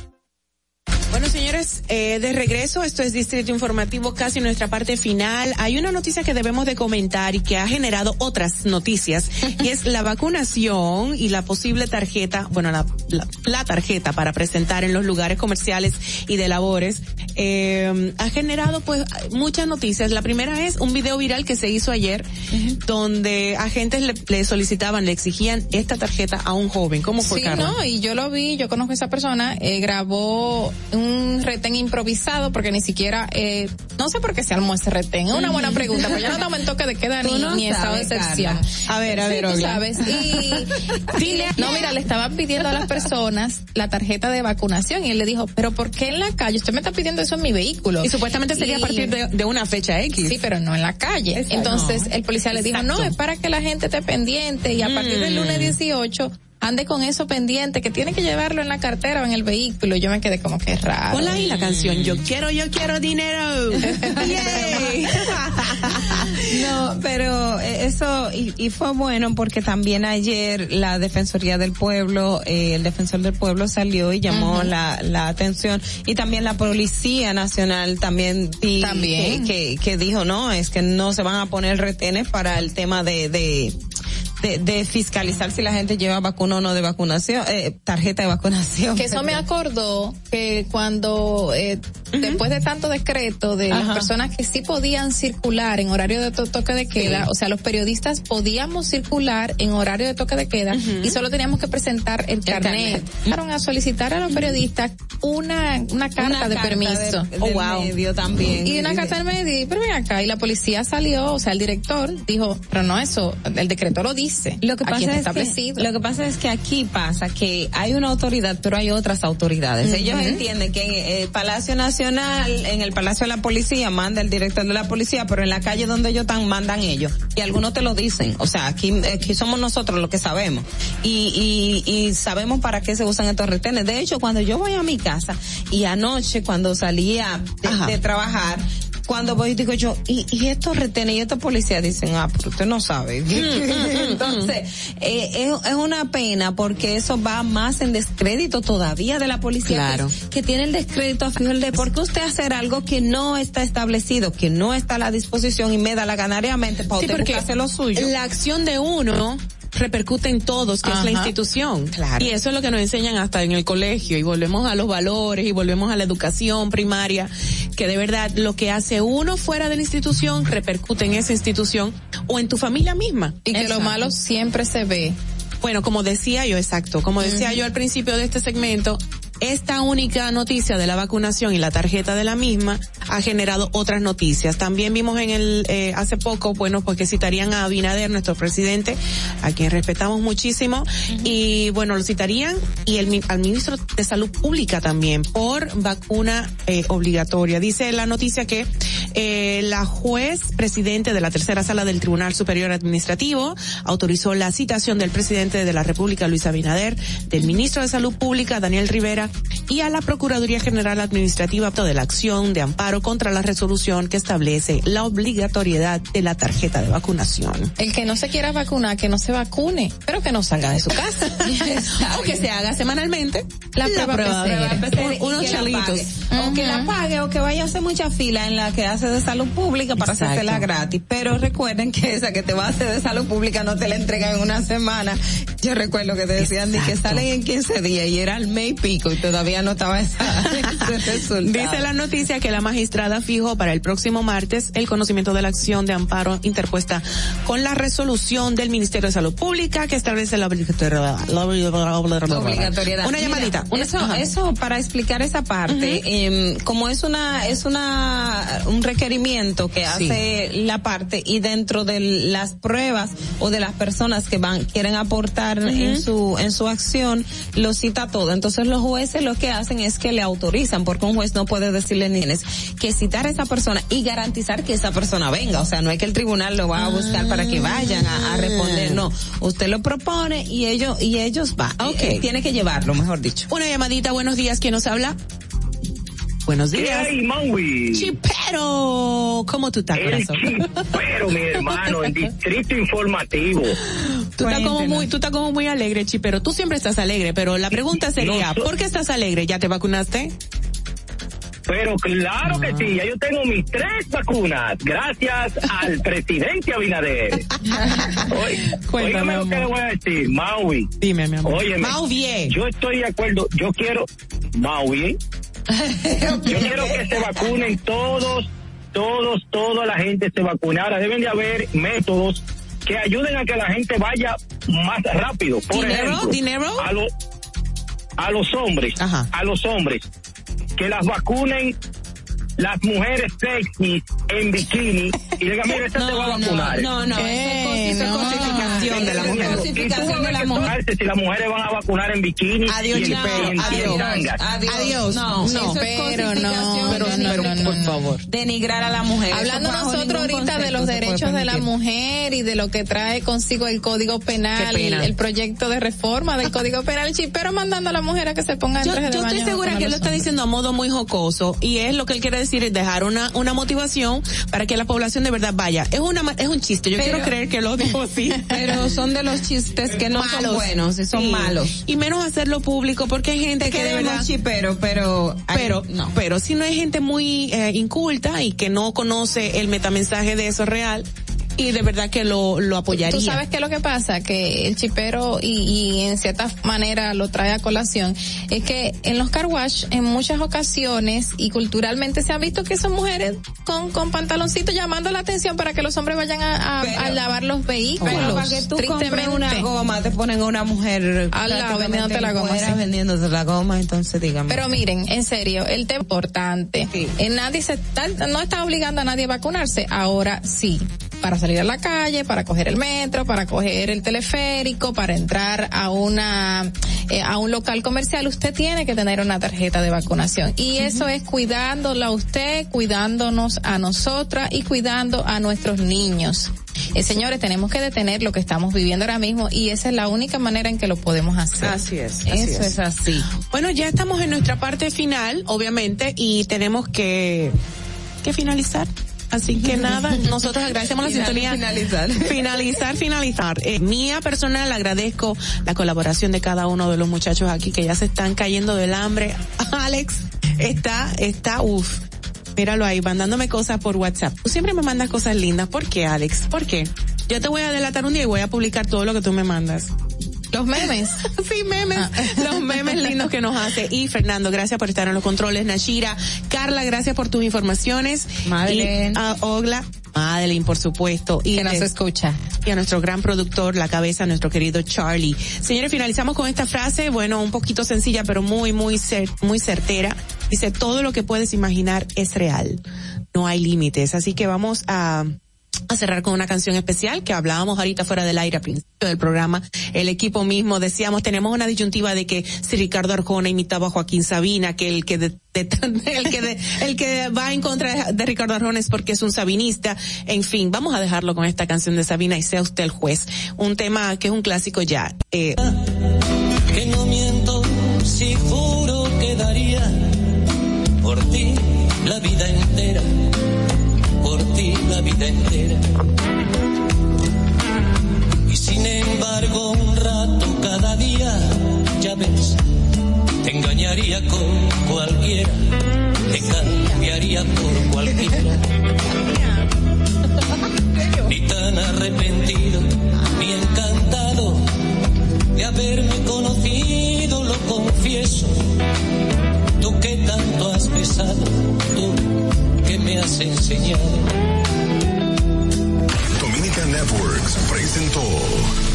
Bueno, señores, eh, de regreso, esto es Distrito Informativo, casi nuestra parte final. Hay una noticia que debemos de comentar y que ha generado otras noticias, y es la vacunación y la posible tarjeta, bueno, la, la, la tarjeta para presentar en los lugares comerciales y de labores, eh, ha generado pues muchas noticias. La primera es un video viral que se hizo ayer, donde agentes le, le, solicitaban, le exigían esta tarjeta a un joven. ¿Cómo fue, Sí, Carla? no, y yo lo vi, yo conozco a esa persona, eh, grabó un retén improvisado porque ni siquiera, eh, no sé por qué se armó ese retén. Es una buena pregunta, pero ya no estamos en toque de queda Tú ni, no ni estado de excepción. A ver, a Sí, ver, tú Olga. sabes. Y dile, no, mira, le estaban pidiendo a las personas la tarjeta de vacunación y él le dijo, pero ¿por qué en la calle? Usted me está pidiendo eso en mi vehículo. Y supuestamente sería a Y- partir de, de una fecha X. Sí, pero no en la calle. Exacto. Entonces No. el policía le dijo, no, Exacto. es para que la gente esté pendiente y a partir del Mm. lunes 18 ande con eso pendiente, que tiene que llevarlo en la cartera o en el vehículo. Yo me quedé como que raro. Ponla ahí la canción, yo quiero, yo quiero dinero. No, pero eh, es, eso, y, y fue bueno porque también ayer la Defensoría del Pueblo, eh, el defensor del pueblo salió y llamó la, la atención y también la Policía Nacional también, di- También. Que, que, que dijo, no, es que no se van a poner retenes para el tema de, de, de, de fiscalizar si la gente lleva vacuna o no de vacunación, eh, tarjeta de vacunación. Que eso me acordó que cuando, eh, después de tanto decreto de las personas que sí podían circular en horario de to- toque de queda, o sea, los periodistas podíamos circular en horario de toque de queda y solo teníamos que presentar el carnet. Fueron a solicitar a los periodistas una, una carta de carta permiso. de- del medio también. Y una carta del medio, pero ven acá, y la policía salió, o sea, el director dijo, pero no eso, el decreto lo dice. Lo que pasa es que, lo que pasa es que aquí pasa que hay una autoridad, pero hay otras autoridades. Ellos entienden que en el Palacio Nacional, en el Palacio de la Policía manda el director de la policía, pero en la calle donde ellos están mandan ellos. Y algunos te lo dicen. O sea, aquí, aquí somos nosotros los que sabemos. Y, y, y sabemos para qué se usan estos retenes. De hecho, cuando yo voy a mi casa y anoche cuando salía de, de trabajar, cuando voy digo yo, y, y estos retenes y estos policías dicen, ah, pero usted no sabe. Entonces, eh, es, es una pena porque eso va más en descrédito todavía de la policía Claro. que, que tiene el descrédito a fijo el de por qué usted hacer algo que no está establecido, que no está a la disposición y me da la ganariamente para Sí, usted porque lo suyo. la acción de uno repercute en todos, que es la institución. Y eso es lo que nos enseñan hasta en el colegio y volvemos a los valores y volvemos a la educación primaria, que de verdad lo que hace uno fuera de la institución repercute en esa institución o en tu familia misma. Y que lo malo siempre se ve. Bueno, como decía yo, exacto, como decía yo al principio de este segmento, esta única noticia de la vacunación y la tarjeta de la misma ha generado otras noticias. También vimos en el eh, hace poco, bueno, porque citarían a Abinader, nuestro presidente, a quien respetamos muchísimo, y bueno, lo citarían y el, al ministro de Salud Pública también por vacuna eh, obligatoria. Dice la noticia que eh, la juez presidente de la tercera sala del Tribunal Superior Administrativo autorizó la citación del presidente de la República, Luis Abinader, del ministro de Salud Pública, Daniel Rivera, y a la Procuraduría General Administrativa de la acción de amparo contra la resolución que establece la obligatoriedad de la tarjeta de vacunación. El que no se quiera vacunar, que no se vacune, pero que no salga de su casa. o que se haga semanalmente la, prueba, PCR, PCR. y unos la chelitos. pague. O que la pague o que vaya a hacer mucha fila en la que hace de salud pública para Exacto. hacérsela gratis. Pero recuerden que esa que te va a hacer de salud pública no te la entregan en una semana. Yo recuerdo que te decían de que salen en 15 días y era al mes y pico y todavía no estaba esa, ese. Dice la noticia que la magistrada fijó para el próximo martes el conocimiento de la acción de amparo interpuesta con la resolución del Ministerio de Salud Pública que establece la obligatoriedad. la obligatoriedad. Una Mira, llamadita. Una- eso, ajá. eso para explicar esa parte, em, como es una, es una, un requerimiento que Sí. hace la parte y dentro de las pruebas o de las personas que van, quieren aportar en su, en su acción, lo cita todo. Entonces los jueces lo que hacen es que le autorizan, porque un juez no puede decirle ni es que citar a esa persona y garantizar que esa persona venga. O sea, no es que el tribunal lo va a buscar para que vayan a, a responder, no. Usted lo propone y ellos, y ellos va. Ok. Eh, tiene que llevarlo, mejor dicho. Una llamadita. Buenos días. ¿Quién nos habla? Buenos días. hay, Maui? Chipero. ¿Cómo tú estás, El corazón? chipero, mi hermano, en Distrito Informativo. Tú estás como muy, tú estás como muy alegre, Chipero. Tú siempre estás alegre, pero la pregunta sería, No, so- ¿por qué estás alegre? ¿Ya te vacunaste? Pero claro que sí, ya yo tengo mis tres vacunas, gracias al presidente Abinader. Oye, Cuéntame, lo que le voy a decir, Maui. Dime, mi amor. Óyeme, Mauvie. yo estoy de acuerdo, yo quiero, Maui, yo quiero que se vacunen todos, todos, toda la gente se vacune. Ahora deben de haber métodos que ayuden a que la gente vaya más rápido. Por ¿Dinero? ejemplo, ¿Dinero? A, lo- a los hombres, a los hombres, que las vacunen las mujeres sexy en bikini y digan, mira, esta te va a vacunar. No, no, eso es no. cosificación de la mujer. Cosificación de la mujer. si las mujeres van a vacunar en bikini Adiós, y en, y en- y en adiós. tangas. Adiós. Adiós. No, No, eso es pero cosificación, no, Pero, denigrar- pero, por favor. denigrar a la mujer. Hablando nosotros ahorita de los derechos de la mujer y de lo que trae consigo el Código Penal, el proyecto de reforma del Código Penal, pero mandando a la mujer a que se ponga en Yo, traje de yo estoy baño segura que él lo está diciendo a modo muy jocoso y es lo que él quiere decir es dejar una, una motivación para que la población de verdad, vaya, es una es un chiste. Yo quiero creer que lo digo así. Pero son de los chistes que no son buenos, y son Sí. malos. Y menos hacerlo público porque hay gente que de verdad chipero, pero pero no. pero si no hay gente muy eh, inculta y que no conoce el metamensaje de eso real y de verdad que lo lo apoyaría. Tú sabes qué es lo que pasa, que el chipero y, y en cierta manera lo trae a colación, es que en los car wash en muchas ocasiones y culturalmente se ha visto que son mujeres con, con pantaloncitos llamando la atención para que los hombres vayan a, a- a lavar los vehículos. Pero para que tú compres una goma, te ponen a una mujer Al lado, vendiéndote la goma, sí. vendiéndote la goma, entonces dígame. Pero miren, en serio, el tema importante. Eh, nadie se está, no está obligando a nadie a vacunarse. Ahora sí. Para salir a la calle, para coger el metro, para coger el teleférico, para entrar a una, eh, a un local comercial, usted tiene que tener una tarjeta de vacunación. Y eso es cuidándola a usted, cuidándonos a nosotras y cuidando a nuestros niños. Eh, señores, tenemos que detener lo que estamos viviendo ahora mismo y esa es la única manera en que lo podemos hacer. Así es. así Eso es así. Bueno, ya estamos en nuestra parte final, obviamente, y tenemos que, que finalizar. Así que nada, nosotros agradecemos la sintonía. finalizar. Finalizar, finalizar. Eh, mía personal agradezco la colaboración de cada uno de los muchachos aquí que ya se están cayendo del hambre. Alex está, está, uff. Míralo ahí, mandándome cosas por WhatsApp. Tú siempre me mandas cosas lindas. ¿Por qué, Alex? ¿Por qué? Yo te voy a delatar un día y voy a publicar todo lo que tú me mandas. Los memes. sí, memes. Los memes lindos que nos hace. Y Fernando, gracias por estar en los controles. Nashira, Carla, gracias por tus informaciones. Madeleine. Y a Ogla, Madeline, por supuesto. Y Que nos escucha. Y a nuestro gran productor, la cabeza, nuestro querido Charlie. Señores, finalizamos con esta frase, bueno, un poquito sencilla, pero muy, muy, cer- muy certera. Dice, todo lo que puedes imaginar es real. No hay límites. Así que vamos a, a cerrar con una canción especial que hablábamos ahorita fuera del aire al principio del programa. El equipo mismo decíamos, tenemos una disyuntiva de que si Ricardo Arjona imitaba a Joaquín Sabina, que el que de- de- el que el que va en contra de, Ricardo Arjona es porque es un sabinista. En fin, vamos a dejarlo con esta canción de Sabina y sea usted el juez. Un tema que es un clásico ya. Y sin embargo un rato cada día, ya ves, te engañaría con cualquiera, te cambiaría por cualquiera. Ni tan arrepentido, ni encantado de haberme conocido, lo confieso. Tú que tanto has besado, tú que me has enseñado. Networks presentó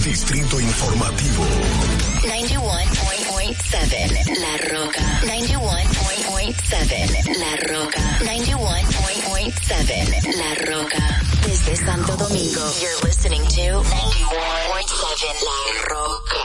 Distrito Informativo. 91.7 La Roca. 91.7 La Roca. 91.7 La Roca. Desde Santo Domingo, you're listening to 91.7 La Roca.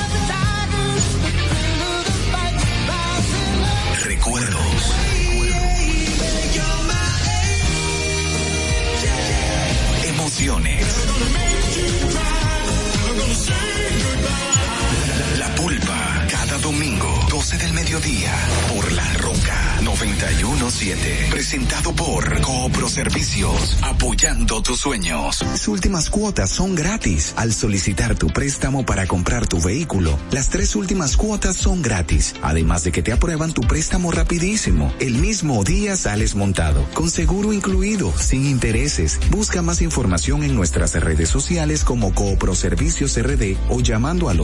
Emociones. La domingo, 12 del mediodía, por La Roca 917. Presentado por Coopro Servicios, apoyando tus sueños. Las últimas cuotas son gratis. Al solicitar tu préstamo para comprar tu vehículo, las tres últimas cuotas son gratis. Además de que te aprueban tu préstamo rapidísimo. El mismo día sales montado, con seguro incluido, sin intereses. Busca más información en nuestras redes sociales como Coopro Servicios RD o llamando al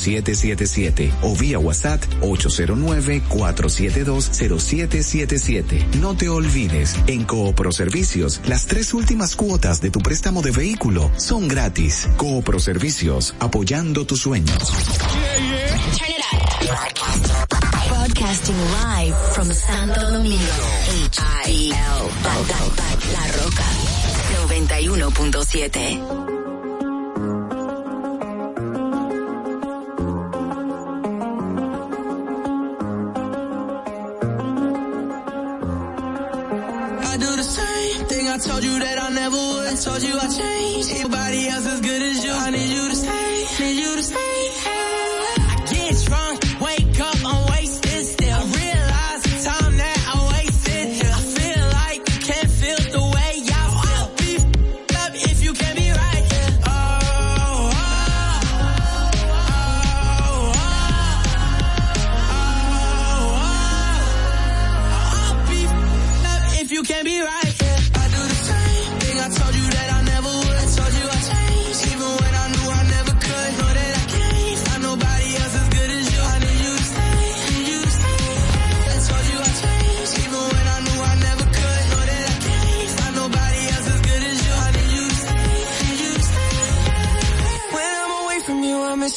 0777 o vía WhatsApp 809-472-0777. No te olvides, en Coopro Servicios, las tres últimas cuotas de tu préstamo de vehículo son gratis. Coopro Servicios, apoyando tus sueños. Yeah, yeah. Turn it up. Broadcasting live from Santo Domingo, HIL, La Roca, 91.7. told you that I never would. Told you I'd change. Nobody else as good as you. I need you to stay. Need you to stay.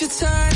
your time.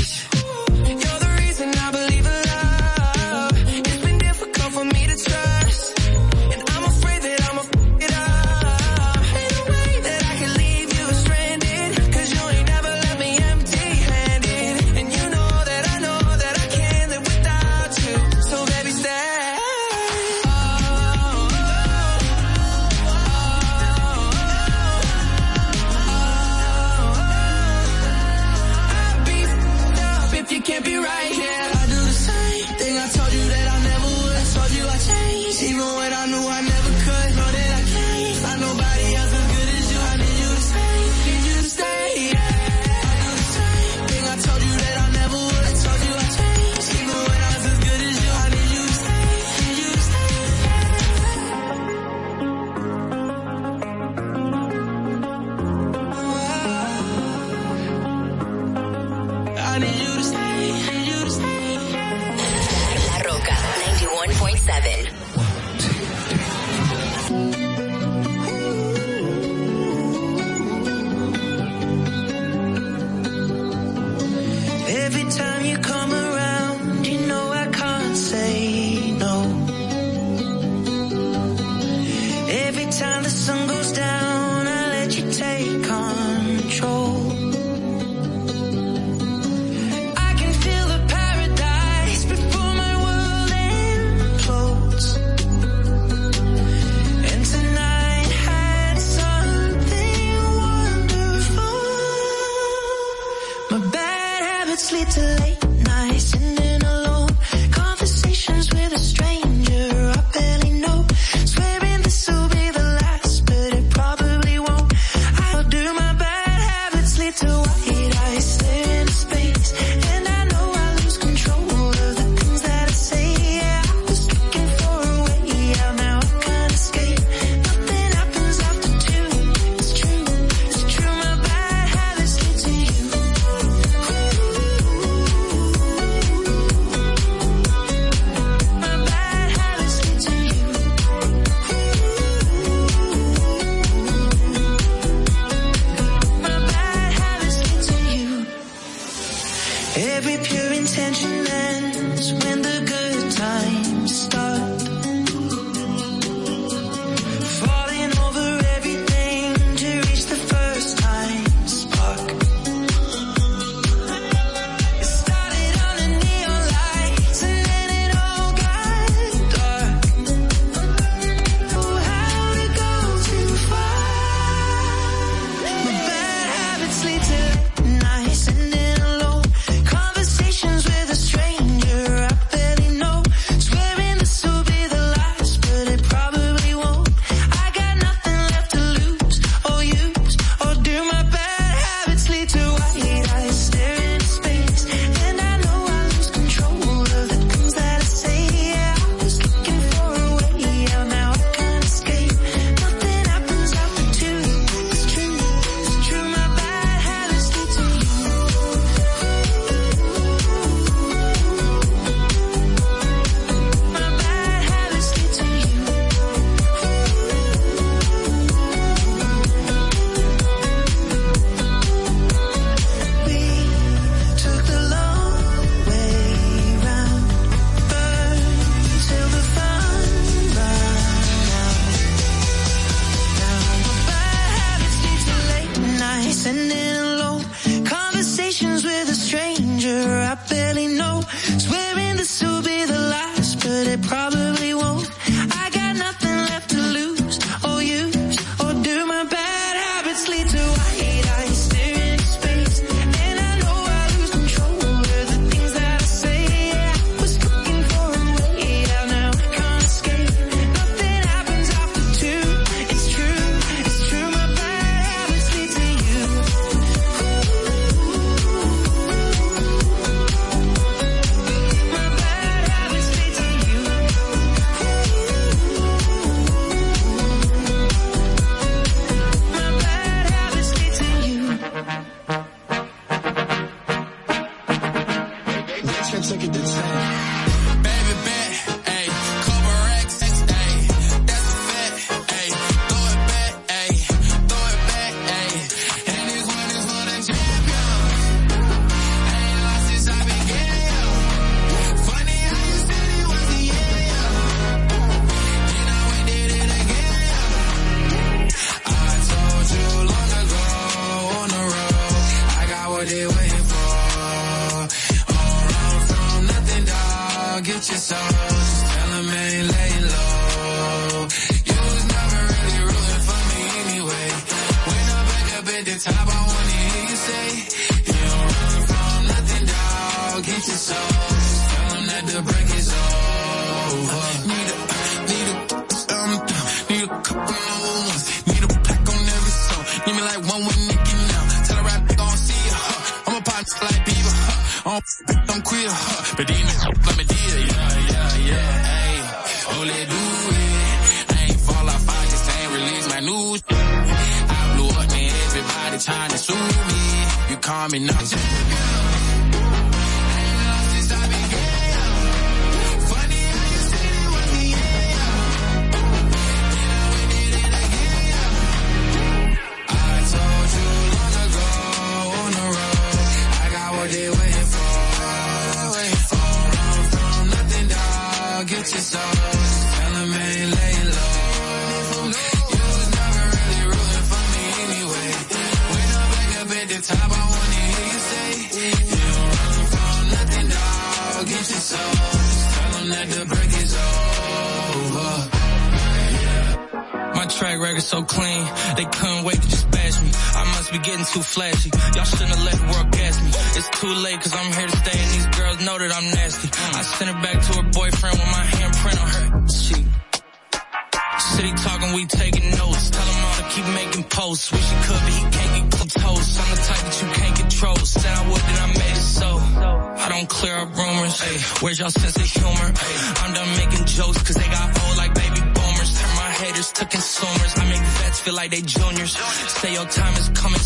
Like they juniors. Say your time is coming